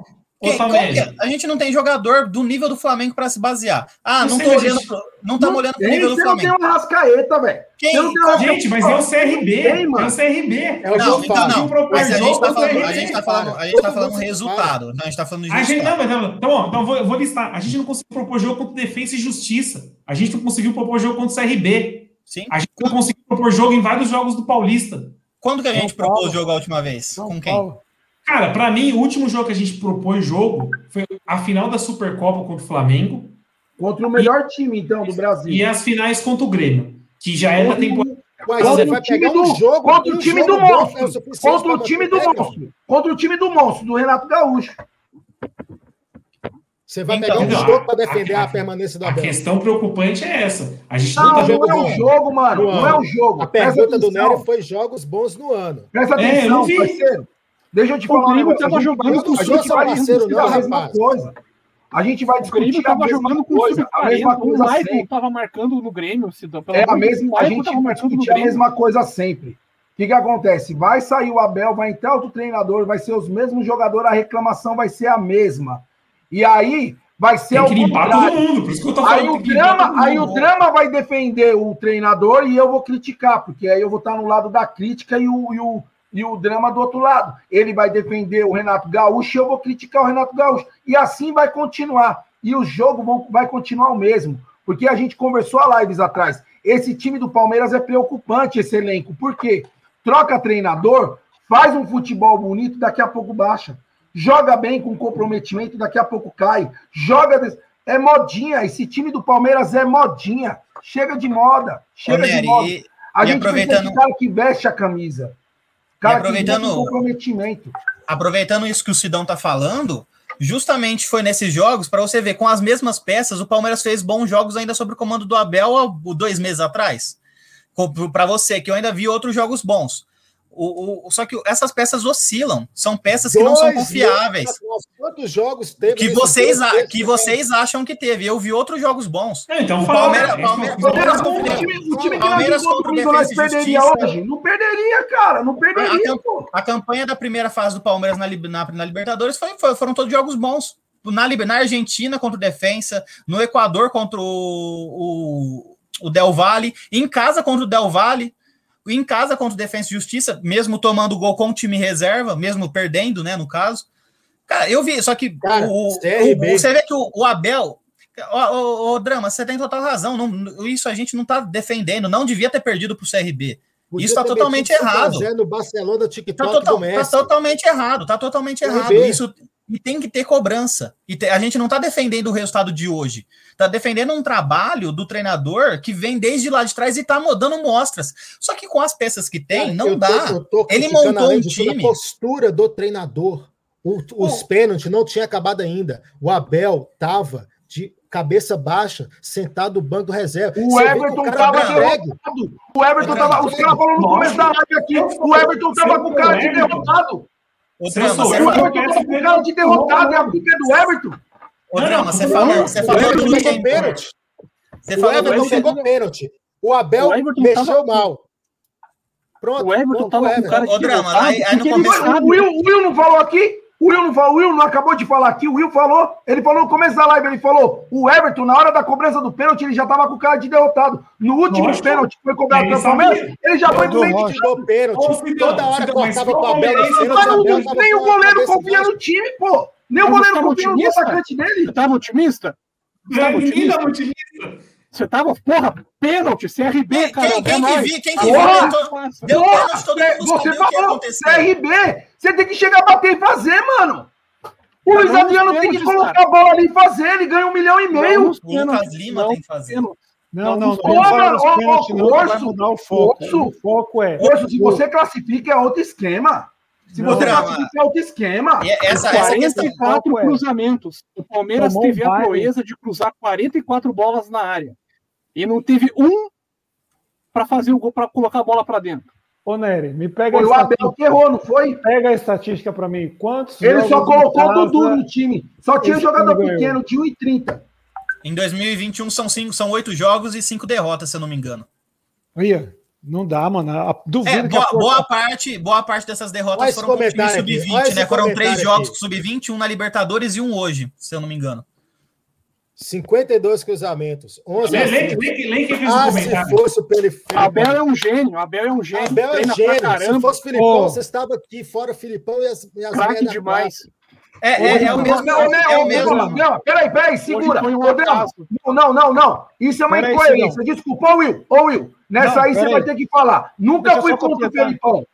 ô, Que- como Tamelli. que é? a gente não tem jogador do nível do Flamengo para se basear. Ah, não tô vê, olhando, pro- não estamos olhando pro Tem, nível do você não tem Flamengo. uma rascaeta, velho. Quem? Não tem Gente, mas é o CRB. Tem, É o CRB. É o Não, jogo então não. Mas a gente jogo, tá falando, CRB, a gente tá falando, a gente tá falando resultado. Não, a gente tá falando de A gente, não, mas não, então, ó, então vou, vou listar. A gente não conseguiu propor jogo contra Defesa e Justiça. A gente não conseguiu propor jogo contra o CRB. Sim. A gente não conseguiu propor jogo em vários jogos do Paulista. Quando que a gente propôs jogo a última vez? São Com quem? Cara, pra mim, o último jogo que a gente propôs jogo foi a final da Supercopa contra o Flamengo Contra o melhor time, então, do Brasil. e as finais contra o Grêmio, que já é da temporada. Mas Contra você o vai time pegar do- um jogo. contra o time do monstro. é Contra o time do pegar. monstro. Contra o time do monstro, do Renato Gaúcho. Você vai Então, pegar um não, jogo para a- defender a- a, permanência do A Abel. questão preocupante é essa. A gente não, Não, tá não vendo. é o jogo, mano. Não é o jogo. A pergunta do. Nery foi jogos bons no ano. Presta É, eu atenção, não vi. parceiro. Deixa eu te O falar um Grêmio negócio. tava A gente- jogando com o seu parceiro, não, a mesma rapaz. coisa. A gente vai O discutir Grêmio a tava mesma jogando com coisa. A mesma 40, o coisa Michael sempre. tava marcando no Grêmio. Pelo É a mesma, o a gente tava vai marcando no discutir a mesma coisa sempre. O que, que acontece? Vai sair o Abel, vai entrar outro treinador, vai ser os mesmos jogadores, a reclamação vai ser a mesma. E aí vai ser Tem que limpar todo mundo. Por isso que eu tô Aí falando. o, que limpar drama, aí o drama vai defender o treinador e eu vou criticar, porque aí eu vou estar no lado da crítica e o, e o, e o drama do outro lado. Ele vai defender o Renato Gaúcho e eu vou criticar o Renato Gaúcho. E assim vai continuar. e o jogo vai continuar o mesmo. Porque a gente conversou há lives atrás. Esse time do Palmeiras é preocupante, esse elenco. Por quê? Troca treinador, faz um futebol bonito, daqui a pouco baixa. Joga bem com comprometimento, daqui a pouco cai. Joga. É modinha. Esse time do Palmeiras é modinha. Chega de moda. Chega Ô, Nery, de moda. A gente aproveitando- precisa de cara que veste a camisa. Cara aproveitando- que veste comprometimento. aproveitando isso que o Sidão tá falando, justamente foi nesses jogos, para você ver, com as mesmas peças, o Palmeiras fez bons jogos ainda sob o comando do Abel há dois meses atrás. Para você, que eu ainda vi outros jogos bons. O, o- só que essas peças oscilam, são peças que não são confiáveis. Quantos jogos teve? Que vocês, a- que vocês acham que teve. Eu vi outros jogos bons. É, então, O Palmeiras- Palmeiras- Palmeiras- O Palmeiras- time, o time que nós Palmeiras contra o e perderia Justiça. hoje? Não perderia, cara. Não perderia, A- a- campanha da primeira fase do Palmeiras na, na- na Libertadores foi- foi- foram todos jogos bons. Na, na Argentina contra o Defensa, no Equador contra o, o, o Del Valle, em casa contra o Del Valle, em casa contra o Defensa e Justiça, mesmo tomando gol com o time reserva, mesmo perdendo, né, no caso. Cara, eu vi, só que Cara, o, o- o- você vê que o, o Abel. Ô, ô, Drama, você tem total razão. Não, isso a gente não tá defendendo. Não devia ter perdido pro CRB. Podia Isso tá ter totalmente errado. 5 a 0 No Barcelona, Tá, TikTok total- do tá Messi. totalmente errado, tá totalmente errado. Isso e tem que ter cobrança. E te- a gente não tá defendendo o resultado de hoje. Tá defendendo um trabalho do treinador que vem desde lá de trás e tá mo- dando mostras. Só que com as peças que tem, Cara, não eu tô- dá. eu tô Ele montou um time. A postura do treinador. O- os pênaltis não tinha acabado ainda. O Abel tava de cabeça baixa, sentado no banco do reserva. O Você Everton cara tava entregue. derrotado. O Everton tava. Os caras falaram no começo da live aqui. O Everton tava com cara de derrotado. Ô, Drama, você O falou, Everton com cara de derrotado. É a culpa do Everton. ô, Drama, você Não, falou, não, você O falou Everton que pegou importante. pênalti. Você O falou Everton que é pegou pênalti. O Abel O Everton mexeu mal. Pronto. O Everton tava com Everton. cara de Ô, Drama, aí- aí no começo- O o Will não falou aqui? O Will não falou, o Will não acabou de falar aqui, o Will falou, ele falou no começo da live, ele falou, o Everton, na hora da cobrança do pênalti, ele já tava com cara de derrotado. No último Lógico. pênalti que foi cobrado pelo Palmeiras, ele já foi do meio o de tirou pênalti, toda hora cortava o o tava nem o goleiro confia no time, pô. Nem o goleiro confia no atacante dele. Você tava otimista? Você tava otimista? Você tava, porra, pênalti, CRB, Quem, cara. quem, quem que vi, quem que Porra! viu? Tô- Deu Porra, pênalti, todo mundo você falou. CRB, você tem que chegar a bater e fazer, mano. O Luiz não Adriano tem que colocar cara. a bola ali e fazer, ele ganha um milhão e meio. Não, O Lucas Lima tem que fazer. Não, não, Não, não ô, ô, pênaltis, não, vai Orso, mudar o foco. Orso. O foco é. Poxa, se você classifica, é outro esquema. Se Não, você classifica, é outro esquema. E essa, essa questão. 44 Qual é? cruzamentos. O Palmeiras Tomou teve a proeza de cruzar 44 bolas na área. E não teve um para fazer o gol, para colocar a bola para dentro. Ô, Nery, me pega Foi a o Abel estatística, que errou, não foi? pega a estatística pra mim. Quantos Ele só colocou o Dudu no time. Só tinha esse jogador pequeno, de 1,30. Em 2021 são cinco, são oito jogos e cinco derrotas, se eu não me engano. Ia, não dá, mano. A- Duvido É, que boa, a boa parte, boa parte dessas derrotas Olha foram com o time comentário aqui, olha sub-20, esse né? Foram três comentário jogos aqui. com sub-20, um na Libertadores e um hoje, se eu não me engano. 52 cruzamentos. 11 Lê, lê, assistos. lê, lê quem fez o Ah, se fosse o periférico. Abel é um gênio, Abel é um gênio. Abel é treina gênio. Se fosse o Filipão, Ô. você estava aqui, fora o Filipão e as, e as craque demais. É, é, é o mesmo. Não, não, É o mesmo. não, não, peraí, peraí, segura. um. Não, não, não, não. Isso é uma Peraí, incoerência. Desculpa, Will. Ô, Will. Nessa Não, aí você vai ter que falar. Nunca Deixa fui contra o. Felipão.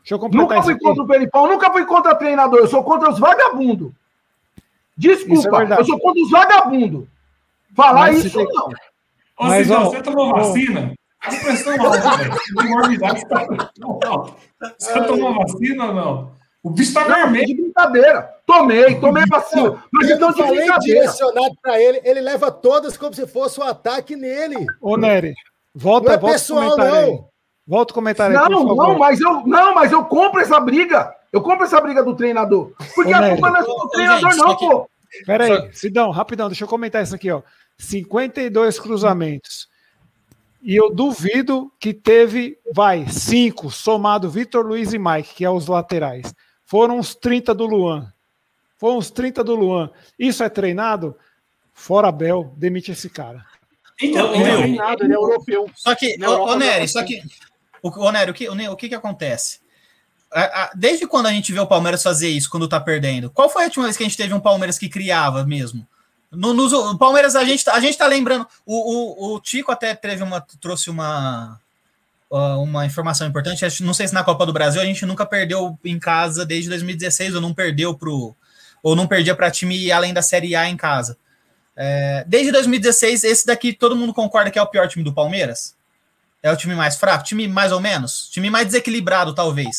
Deixa eu completar Nunca fui aqui. contra o Felipão. Nunca fui contra treinador. Eu sou contra os vagabundos. É Desculpa. verdade. eu sou contra os vagabundos. Falar Mas isso tem- não. Ô, Mas, Cidão, ó, você tomou ó. vacina? Com pressão alta, velho. Tem morbidade, você tomou vacina ou não? O bicho tá vermelho. de brincadeira. Tomei, tomei vacina. Mas então de falei brincadeira. direcionado para ele, ele leva todas como se fosse um ataque nele. Ô, Nery, volta, Não é volta o pessoal, não. Volta o comentário aí, Não, por favor. não, mas eu não, mas eu compro essa briga. Eu compro essa briga do treinador. Porque Ô, a culpa não é do treinador, gente, não, que- pô. Pera aí, Sidão, rapidão, deixa eu comentar isso aqui, ó. 52 cruzamentos. E eu duvido que teve, vai, cinco, somado Vitor Luiz e Mike, que é os laterais. Foram uns 30 do Luan. Foram uns 30 do Luan. Isso é treinado? Fora Bel, demite esse cara. Então, Ele não tem nada, ele é europeu. Só que, ô, não é Nery, só que. O, ô, Nery, o que, o, que que acontece? Desde quando a gente vê o Palmeiras fazer isso quando tá perdendo? Qual foi a última vez que a gente teve um Palmeiras que criava mesmo? No, o Palmeiras, a gente, tá- a gente tá lembrando. O, o, o Tico até teve uma, trouxe uma, uma informação importante. Não sei se na Copa do Brasil a gente nunca perdeu em casa desde 2016, ou não perdeu pro. Ou não perdia para time além da Série A em casa. É, desde 2016, esse daqui todo mundo concorda que é o pior time do Palmeiras? É o time mais fraco? Time mais ou menos? Time mais desequilibrado, talvez.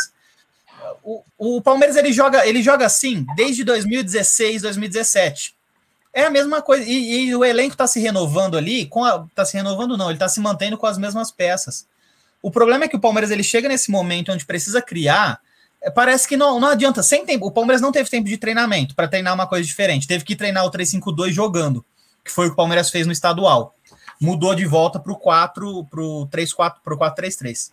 O, o Palmeiras ele joga, ele joga assim desde 2016, 2017. É a mesma coisa. E, e o elenco está se renovando ali, com a, tá se renovando, não, ele está se mantendo com as mesmas peças. O problema é que o Palmeiras ele chega nesse momento onde precisa criar. é, Parece que não, não adianta. Sem tempo, o Palmeiras não teve tempo de treinamento para treinar uma coisa diferente. Teve que treinar o 3-5-2 jogando, que foi o que o Palmeiras fez no estadual. Mudou de volta para o 4, para o 3-4, para o 4-3-3.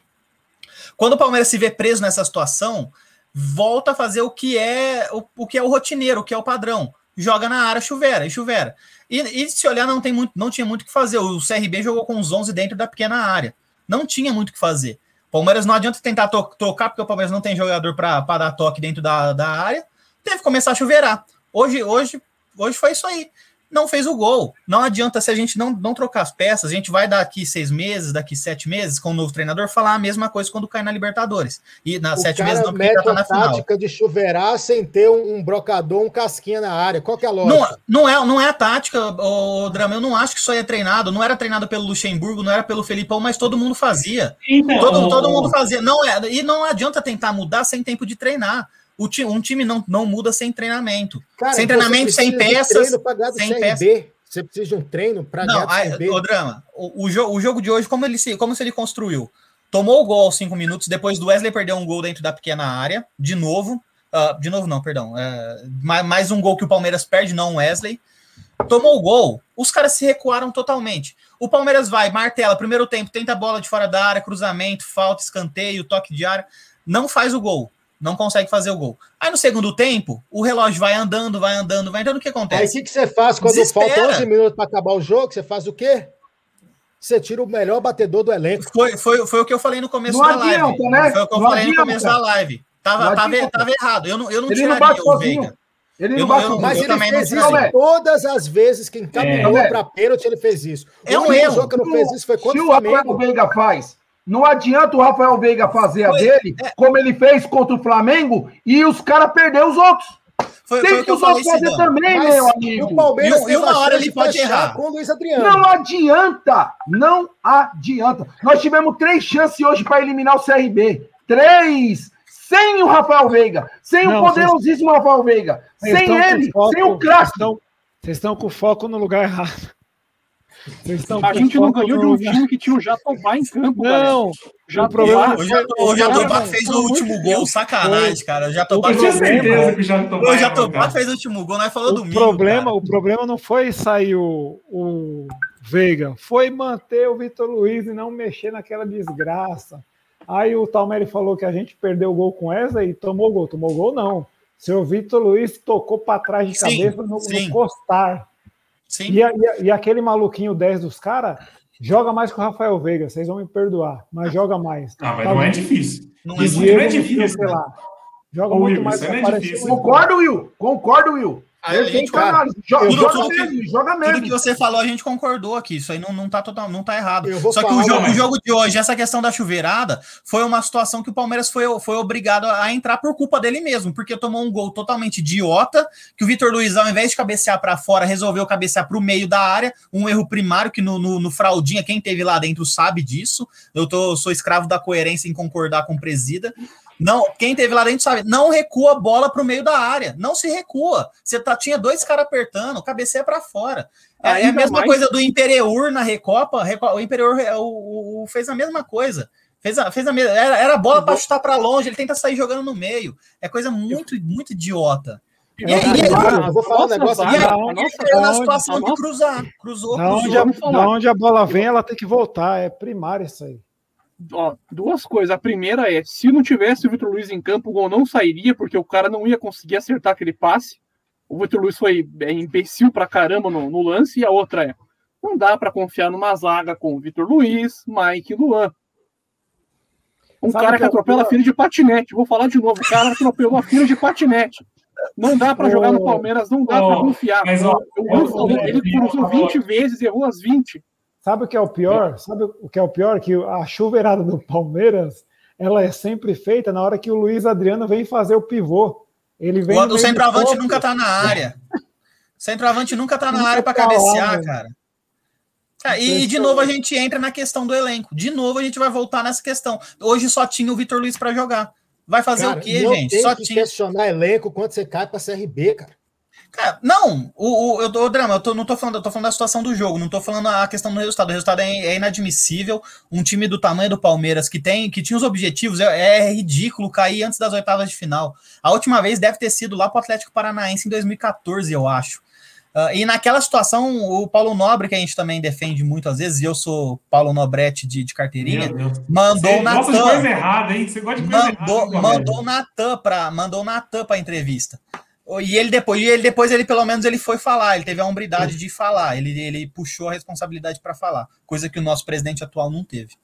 Quando o Palmeiras se vê preso nessa situação, volta a fazer o que é o, o que é o rotineiro, o que é o padrão. Joga na área, chuvera, e chuvera. E, e se olhar, não, tem muito, não tinha muito o que fazer. O CRB jogou com os 11 dentro da pequena área. Não tinha muito o que fazer. Palmeiras não adianta tentar to tocar, porque o Palmeiras não tem jogador para dar toque dentro da, da área. Teve que começar a chuveirar. Hoje, hoje, hoje foi isso aí. Não fez o gol. Não adianta se a gente não, não trocar as peças. A gente vai daqui seis meses, daqui sete meses, com o novo treinador, falar a mesma coisa quando cai na Libertadores. E na O sete cara meses não, porque já tá a na final. tática de chuveirar sem ter um, um brocador, um casquinha na área. Qual que é a Não, lógica? não, é, não é a tática, o Drama. Eu não acho que isso aí é treinado. Não era treinado pelo Luxemburgo, não era pelo Felipão, mas todo mundo fazia. Então, Todo, todo mundo fazia. Não é, e não adianta tentar mudar sem tempo de treinar. O ti, um time não, não muda sem treinamento. Cara, sem então treinamento, sem peças. sem CRB. Você precisa de um treino para ganhar Não, CRB. o Drama, o, o, jo- o jogo de hoje, como ele se, como se ele construiu? Tomou o gol aos cinco minutos, depois do Wesley perder um gol dentro da pequena área, de novo. ah, de novo, não, perdão. é, mais, mais um gol que o Palmeiras perde, não o Wesley. Tomou o gol, os caras se recuaram totalmente. O Palmeiras vai, martela, primeiro tempo, tenta a bola de fora da área, cruzamento, falta, escanteio, toque de área, não faz o gol. Não consegue fazer o gol. Aí no segundo tempo, o relógio vai andando, vai andando, vai andando. O que Aí o acontece? que, que você faz quando Desespera. falta 11 minutos para acabar o jogo? Você faz o quê? Você tira o melhor batedor do elenco. Foi, foi, foi o que eu falei no começo Não da live. adianta, né? Foi o que eu Não falei no adianta. começo da live. Tava, Não tava, tava errado. Eu não, eu não Ele não tiraria bate o sozinho. Veiga. Ele Eu não não- bate eu não- Mas eu ele também não fez isso Tomé. todas as vezes que encaminhou É. para pênalti, ele fez isso. É um erro. jogo que não fez isso foi Se contra o Flamengo. Veiga faz, não adianta o Rafael Veiga fazer a Foi- dele, é. como ele fez contra o Flamengo, e os caras perder os outros. Foi, foi Tem o que os outros fazer também, Mas meu o amigo. Palmeiras E- e uma a hora ele de pode errar. com o Luiz Adriano. Não adianta, não adianta. Nós tivemos três chances hoje para eliminar o CRB. Três! Sem o Rafael Veiga, sem Não, o poderosíssimo Rafael Veiga, Vocês sem ele, foco- sem o craque. Vocês estão, vocês estão com foco no lugar errado. A gente não ganhou de um time que tinha o Jatobá em campo. Não, Já o Jatobá- o Jatobá Cara, fez o último gol, sacanagem, cara. O Jatobá fez problema- certeza que o último gol, nós falou o domingo. problema, cara. o problema não foi sair o, o Veiga, foi manter o Vitor Luiz e não mexer naquela desgraça. Aí o Talmere falou que a gente perdeu o gol com essa e tomou gol. Tomou gol, não. Seu Vitor Luiz tocou para trás de Sim, cabeça no, sim. no costar. Sim. E, a- e a- e aquele maluquinho 10 dos caras joga mais que o Rafael Veiga. Vocês vão me perdoar, mas joga mais. Ah, mas não é difícil. Não é Diego, não é sei difícil, o que lá. Joga Ô, muito Will, mais não é difícil. Concordo, Will. Concordo, Will. Aí a gente, cara. Joga, tudo- joga tudo que- mesmo, joga Tudo que mesmo. você falou, a gente concordou aqui. Isso aí não, não, tá, total, não tá errado. Eu Só que o jogo, o jogo de hoje, essa questão da chuveirada, foi uma situação que o Palmeiras foi, foi obrigado a entrar por culpa dele mesmo, porque tomou um gol totalmente idiota, que o Vitor Luiz, ao invés de cabecear para fora, resolveu cabecear para o meio da área, um erro primário que no, no, no fraldinha, quem teve lá dentro sabe disso. Eu tô, sou escravo da coerência em concordar com o presida. Não, quem teve lá dentro sabe, não recua a bola para o meio da área, não se recua. Você tá, tinha dois caras apertando, cabeceia para fora. É, é a Ainda mesma mais- coisa do Imperiur na Recopa. Reco- O Imperiur é, o, o- fez a mesma coisa. Fez a, fez a mesma. Era, era bola para chutar para longe, ele tenta sair jogando no meio. É coisa muito, muito idiota. E aí, É, e eu vou falar um negócio e aí, a na situação de cruzar. Cruzou, Da onde, cruzou. a, da onde a bola vem, ela tem que voltar. É primário isso aí. Ó, duas coisas. A primeira é, se não tivesse o Vitor Luiz em campo, o gol não sairia, porque o cara não ia conseguir acertar aquele passe. O Vitor Luiz foi é, imbecil pra caramba no, no lance. E a outra é, não dá pra confiar numa zaga com o Vitor Luiz, Mike e Luan. Um Sabe cara que que é atropela pior? filho de patinete. Vou falar de novo. O cara atropelou a filha de patinete. Não dá pra jogar no Palmeiras, não dá pra Ó, confiar. mas, ó, O Will falou, ó, ele cruzou ó, 20 vezes, errou as 20. Sabe o que é o pior? Sabe o que é o pior? Que a chuveirada do Palmeiras ela é sempre feita na hora que o Luiz Adriano vem fazer o pivô. Ele vem O, centroavante nunca tá na área. O (laughs) centroavante nunca tá na Nunca área pra tá lá, cabecear, velho. cara. Ah, e de novo a gente entra na questão do elenco. De novo a gente vai voltar nessa questão. Hoje só tinha o Vitor Luiz pra jogar. Vai fazer Cara, o quê, não gente? Tem Só que tinha. questionar elenco quando você cai pra CRB, cara. Cara, não, o, o, eu o drama, eu tô, não tô falando, eu tô falando da situação do jogo, não tô falando a questão do resultado. O resultado é, é inadmissível. Um time do tamanho do Palmeiras que tem, que tinha os objetivos, é, é ridículo cair antes das oitavas de final. A última vez deve ter sido lá pro Atlético Paranaense em 2014, eu acho. Ah, e naquela situação, o Paulo Nobre, que a gente também defende muito às vezes, e eu sou Paulo Nobrete de, de carteirinha, mandou o gosta de coisa Natan. errada, hein? Você gosta de coisa errada. Mandou, hein, mandou o Natan para Natan para entrevista. E ele depois, e ele depois ele pelo menos ele foi falar, ele teve a hombridade de falar, ele, ele puxou a responsabilidade para falar, coisa que o nosso presidente atual não teve.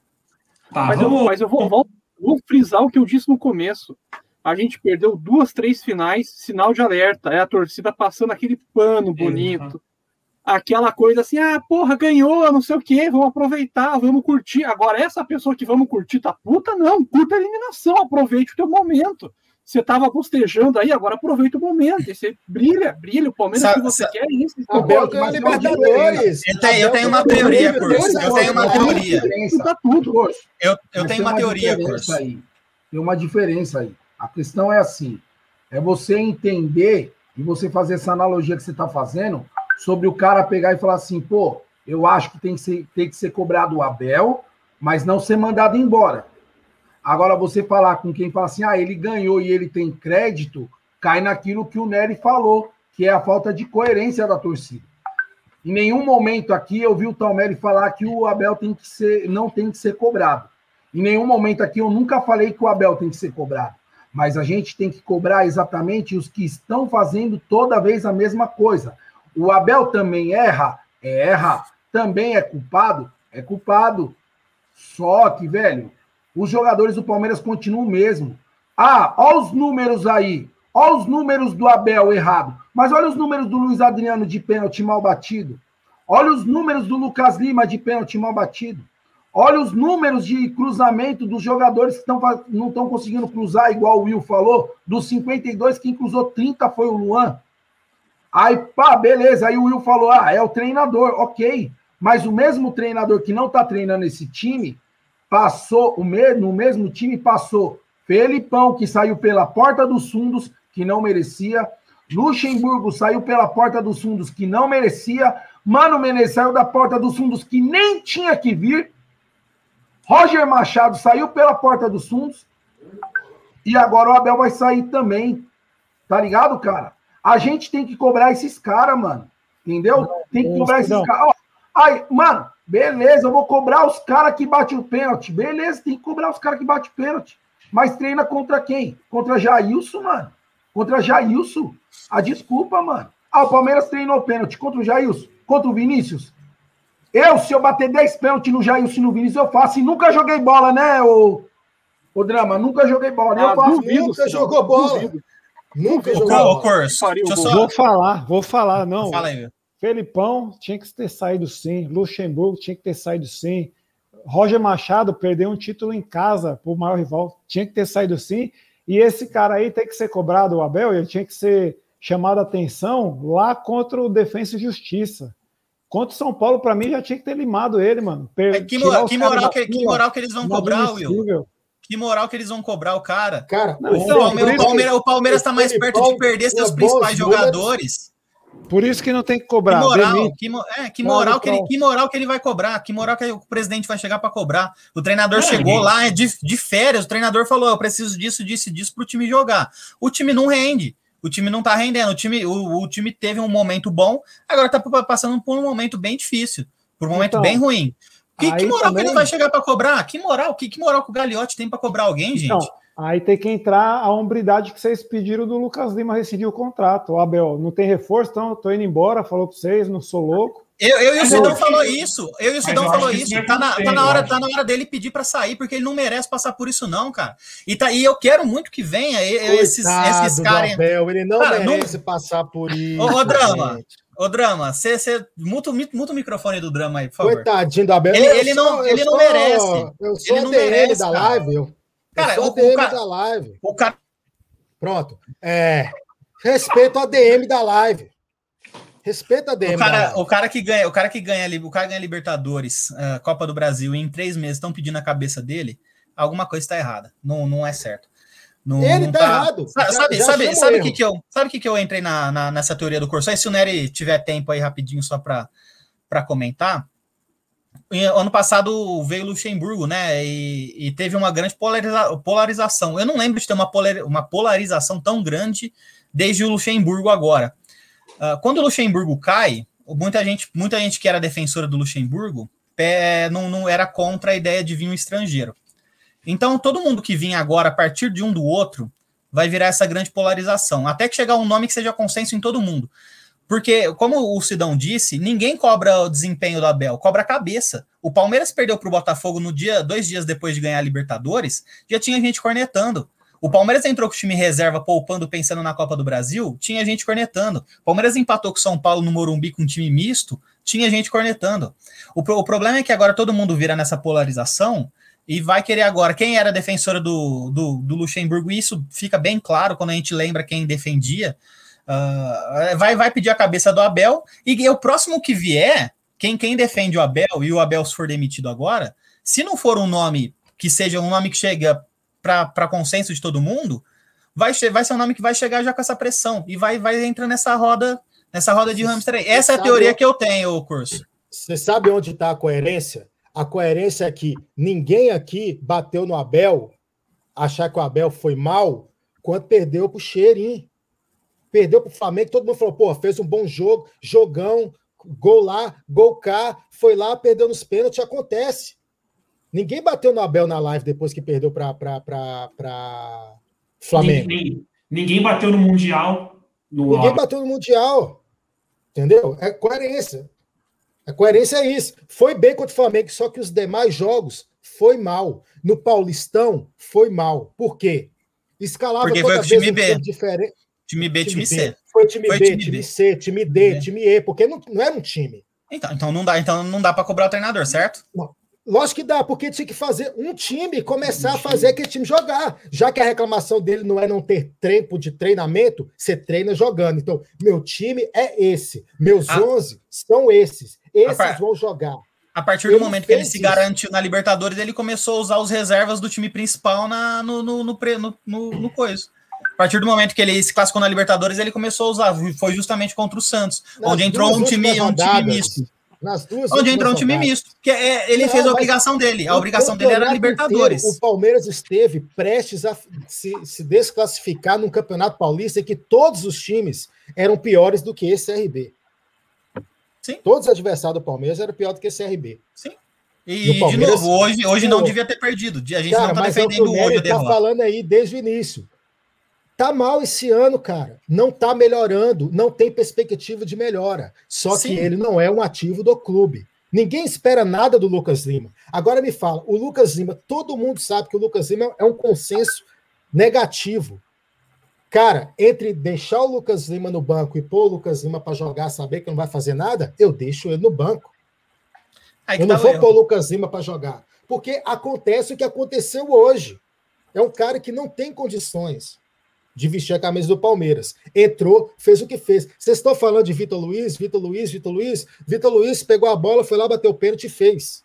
Tá, Mas eu, vamos. mas eu vou, vou, vou frisar o que eu disse no começo. A gente perdeu duas, três finais, sinal de alerta. É a torcida passando aquele pano bonito. Aquela coisa assim, ah, porra, ganhou, não sei o quê, vamos aproveitar, vamos curtir. Agora, essa pessoa que vamos curtir tá puta, não, curta a eliminação, aproveite o teu momento. Você tava bostejando aí, agora aproveita o momento. E você brilha, brilha. O Palmeiras Sa- que você sa- quer é isso. Abel Pô, ganhou é Libertadores. Eu tenho, eu tenho uma Abel teoria, a Curso. Eu tenho uma Tem uma teoria. diferença. Tá tudo. Curso. Eu, eu tenho uma teoria, diferença Curso. aí. Tem uma diferença aí. A questão é assim: é você entender e você fazer essa analogia que você está fazendo sobre o cara pegar e falar assim, pô, eu acho que tem que ser, tem que ser cobrado o Abel, mas não ser mandado embora. Agora, você falar com quem fala assim, ah, ele ganhou e ele tem crédito, cai naquilo que o Nery falou, que é a falta de coerência da torcida. Em nenhum momento aqui eu vi o Talmeri falar que o Abel tem que ser, não tem que ser cobrado. Em nenhum momento aqui eu nunca falei que o Abel tem que ser cobrado. Mas a gente tem que cobrar exatamente os que estão fazendo toda vez a mesma coisa. O Abel também erra? Erra. Também é culpado? É culpado. Só que, velho, os jogadores do Palmeiras continuam o mesmo. Ah, olha os números aí. Olha os números do Abel errado. Mas olha os números do Luiz Adriano de pênalti mal batido. Olha os números do Lucas Lima de pênalti mal batido. Olha os números de cruzamento dos jogadores que tão, não estão conseguindo cruzar, igual o Will falou. Dos 52, quem cruzou 30 foi o Luan. Aí, pá, beleza. Aí o Will falou: ah, é o treinador, ok. Mas o mesmo treinador que não está treinando esse time, passou, o me, no mesmo time passou Felipão, que saiu pela porta dos fundos, que não merecia. Luxemburgo saiu pela porta dos fundos, que não merecia. Mano Menezes saiu da porta dos fundos, que nem tinha que vir. Roger Machado saiu pela porta dos fundos. E agora o Abel vai sair também. Tá ligado, cara? A gente tem que cobrar esses caras, mano. Entendeu? Tem que cobrar esses caras. Ai, mano, beleza, eu vou cobrar os caras que batem o pênalti. Beleza, tem que cobrar os caras que batem o pênalti. Mas treina contra quem? Contra Jailson, mano. Contra Jailson. A desculpa, mano. Ah, o Palmeiras treinou o pênalti contra o Jailson, contra o Vinícius. Eu, se eu bater 10 pênaltis no Jailson e no Vinícius, eu faço. E nunca joguei bola, né, ô, ô Drama? Nunca joguei bola. Ah, eu faço. duvido, nunca jogou bola. Duvido. Nunca jogou Cor- ô, bola. Corso, Vou falar, vou falar, não. Fala aí, meu. Felipão tinha que ter saído sim, Luxemburgo tinha que ter saído sim, Roger Machado perdeu um título em casa para o maior rival, tinha que ter saído sim, e esse cara aí tem que ser cobrado, o Abel, ele tinha que ser chamado a atenção lá contra o Defensa e Justiça. Contra o São Paulo, para mim, já tinha que ter limado ele, mano. Per- É, que, os que, moral que, que moral que eles vão cobrar, Will? Que moral que eles vão cobrar o cara? Cara, Não, o então, o Palmeiras, por o Palmeiras, o Palmeiras tá mais perto de perder seus principais jogadores. Por isso que não tem que Que cobrar. moral, demite. que, mo- é, que, Claro, moral que, ele, claro. que moral que ele vai cobrar, que moral que o presidente vai chegar para cobrar. O treinador É, chegou ninguém- lá é de, de férias, o treinador falou: eu preciso disso, disso e disso pro time jogar. O time não rende, o time não tá rendendo, o time, o, o time teve um momento bom, agora tá pa- passando por um momento bem difícil, por um momento Então, bem ruim. Que, que moral que também- ele vai chegar para cobrar? Que moral? Que, que moral que o Gagliotti tem para cobrar alguém, gente? Então, aí tem que entrar a hombridade que vocês pediram do Lucas Lima rescindir o contrato. O Abel, não tem reforço, então eu tô indo embora, falou para vocês, não sou louco. Eu, eu e o Sidão falou isso. Eu e o Sidão falou isso Tá na, tá, na hora, tá na hora dele pedir pra sair, porque ele não merece passar por isso, não, cara. E, tá, e eu quero muito que venha esses, esses caras. Abel, ele não Cara, não- merece passar por isso. Ô, ô, Drama, gente. Ô, Drama, você muta, muta o microfone do Drama aí, por favor. Coitadinho do Abel. Ele- ele não- eu ele não sou- merece. Eu sou Ele não merece, da cara. live. Eu, Cara, eu sou o- o ADM cara- da live. O cara Pronto. É, respeito a ADM da live. Respeito a ADM O cara, o cara que ganha, o cara que ganha, o cara ganha Libertadores, eh, Copa do Brasil e em três meses estão pedindo a cabeça dele, alguma coisa está errada. Não, não é certo. Não, Ele não tá errado. Sa- Já- Sabe, já sabe, sabe erro. que que eu, sabe que que eu entrei na, na- nessa teoria do curso? Aí se o Nery tiver tempo aí rapidinho só para para comentar. Ano passado veio Luxemburgo, né? E, e teve uma grande polariza- polarização. Eu não lembro de ter uma, polar- uma polarização tão grande desde o Luxemburgo agora. Ah, quando o Luxemburgo cai, muita gente, muita gente que era defensora do Luxemburgo é, não, não era contra a ideia de vir um estrangeiro. Então, todo mundo que vinha agora, a partir de um do outro, vai virar essa grande polarização. Até que chegar um nome que seja consenso em todo mundo. Porque, como o Sidão disse, ninguém cobra o desempenho do Abel, cobra a cabeça. O Palmeiras perdeu para o Botafogo no dia, dois dias depois de ganhar a Libertadores, já tinha gente cornetando. O Palmeiras entrou com o time reserva poupando, pensando na Copa do Brasil, tinha gente cornetando. O Palmeiras empatou com o São Paulo no Morumbi com um time misto, tinha gente cornetando. O, pro- o problema é que agora todo mundo vira nessa polarização e vai querer agora. Quem era defensora do, do, do Luxemburgo, isso fica bem claro quando a gente lembra quem defendia, ah, vai, vai pedir a cabeça do Abel, e o próximo que vier, quem, quem defende o Abel e o Abel se for demitido agora, se não for um nome que seja um nome que chega para consenso de todo mundo, vai, vai ser um nome que vai chegar já com essa pressão e vai, vai entrar nessa roda, nessa roda de hamster aí. Essa é a teoria que eu tenho, curso. Você sabe onde está a coerência? A coerência é que ninguém aqui bateu no Abel, achar que o Abel foi mal, quando perdeu para o Cheirinho. Perdeu para o Flamengo, todo mundo falou, pô, fez um bom jogo, jogão, gol lá, gol cá, foi lá, perdeu nos pênaltis, acontece. Ninguém bateu no Abel na live depois que perdeu para Flamengo. Ninguém, ninguém bateu no Mundial. No Ninguém Abel. bateu no Mundial. Entendeu? É coerência. A coerência é isso. Foi bem contra o Flamengo, só que os demais jogos foi mal. No Paulistão, foi mal. Por quê? Escalava Porque toda foi vez um time diferente. Time B, time, C. Foi time Foi B, time time. C, time D, time E, porque não, não era um time. Então, então não dá, então não dá para cobrar o treinador, certo? Lógico que dá, porque tinha que fazer um time e começar a fazer aquele time jogar. Já que a reclamação dele não é não ter tempo de treinamento, você treina jogando. Então, meu time é esse. Meus Ah. 11 são esses. Esses Rapaz, vão jogar. A partir do Ele momento que ele fez se isso. garantiu na Libertadores, ele começou a usar os reservas do time principal na, no, no, no, no, no, no coisa. A partir do momento que ele se classificou na Libertadores, ele começou a usar. Foi justamente contra o Santos, Nas onde entrou um time, um time misto. Nas duas Onde entrou um time rodadas. misto. Que é, ele Não, fez a obrigação dele. A obrigação dele era a Libertadores. inteiro, o Palmeiras esteve prestes a se, se desclassificar num campeonato paulista em que todos os times eram piores do que esse CRB. Sim. Todos os adversários do Palmeiras eram piores do que esse CRB. E, E o de novo, hoje, hoje não devia ter perdido. A gente Cara, não tá mas é o que defendendo o hoje tá derrota. falando aí desde o início. Tá mal esse ano, cara. Não tá melhorando, não tem perspectiva de melhora. Só Sim. que ele não é um ativo do clube. Ninguém espera nada do Lucas Lima. Agora me fala, o Lucas Lima, todo mundo sabe que o Lucas Lima é um consenso negativo. Cara, entre deixar o Lucas Lima no banco e pôr o Lucas Lima para jogar, saber que não vai fazer nada, eu deixo ele no banco. Eu não tá vou erro. pôr o Lucas Lima para jogar. Porque acontece o que aconteceu hoje. É um cara que não tem condições de vestir a camisa do Palmeiras. Entrou, fez o que fez. Vocês estão falando de Vitor Luiz, Vitor Luiz, Vitor Luiz. Vitor Luiz pegou a bola, foi lá, bateu o pênalti e fez.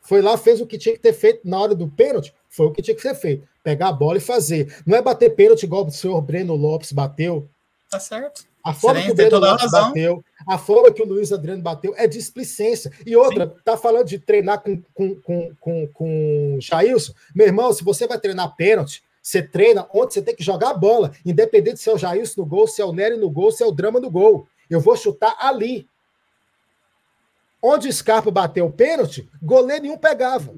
Foi lá, fez o que tinha que ter feito na hora do pênalti. Foi o que tinha que ser feito. Pegar a bola e fazer. Não é bater pênalti igual o senhor Breno Lopes bateu. Tá certo. A forma Você que o Breno Lopes razão. bateu, a forma que o Luiz Adriano bateu é displicência. E outra, tá falando de treinar com, com, com, com, com Jailson. Meu irmão, se você vai treinar pênalti, você treina onde você tem que jogar a bola, independente se é o Jailson no gol, se é o Nery no gol, se é o Drama no gol. Eu vou chutar ali. Onde o Scarpa bateu o pênalti, goleiro nenhum pegava.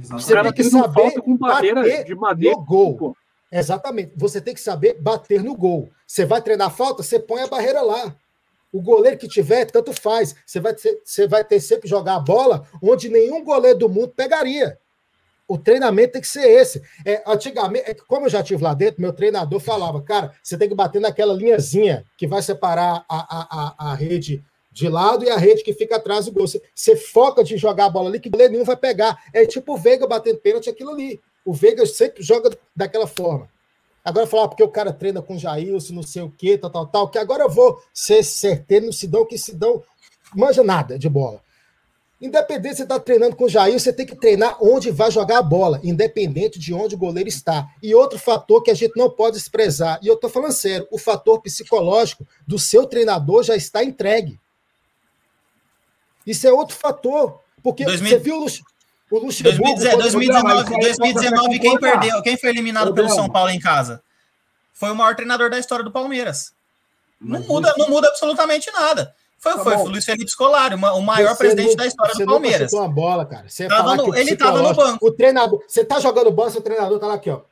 Exato. Você tem que saber com bater de madeira, no gol. pô. Exatamente. Você tem que saber bater no gol. Você vai treinar falta, você põe a barreira lá. O goleiro que tiver, tanto faz. Você vai, ter, você vai ter sempre que jogar a bola onde nenhum goleiro do mundo pegaria. O treinamento tem que ser esse. É, antigamente, é, como eu já tive lá dentro, meu treinador falava, cara, você tem que bater naquela linhazinha que vai separar a, a, a, a rede de lado e a rede que fica atrás do gol. Você, você foca de jogar a bola ali, que goleiro nenhum vai pegar. É tipo o Veiga batendo pênalti, aquilo ali. O Veiga sempre joga daquela forma. Agora falar ah, porque o cara treina com Jailson, não sei o quê, tal, tal, tal, que agora eu vou ser certeiro no Sidão, que Sidão manja nada de bola. Independente se você está treinando com o Jair, você tem que treinar onde vai jogar a bola, independente de onde o goleiro está. E outro fator que a gente não pode desprezar, e eu estou falando sério, o fator psicológico do seu treinador já está entregue. Isso é outro fator. Porque 2000... você viu o, Lux... o Luxemburgo... 2019, 2019 quem perdeu, quem foi eliminado pelo São Paulo em casa? Foi o maior treinador da história do Palmeiras. Não muda, não muda absolutamente nada. Foi, tá foi o Luiz Felipe Scolari, o maior você presidente não, da história do Palmeiras. Você uma bola, cara. Você tava no, ele estava no banco. O treinador, você tá jogando banco, o treinador tá lá aqui, ó.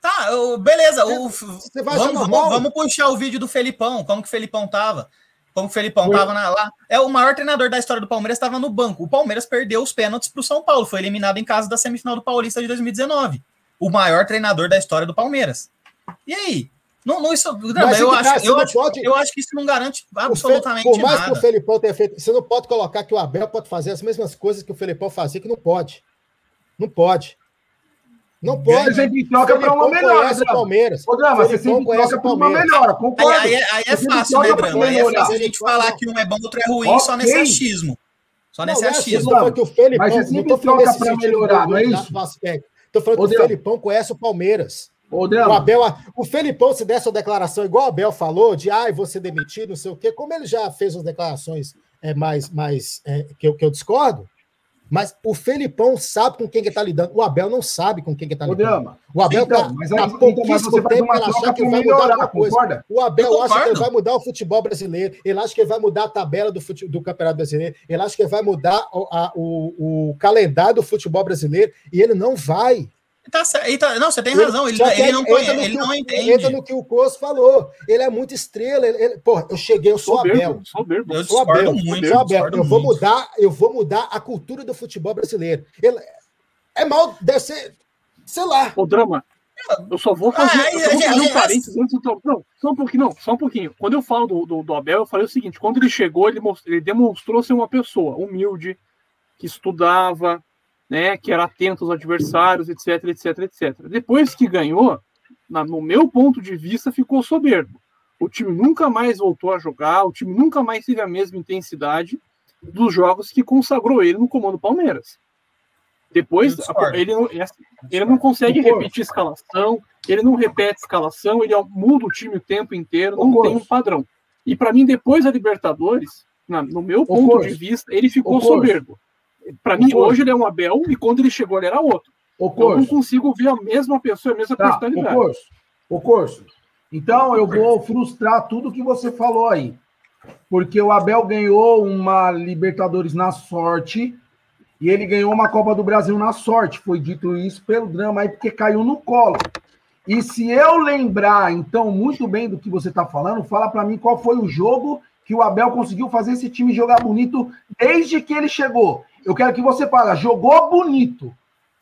Tá, beleza. O, você vai vamos, vamos, vamos, puxar o vídeo do Felipão, como que o Felipão tava. Como que o Felipão foi. tava na, lá. É o maior treinador da história do Palmeiras, estava no banco. O Palmeiras perdeu os pênaltis para o São Paulo, foi eliminado em casa da semifinal do Paulista de 2019. O maior treinador da história do Palmeiras. E aí? Não, não, isso, não, eu, acho, eu, acho, pode, eu acho que isso não garante absolutamente nada. Por mais nada. que o Felipão tenha feito, você não pode colocar que o Abel pode fazer as mesmas coisas que o Felipão fazia, que não pode. Não pode. Não pode. Você sempre troca para uma melhor. Conhece o Palmeiras. Ô, Drama, você sempre troca para uma melhor. Concordo. Aí, aí, aí é fácil, né, Drama? Aí é fácil a gente falar que um é bom, outro é ruim, okay. só nesse achismo. Só nesse não, achismo. Não, que o Felipão, Mas você sempre troca para melhorar, não é isso? Estou falando que o Felipão conhece o Palmeiras. O Abel, o Felipão, se der sua declaração, igual o Abel falou, de ai, ah, você demitido, não sei o quê, como ele já fez as declarações é, mais, mais é, que, eu, que eu discordo, mas o Felipão sabe com quem que está lidando. O Abel não sabe com quem que está lidando. O Abel está então, mas tá pouquíssimo tempo para achar que vai mudar alguma coisa. Concorda? O Abel acha que ele vai mudar o futebol brasileiro, ele acha que ele vai mudar a tabela do, fute, do Campeonato Brasileiro, ele acha que ele vai mudar o, a, o, o calendário do futebol brasileiro, e ele não vai. Tá, tá, não, você tem razão. Ele, ele, não, conhece, ele não entende. Entra no que o Coço falou. Ele é muito estrela. Ele, ele, porra, eu cheguei, eu sou soberbo, Abel. Soberbo. Eu sou Abel. Muito, sou Abel. Eu vou mudar, eu vou mudar a cultura do futebol brasileiro. Ele, é mal, deve ser, sei lá. O drama. Eu só vou fazer, ah, eu vou fazer um parênteses antes do. Não, só um pouquinho, não, só um pouquinho. Quando eu falo do, do, do Abel, eu falei o seguinte: quando ele chegou, ele, most, ele demonstrou ser uma pessoa humilde, que estudava, né, que era atento aos adversários, etc, etc, etc. Depois que ganhou, na, no meu ponto de vista, ficou soberbo. O time nunca mais voltou a jogar, o time nunca mais teve a mesma intensidade dos jogos que consagrou ele no comando Palmeiras. Depois, ele não, é assim, ele não consegue repetir escalação, ele não repete escalação, ele muda o time o tempo inteiro, não tem um padrão. E para mim, depois da Libertadores, no meu ponto de vista, ele ficou soberbo. Para mim, hoje ele é um Abel e quando ele chegou ele era outro. O curso. Eu não consigo ver a mesma pessoa, a mesma tá, personalidade. O curso. O curso. Então eu vou frustrar tudo que você falou aí. Porque o Abel ganhou uma Libertadores na sorte e ele ganhou uma Copa do Brasil na sorte. Foi dito isso pelo drama aí, porque caiu no colo. E se eu lembrar, então, muito bem do que você está falando, fala para mim qual foi o jogo que o Abel conseguiu fazer esse time jogar bonito desde que ele chegou. Eu quero que você fale, jogou bonito.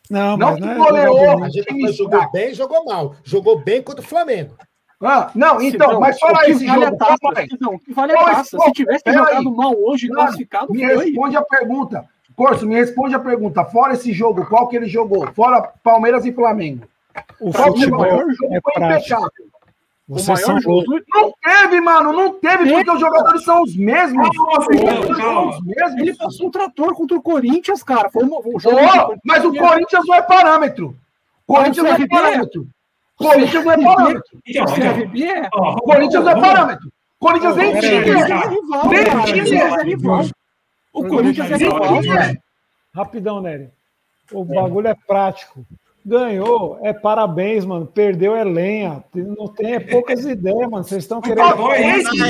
Não, não, não é goleou. A gente jogou bem jogou mal. Jogou bem contra o Flamengo. Ah, não, então, não, mas fala esse vale jogo. Taça, não, que vale a taça. Se tivesse jogado aí. mal hoje, Mano, classificado, me foi. responde a pergunta. Corso, me responde a pergunta. Fora esse jogo, qual que ele jogou? Fora Palmeiras e Flamengo. O futebol o maior jogo é foi impecável. Vocês são jogo... Não teve, mano, não teve, porque os jogadores são os mesmos. Calma, calma. Os mesmos. Ele passou um trator contra o Corinthians, cara. Foi um, um jogo oh, mas o Corinthians não é parâmetro. Corinthians não é parâmetro. Corinthians não é parâmetro. Corinthians não é parâmetro. Corinthians nem tinha. Nem tinha. O Corinthians é rival. Rapidão, Nery. O bagulho é prático. Ganhou, é parabéns, mano. Perdeu é lenha. Não tem é poucas ideias, mano. Vocês estão querendo.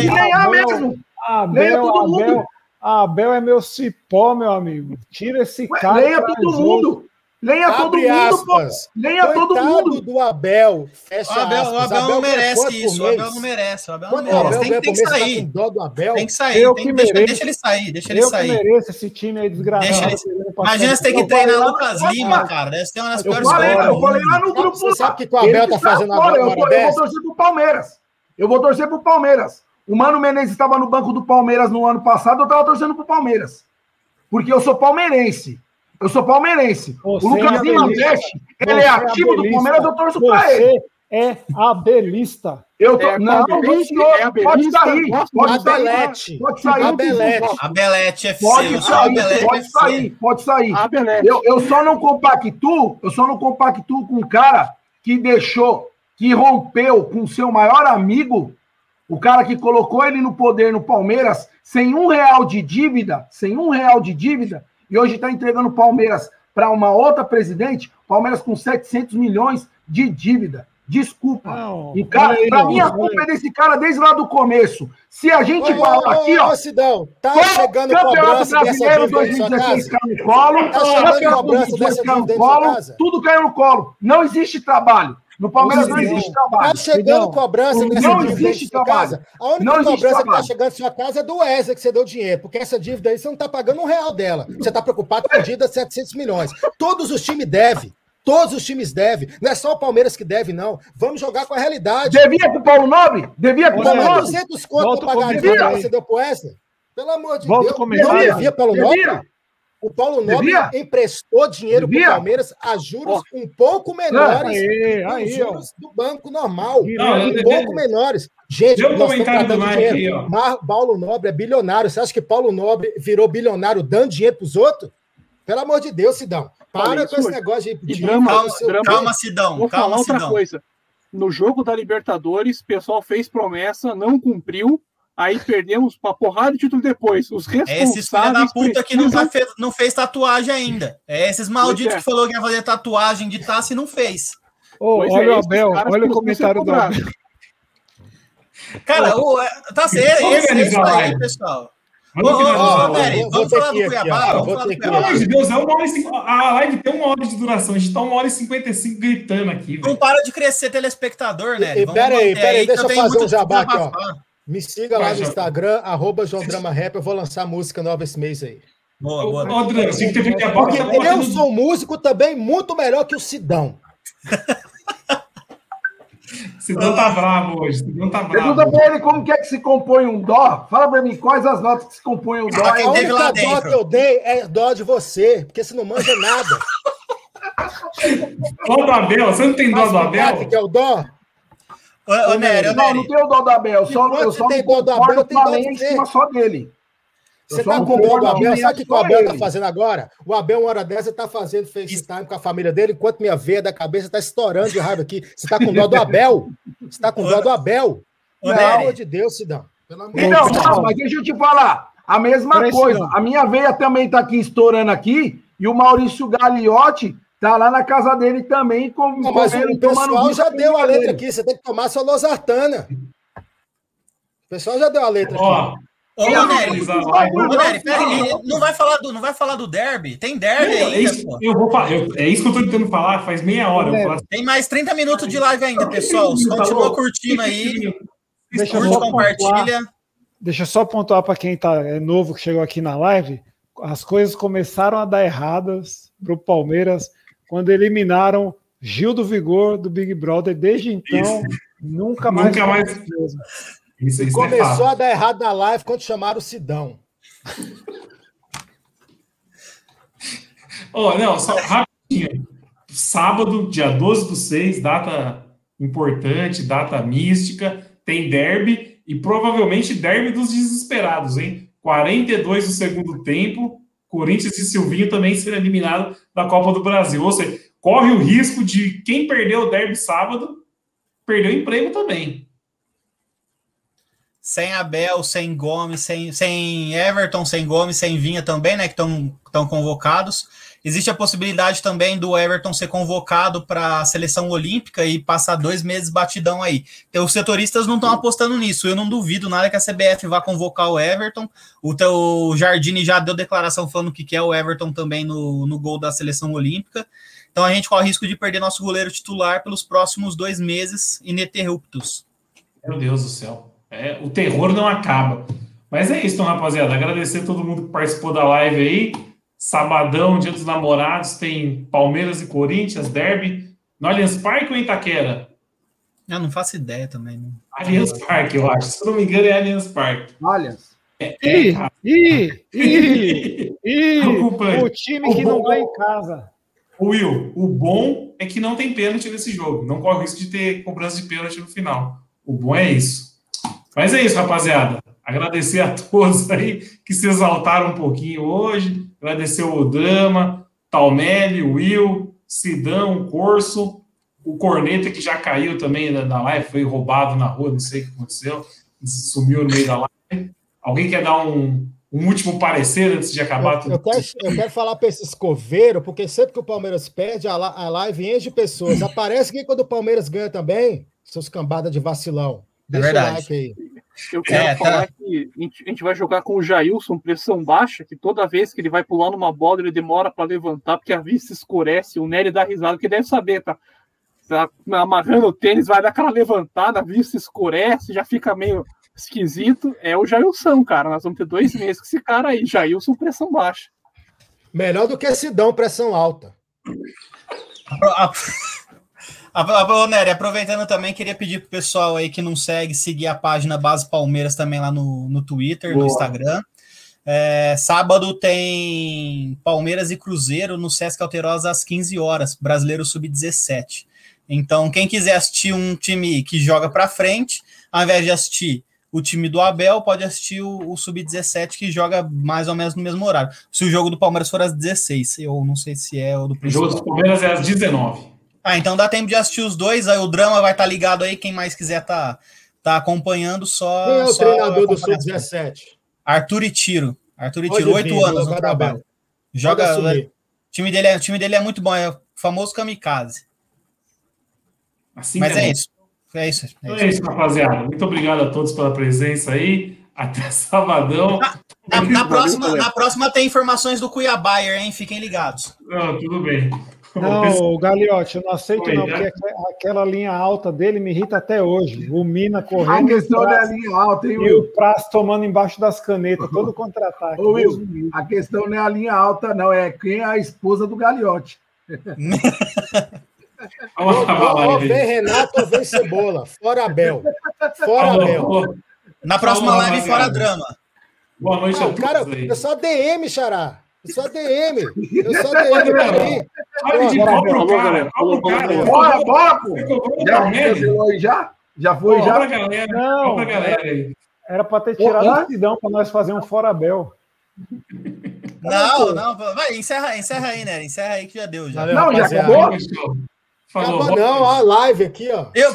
ganhar mesmo. Abel, Abel, Abel é meu cipó, meu amigo. Tira esse Ué, cara. Leia todo mundo. Leia todo mundo, pô. aspas. Leia todo mundo. do Abel. Fecha O Abel, o aspas. Abel não merece isso. O? Abel não merece. O Abel não o Abel merece. Tem, tem que tá sair. dó do Abel? Tem que sair. Eu tem- que deixa, deixa ele sair. Deixa ele Eu sair. mereço esse time aí desgraçado. Deixa ele- Imagina você ter que Eu treinar lá- Lucas Olha, Lima, cara. Deve ser uma das Eu piores falei, coisas. eu falei lá no grupo. Você sabe o que o Abel tá está fazendo agora? Eu, eu vou torcer pro Palmeiras. Eu vou torcer pro Palmeiras. O Mano Menezes estava no banco do Palmeiras no ano passado, eu estava torcendo pro Palmeiras. Porque eu sou palmeirense. Eu sou palmeirense. Você o Lucas é mexe, ele Você é ativo do abelista. Palmeiras, eu torço pra ele. Você é abelista. Eu tô... É não, abelista, senhor, é pode sair. Pode sair. Abelete. Pode sair. Abelete. A Belete FC. Pode sair, pode sair, pode sair. Eu, eu só não compactuo, eu só não compactuo com um cara que deixou, que rompeu com seu maior amigo, o cara que colocou ele no poder no Palmeiras, sem um real de dívida, sem um real de dívida, e hoje está entregando o Palmeiras para uma outra presidente, Palmeiras com 700 milhões de dívida. Desculpa. Não, E, cara, pra mim, a culpa é desse cara desde lá do começo. Se a gente Ô, falar ô, aqui, ó, ô, Sidão, tá como chegando Campeonato Brasileiro dívida aí na sua 2016 casa? caiu no colo, Tá chegando Campeonato cobrança 2018 dessa caiu no colo, tudo caiu no colo. Não existe trabalho. No Palmeiras não existe trabalho. Tá chegando cobrança não dessa dívida existe trabalho. casa? A única Não cobrança que tá trabalho. chegando na sua casa é do Wesley, que você deu dinheiro, porque essa dívida aí você não tá pagando um real dela. Você tá preocupado com a dívida de 700 milhões. Todos os times devem. Todos os times devem. Não é só o Palmeiras que deve, não. Vamos jogar com a realidade. Devia pro Paulo Nobre? Devia pro Olha Paulo Nobre? 200 conto pra pagar a o dívida que você deu pro Wesley? Pelo amor de Volta o Deus. Não devia Paulo Nobre? O Paulo Nobre Devia? emprestou dinheiro Devia? pro Palmeiras a juros um pouco menores Aí, que os aí, ó. juros do banco normal. Não, um pouco menores. Gente, Deu um nós estamos comentário tratando do de Mike dinheiro. aí, ó. Mar- Paulo Nobre é bilionário. Você acha que Paulo Nobre virou bilionário dando dinheiro pros outros? Pelo amor de Deus, Sidão. Para com esse negócio de de- drama- o seu- drama- Calma, Sidão. Vou Calma, falar outra Sidão. coisa. No jogo da Libertadores, o pessoal fez promessa, não cumpriu, aí perdemos uma porrada de título depois. Os É esses filha da responsáveis puta que não, precisam- tá fe- não fez tatuagem ainda. É esses malditos é. que falou que ia fazer tatuagem de taça e não fez. Ô, Pois é, olha o Abel, olha o precisam comentário do. Abel. Cara, o, é- tá certo. Esse, esse organizar a aí, pessoal. Vamos Ô, ô, falar do Cuiabá? Vamos falar do ir. Pelo Cuiabá. amor de Deus, é uma hora e a live tem uma hora de duração. A gente tá uma hora e cinquenta e cinco gritando aqui, Não para de crescer telespectador, né? E- e pera aí, pera aí, deixa eu fazer um jabá aqui, ó. Me siga lá no. Instagram, arroba João Drama Rap. Eu vou lançar música nova esse mês aí. Boa, Ô, boa. ô, você que. Porque eu sou um músico também muito melhor que o Sidão. (laughs) Sidão tá bravo hoje. Sidão tá Pergunta bravo. pra ele como que é que se compõe um dó. Fala pra mim quais as notas que se compõem um dó. A única dó que eu dei é dó de você, porque você não manja nada. Dó do Abel, você não tem dó Mas do Abel? Que é o dó? Ô, ô, Nery, Não, não tem o dó do Abel. Só, eu só tem dó do Abel, a dó de em cima só dele. Você tá com dó concordo do Abel? Sabe o que o Abel tá ele. fazendo agora? O Abel, uma hora dessa, tá fazendo FaceTime com a família dele, enquanto minha veia da cabeça tá estourando de raiva aqui. Você tá com dó do Abel? Você tá com dó do Abel? Pelo amor de Deus, Sidão. Pelo amor de Então, Deus. não, mas deixa eu te falar. A mesma coisa. A minha veia também tá aqui estourando aqui. E o Maurício Gagliotti tá lá na casa dele também. Com, Não, mas o pessoal já deu a dele. letra aqui. Você tem que tomar sua losartana. O pessoal já deu a letra aqui. Ó, Ô, Eu não Nery. finalizar a Não, live. Ô, não, Nery, aí, vai falar do, não vai falar do derby? Tem derby é, ainda, isso, pô. eu vou falar, eu- é isso que eu tô tentando falar faz meia hora. Eu falo, Tem mais 30 minutos de live ainda, pessoal. Continua curtindo aí. Deixa Curte, só compartilha. Deixa eu só pontuar para quem tá, é novo que chegou aqui na live. As coisas começaram a dar erradas para o Palmeiras quando eliminaram Gil do Vigor do Big Brother. Desde então, nunca mais. Nunca mais. Isso, isso é Começou fato. a dar errado na live quando chamaram o Sidão. Ó, não, só rapidinho. Sábado, dia 12 do 6, data importante, data mística, tem derby e provavelmente derby dos desesperados, hein? 42 do segundo tempo, Corinthians e Silvinho também serão eliminados da Copa do Brasil. Ou seja, corre o risco de quem perdeu o derby sábado perder o emprego também. Sem Abel, sem Gomes, sem, sem Everton, sem Gomes, sem Vinha também, né? Que estão convocados. Existe a possibilidade também do Everton ser convocado para a seleção olímpica e passar dois meses batidão aí. Então, os setoristas não estão apostando nisso. Eu não duvido nada que a CBF vá convocar o Everton. O teu Jardine já deu declaração falando que quer o Everton também no, no gol da seleção olímpica. Então a gente corre o risco de perder nosso goleiro titular pelos próximos dois meses ininterruptos. Meu Deus do céu. É, o terror não acaba. Mas é isso, então, rapaziada. Agradecer a todo mundo que participou da live aí. Sabadão, Dia dos Namorados, tem Palmeiras e Corinthians, Derby. No Allianz Parque ou em Itaquera? Eu não faço ideia também. Não. Allianz Parque, eu acho. Se não me engano, é Allianz Parque. Allianz. É, Ih, cara. ih, ih, ih, (laughs) o time que não ganha em casa. Will, o bom é que não tem pênalti nesse jogo. Não corre o risco de ter cobrança de pênalti no final. O bom é isso. Mas é isso, rapaziada. Agradecer a (laughs) todos aí que se exaltaram um pouquinho hoje. Agradecer o Drama, Talmelli, o Will, Sidão, Corso, o Corneta que já caiu também na, na live, foi roubado na rua, não sei o que aconteceu, sumiu no meio da live. Alguém quer dar um, um último parecer antes de acabar Eu, tudo? eu quero, eu quero falar para esses coveiros, porque sempre que o Palmeiras perde, a, a live enche de pessoas. Aparece que quando o Palmeiras ganha também, seus cambadas de vacilão. Deixa verdade. o like aí. Eu quero É, tá. falar que a gente, a gente vai jogar com o Jailson, pressão baixa, que toda vez que ele vai pular numa bola, ele demora para levantar, porque a vista escurece, o Nery dá risada, que deve saber, tá? Tá amarrando o tênis, vai dar aquela levantada, a vista escurece, já fica meio esquisito. É o Jailson, cara. Nós vamos ter dois meses com esse cara aí, Jailson, pressão baixa. Melhor do que Sidão, pressão alta. (laughs) A- a- a- Ô, Nery, aproveitando também, queria pedir pro pessoal aí que não segue, seguir a página Base Palmeiras também lá no, no Twitter, no Boa. Instagram. É, sábado tem Palmeiras e Cruzeiro no Sesc Alterosa às 15 horas, Brasileiro Sub-17. Então, quem quiser assistir um time que joga para frente, ao invés de assistir o time do Abel, pode assistir o, o Sub-17 que joga mais ou menos no mesmo horário. Se o jogo do Palmeiras for às 16, eu não sei se é o do O jogo principal. Palmeiras é às 19. Ah, então dá tempo de assistir os dois, aí o drama vai estar ligado aí, quem mais quiser tá, tá acompanhando, só. Quem é o só treinador do acompanhar. Sub-17? Arthur e Tiro. Arthur e Tiro, oito anos no trabalho. Joga. O time, dele é, o time dele é muito bom, é o famoso kamikaze. Assim Mas é bom. isso. É isso. É Então isso. é isso, rapaziada. Muito obrigado a todos pela presença aí. Até (laughs) sabadão. Na, na Valeu, próxima, na próxima tem informações do Cuiabá, hein? Fiquem ligados. Não, tudo bem. Não, Galiote, eu não aceito Oi, não, né? porque aque- aquela linha alta dele me irrita até hoje. O Mina A correndo e o questão não é a Praz- linha alta, hein, e Will? o Praz tomando embaixo das canetas, todo (laughs) contra-ataque. Ô, Will, a questão não é a linha alta, não. É quem é a esposa do a Ou live. vem Renato ou vem Cebola. Fora Abel. Fora Abel. Na próxima live, fora drama. Boa noite Ah, a o cara, eu sou DM, Xará. Eu sou DM. Eu sou DM. peraí. Rapidinho, Bora, cobra o bora, cara. Bora, cara. bora. Pô! Já aí já? Já foi, a já? galera. Não, Cobra a galera aí. Era para ter tirado Hã? o Sidão para nós fazer um fora Bel. Não, não, vai, encerra, encerra aí, né? Encerra aí que já deu. Já. Não, já acabou? Falou. Acabou não, ó, a live aqui, ó. Eu,